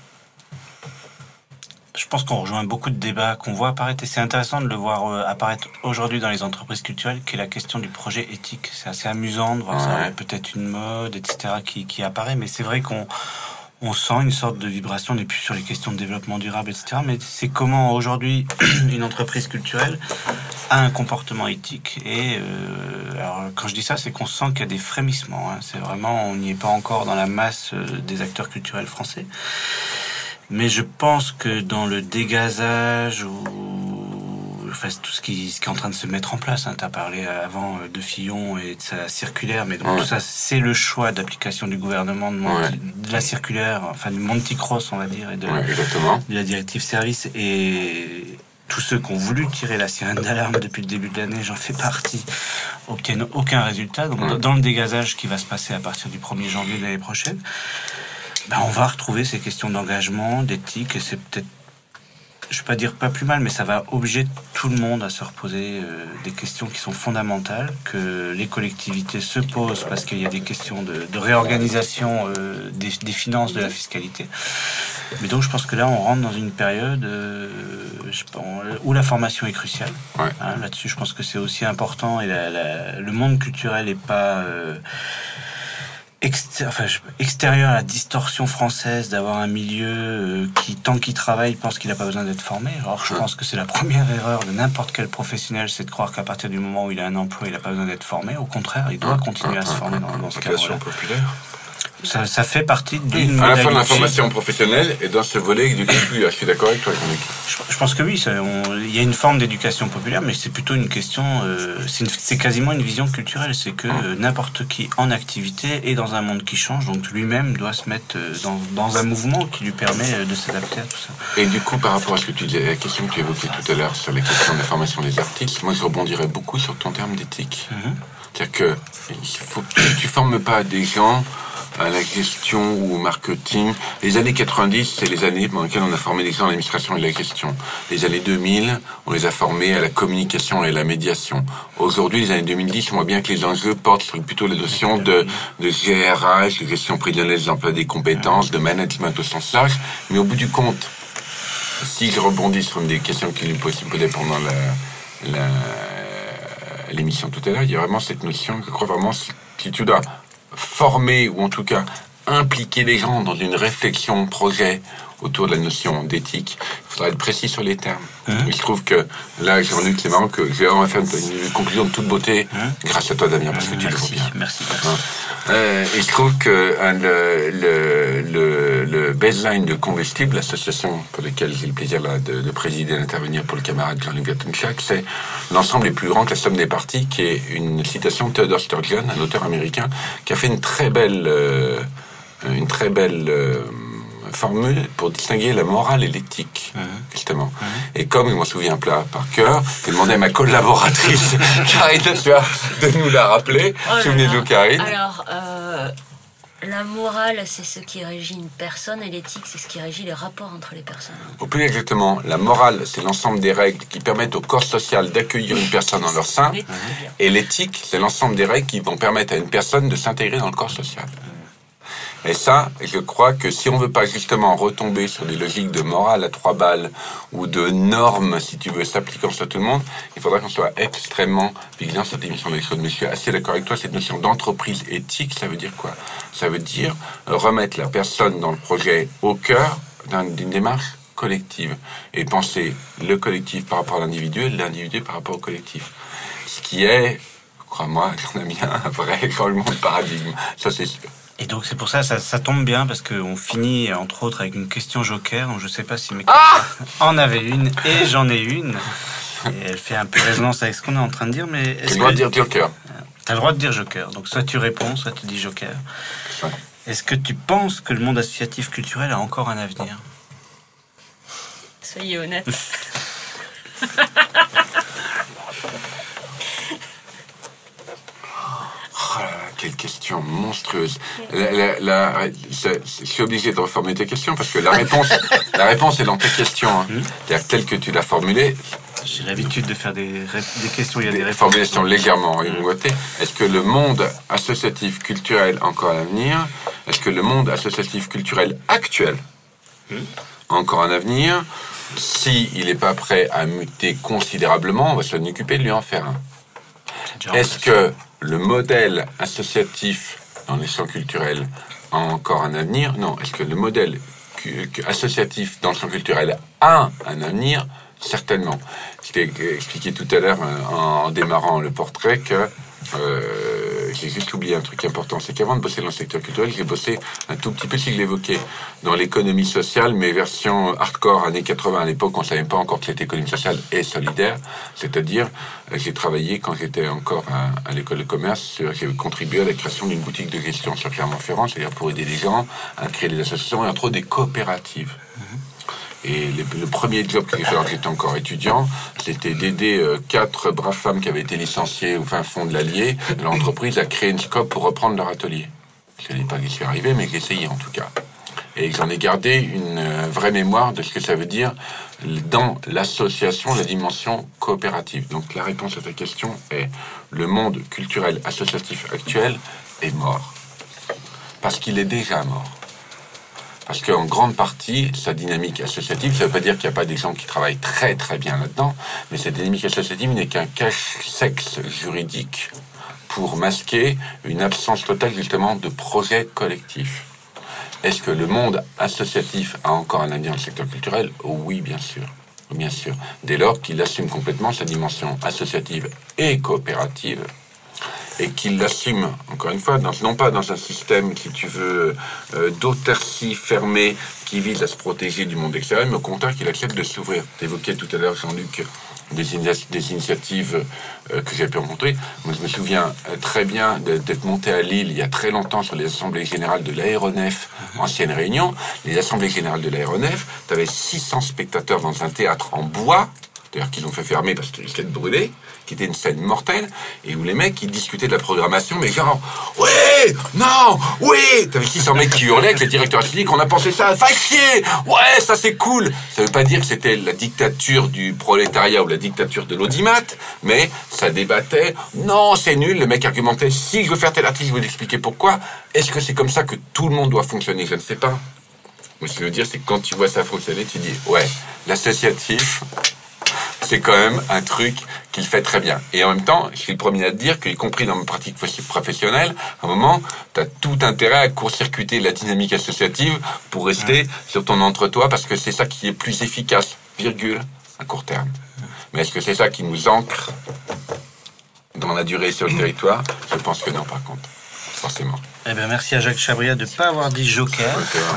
Je pense qu'on rejoint beaucoup de débats qu'on voit apparaître et c'est intéressant de le voir euh, apparaître aujourd'hui dans les entreprises culturelles, qui est la question du projet éthique. C'est assez amusant de voir ça, peut-être une mode, etc., qui, qui apparaît, mais c'est vrai qu'on on sent une sorte de vibration, on n'est plus sur les questions de développement durable, etc. Mais c'est comment aujourd'hui une entreprise culturelle a un comportement éthique. Et euh, alors, quand je dis ça, c'est qu'on sent qu'il y a des frémissements. Hein. C'est vraiment, on n'y est pas encore dans la masse euh, des acteurs culturels français. Mais je pense que dans le dégazage ou enfin, tout ce qui, ce qui est en train de se mettre en place. Hein. Tu as parlé avant euh, de Fillon et de sa circulaire, mais donc tout ça, c'est le choix d'application du gouvernement de, la circulaire, enfin du Monty Cross, on va dire, et de, de la directive service. Et tous ceux qui ont voulu tirer la sirène d'alarme depuis le début de l'année, j'en fais partie, obtiennent aucun résultat. Donc, dans le dégazage qui va se passer à partir du 1er janvier de l'année prochaine, ben, on va retrouver ces questions d'engagement, d'éthique, et c'est peut-être je ne vais pas dire pas plus mal, mais ça va obliger tout le monde à se reposer euh, des questions qui sont fondamentales, que les collectivités se posent parce qu'il y a des questions de, réorganisation euh, des, finances, de la fiscalité. Mais donc je pense que là, on rentre dans une période euh, où la formation est cruciale. Hein, là-dessus, je pense que c'est aussi important et le monde culturel n'est pas extérieur à la distorsion française d'avoir un milieu euh, qui, tant qu'il travaille, pense qu'il n'a pas besoin d'être formé. Alors je pense que c'est la première erreur de n'importe quel professionnel, c'est de croire qu'à partir du moment où il a un emploi, il n'a pas besoin d'être formé. Au contraire, il doit continuer à se former dans, dans ce cadre-là. populaire ça, ça, fait partie d'une. À la fois de l'information professionnelle et dans ce volet du. Je suis d'accord avec toi, je, je pense que oui, il y a une forme d'éducation populaire, mais c'est plutôt une question. Euh, c'est quasiment une vision culturelle. C'est que euh, n'importe qui en activité est dans un monde qui change, donc lui-même doit se mettre euh, dans, dans, un mouvement qui lui permet de s'adapter à tout ça. Et du coup, par rapport à ce que tu disais, la question que tu évoquais tout à l'heure sur les questions de formation des artistes, moi je rebondirais beaucoup sur ton terme d'éthique. Mhm. C'est-à-dire que il faut que tu ne formes pas des gens à la gestion ou au marketing. Les années 90, c'est les années pendant lesquelles on a formé les gens à l'administration et la gestion. Les années 2000, on les a formés à la communication et à la médiation. Aujourd'hui, les années 2010, on voit bien que les enjeux portent sur plutôt la notion de, de GRH, de gestion prévisionnelle des emplois des compétences, de management au sens large. Mais au bout du compte, si je rebondis sur une des questions est possible poser pendant l'émission tout à l'heure, il y a vraiment cette notion, je crois vraiment, si tu dois former, ou en tout cas impliquer les gens dans une réflexion, projet autour de la notion d'éthique, il faudra être précis sur les termes. Hein je trouve que là, Jean-Luc, c'est marrant que j'ai vraiment fait une, conclusion de toute beauté hein grâce à toi, Damien, parce que tu le fais bien. Merci, merci. Hein euh, et je trouve que le, le, le, baseline de combustible, l'association pour laquelle j'ai le plaisir de, de, présider et d'intervenir pour le camarade Jean-Luc Gattenchak, c'est l'ensemble est plus grand que la somme des parties, qui est une citation de Theodore Sturgeon, un auteur américain, qui a fait une très belle, euh, une très belle euh, formule pour distinguer la morale et l'éthique, justement. Et comme je m'en souviens plat par cœur, j'ai demandé à ma collaboratrice, Karine de nous la rappeler. Oh Souvenez-vous, Karine. Alors, euh, la morale, c'est ce qui régit une personne, et l'éthique, c'est ce qui régit les rapports entre les personnes. Au plus exactement, la morale, c'est l'ensemble des règles qui permettent au corps social d'accueillir une personne dans leur sein, et l'éthique, c'est l'ensemble des règles qui vont permettre à une personne de s'intégrer dans le corps social. Et ça, je crois que si on veut pas justement retomber sur des logiques de morale à trois balles ou de normes, si tu veux, s'appliquant sur tout le monde, il faudra qu'on soit extrêmement vigilant sur cette émission de suis assez d'accord avec toi, cette notion d'entreprise éthique, ça veut dire quoi? Ça veut dire remettre la personne dans le projet au cœur d'une démarche collective et penser le collectif par rapport à l'individu et l'individu par rapport au collectif. Ce qui est, crois-moi, j'en ai bien un vrai changement de paradigme. Ça, c'est sûr. Et donc c'est pour ça, ça, ça tombe bien parce qu'on finit entre autres avec une question joker. Je ne sais pas si mes ah en avaient une et j'en ai une. Et elle fait un peu résonance avec ce qu'on est en train de dire, mais que... le droit de dire joker. Tu as le droit de dire joker. Donc soit tu réponds, soit tu dis joker. Est-ce que tu penses que le monde associatif culturel a encore un avenir? Soyez honnête. quelle question monstrueuse. je suis obligé de reformuler tes questions parce que la réponse, la réponse est dans tes questions. Hein. Hmm. Telle que tu l'as formulée. J'ai l'habitude de faire des, des, questions, il y a des, des formulations légèrement mmh. Est-ce que le monde associatif culturel encore à l'avenir Est-ce que le monde associatif culturel actuel hmm. encore un avenir? Si il n'est pas prêt à muter considérablement, on va s'en occuper de lui en faire un. Est-ce que le modèle associatif dans les champs culturels a encore un avenir Non. Est-ce que le modèle associatif dans le champ culturel a un avenir? Certainement. Je t'ai expliqué tout à l'heure euh, en démarrant le portrait que euh, j'ai oublié un truc important, c'est qu'avant de bosser dans le secteur culturel, j'ai bossé un tout petit peu, si je l'évoquais, dans l'économie sociale, mais version hardcore années 80. À l'époque, on savait pas encore que cette économie sociale est solidaire. C'est-à-dire, euh, j'ai travaillé quand j'étais encore à, l'école de commerce, j'ai contribué à la création d'une boutique de gestion sur Clermont-Ferrand, c'est-à-dire pour aider les gens à créer des associations et entre autres des coopératives. Et le, premier job que j'ai fait alors j'étais encore étudiant, c'était d'aider euh, quatre braves femmes qui avaient été licenciées au fin fond de l'Allier, l'entreprise, à créer une scope pour reprendre leur atelier. Je ne sais pas qui suis arrivé, mais j'ai essayé en tout cas. Et j'en ai gardé une euh, vraie mémoire de ce que ça veut dire dans l'association, la dimension coopérative. Donc la réponse à ta question est le monde culturel associatif actuel est mort. Parce qu'il est déjà mort. Parce qu'en grande partie, sa dynamique associative, ça ne veut pas dire qu'il n'y a pas des gens qui travaillent très très bien là-dedans, mais cette dynamique associative n'est qu'un cache-sexe juridique pour masquer une absence totale justement de projet collectif. Est-ce que le monde associatif a encore un avenir dans le secteur culturel? Oui, bien sûr. Bien sûr. Dès lors qu'il assume complètement sa dimension associative et coopérative et qu'il l'assume, encore une fois, non pas dans un système, si tu veux, euh, d'autarcie fermée qui vise à se protéger du monde extérieur, mais au contraire qu'il accepte de s'ouvrir. Tu évoquais tout à l'heure, Jean-Luc, des, initiatives euh, que j'ai pu rencontrer. Moi, je me souviens euh, très bien d'être monté à Lille il y a très longtemps sur les assemblées générales de l'aéronef, ancienne réunion. Les assemblées générales de l'aéronef, tu avais 600 spectateurs dans un théâtre en bois, d'ailleurs qu'ils ont fait fermer parce qu'ils risquaient de brûler qui était une scène mortelle, et où les mecs, qui discutaient de la programmation, mais genre, oui, non, oui! T'avais 600 mecs qui hurlaient avec les directeurs artistiques, on a pensé ça, chier Ouais, ça c'est cool! Ça veut pas dire que c'était la dictature du prolétariat ou la dictature de l'audimat, mais ça débattait, non, c'est nul, le mec argumentait, si je veux faire tel article, je vais l'expliquer pourquoi. Est-ce que c'est comme ça que tout le monde doit fonctionner? Je ne sais pas. Mais ce que je veux dire, c'est que quand tu vois ça fonctionner, tu dis, ouais, l'associatif, c'est quand même un truc qu'il fait très bien. Et en même temps, je suis le premier à te dire qu'y compris dans ma pratique professionnelle, à un moment, tu as tout intérêt à court-circuiter la dynamique associative pour rester sur ton entre-toi, parce que c'est ça qui est plus efficace, virgule, à court terme. Mais est-ce que c'est ça qui nous ancre dans la durée sur le territoire? Je pense que non, par contre, forcément. Eh bien, merci à Jacques Chabria de ne pas avoir dit Joker.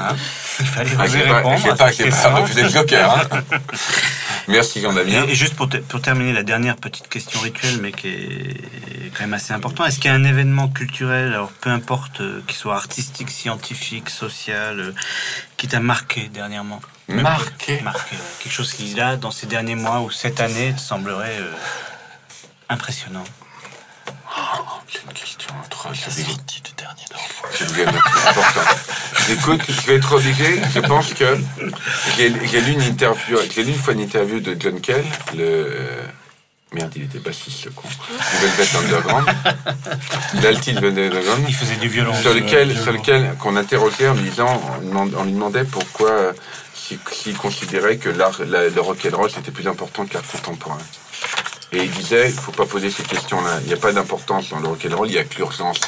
Hein. Il fallait ah, répondre. Je pas, sais pas, refusé le Joker. Hein. merci, jean Et, juste pour, pour, terminer, la dernière petite question rituelle, mais qui est quand même assez important. Est-ce qu'il y a un événement culturel, alors peu importe euh, qu'il soit artistique, scientifique, social, euh, qui t'a marqué dernièrement? Marqué? Marqué. Quelque chose qui, là, dans ces derniers mois ou cette année, te semblerait euh, impressionnant c'est une question atroce. La sortie du dernier C'est important. Écoute, je vais être obligé. Je pense que j'ai lu une interview, j'ai lu une fois une interview de John Kell, le Merde, il était bassiste, ce con. Velvet Underground. L'alti Velvet Underground. Il faisait du violon. Sur lequel, sur lequel, qu'on interrogeait en lui disant, on lui demandait pourquoi, s'il considérait que l'art, le rock and roll, c'était plus important que l'art contemporain. Et il disait, il ne faut pas poser ces questions-là. Il n'y a pas d'importance dans le rock'n'roll, il n'y a que l'urgence.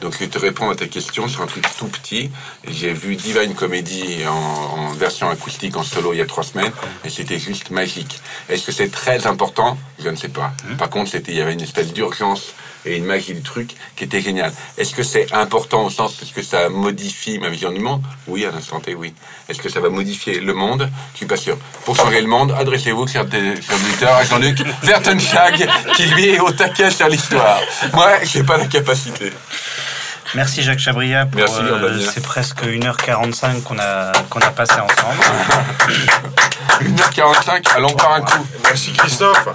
Donc je vais te répondre à ta question sur un truc tout petit. J'ai vu Divine Comedy en, en, version acoustique, en solo, il y a trois semaines, et c'était juste magique. Est-ce que c'est très important? Je ne sais pas. Mmh. Par contre, c'était, il y avait une espèce d'urgence et une magie du truc qui était géniale. Est-ce que c'est important au sens parce que ça modifie ma vision du monde Oui, à l'instant T, oui. Est-ce que ça va modifier le monde Je suis pas sûr. Pour changer le monde, adressez-vous, cher auditeur, à Jean-Luc Vertenschag, qui lui est au taquet sur l'histoire. Moi, j'ai pas la capacité. Merci Jacques Chabria pour euh, c'est presque 1h45 qu'on a, qu'on a passé ensemble. 1h45, allons par un coup. Merci Christophe.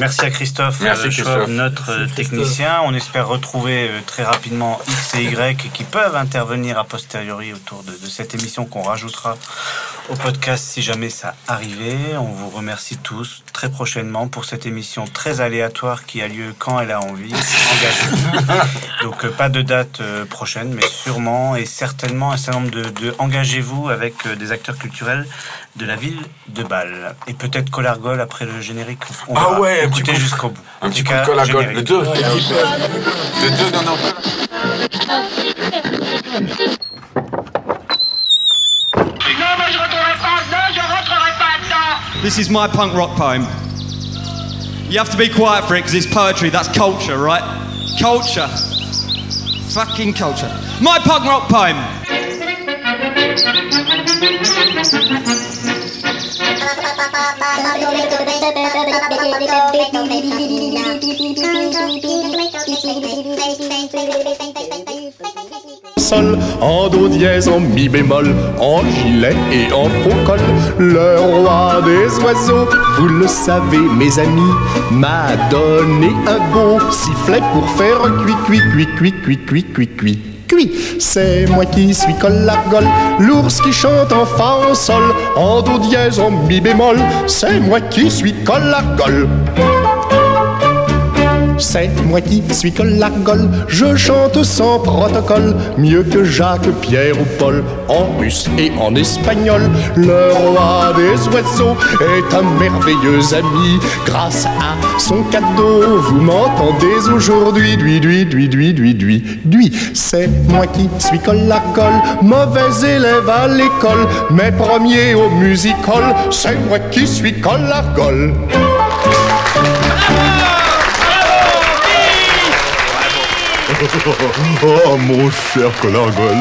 merci à Christophe, euh, notre technicien. On espère retrouver euh, très rapidement X et Y qui peuvent intervenir a posteriori autour de, de cette émission qu'on rajoutera au podcast si jamais ça arrivait. On vous remercie tous très prochainement pour cette émission très aléatoire qui a lieu quand elle a envie. Donc pas de date euh, prochaine, mais sûrement et certainement un certain nombre de, engagez-vous avec euh, des acteurs culturels de la ville de Bâle. Et peut-être Colargol après le générique. On ah ouais, écoutez jusqu'au bout. Un petit coup de Colargol. Le 2. Le 2, non, non. Non, moi je rentrerai pas, non, je rentrerai pas dedans. This is my punk rock poem. You have to be quiet for it because it's poetry, that's culture, right? Culture. Fucking culture. My punk rock poem. Sol, en do dièse, en mi bémol, en gilet et en faux col. Le roi des oiseaux, vous le savez mes amis, m'a donné un beau sifflet pour faire cuit, cuit, cuit, cuit, cuit, cuit, cuit, cuit. C'est moi qui suis collargol, l'ours qui chante en fa en sol, en do dièse, en mi bémol, c'est moi qui suis collargol c'est moi qui suis Collargol. Je chante sans protocole, mieux que Jacques, Pierre ou Paul, en russe et en espagnol. Le roi des oiseaux est un merveilleux ami. Grâce à son cadeau, vous m'entendez aujourd'hui. Dui, dui, dui, dui, dui, dui, dui. C'est moi qui suis Collargol, mauvais élève à l'école, mais premier au musical. C'est moi qui suis Collargol. oh, mon cher Colargol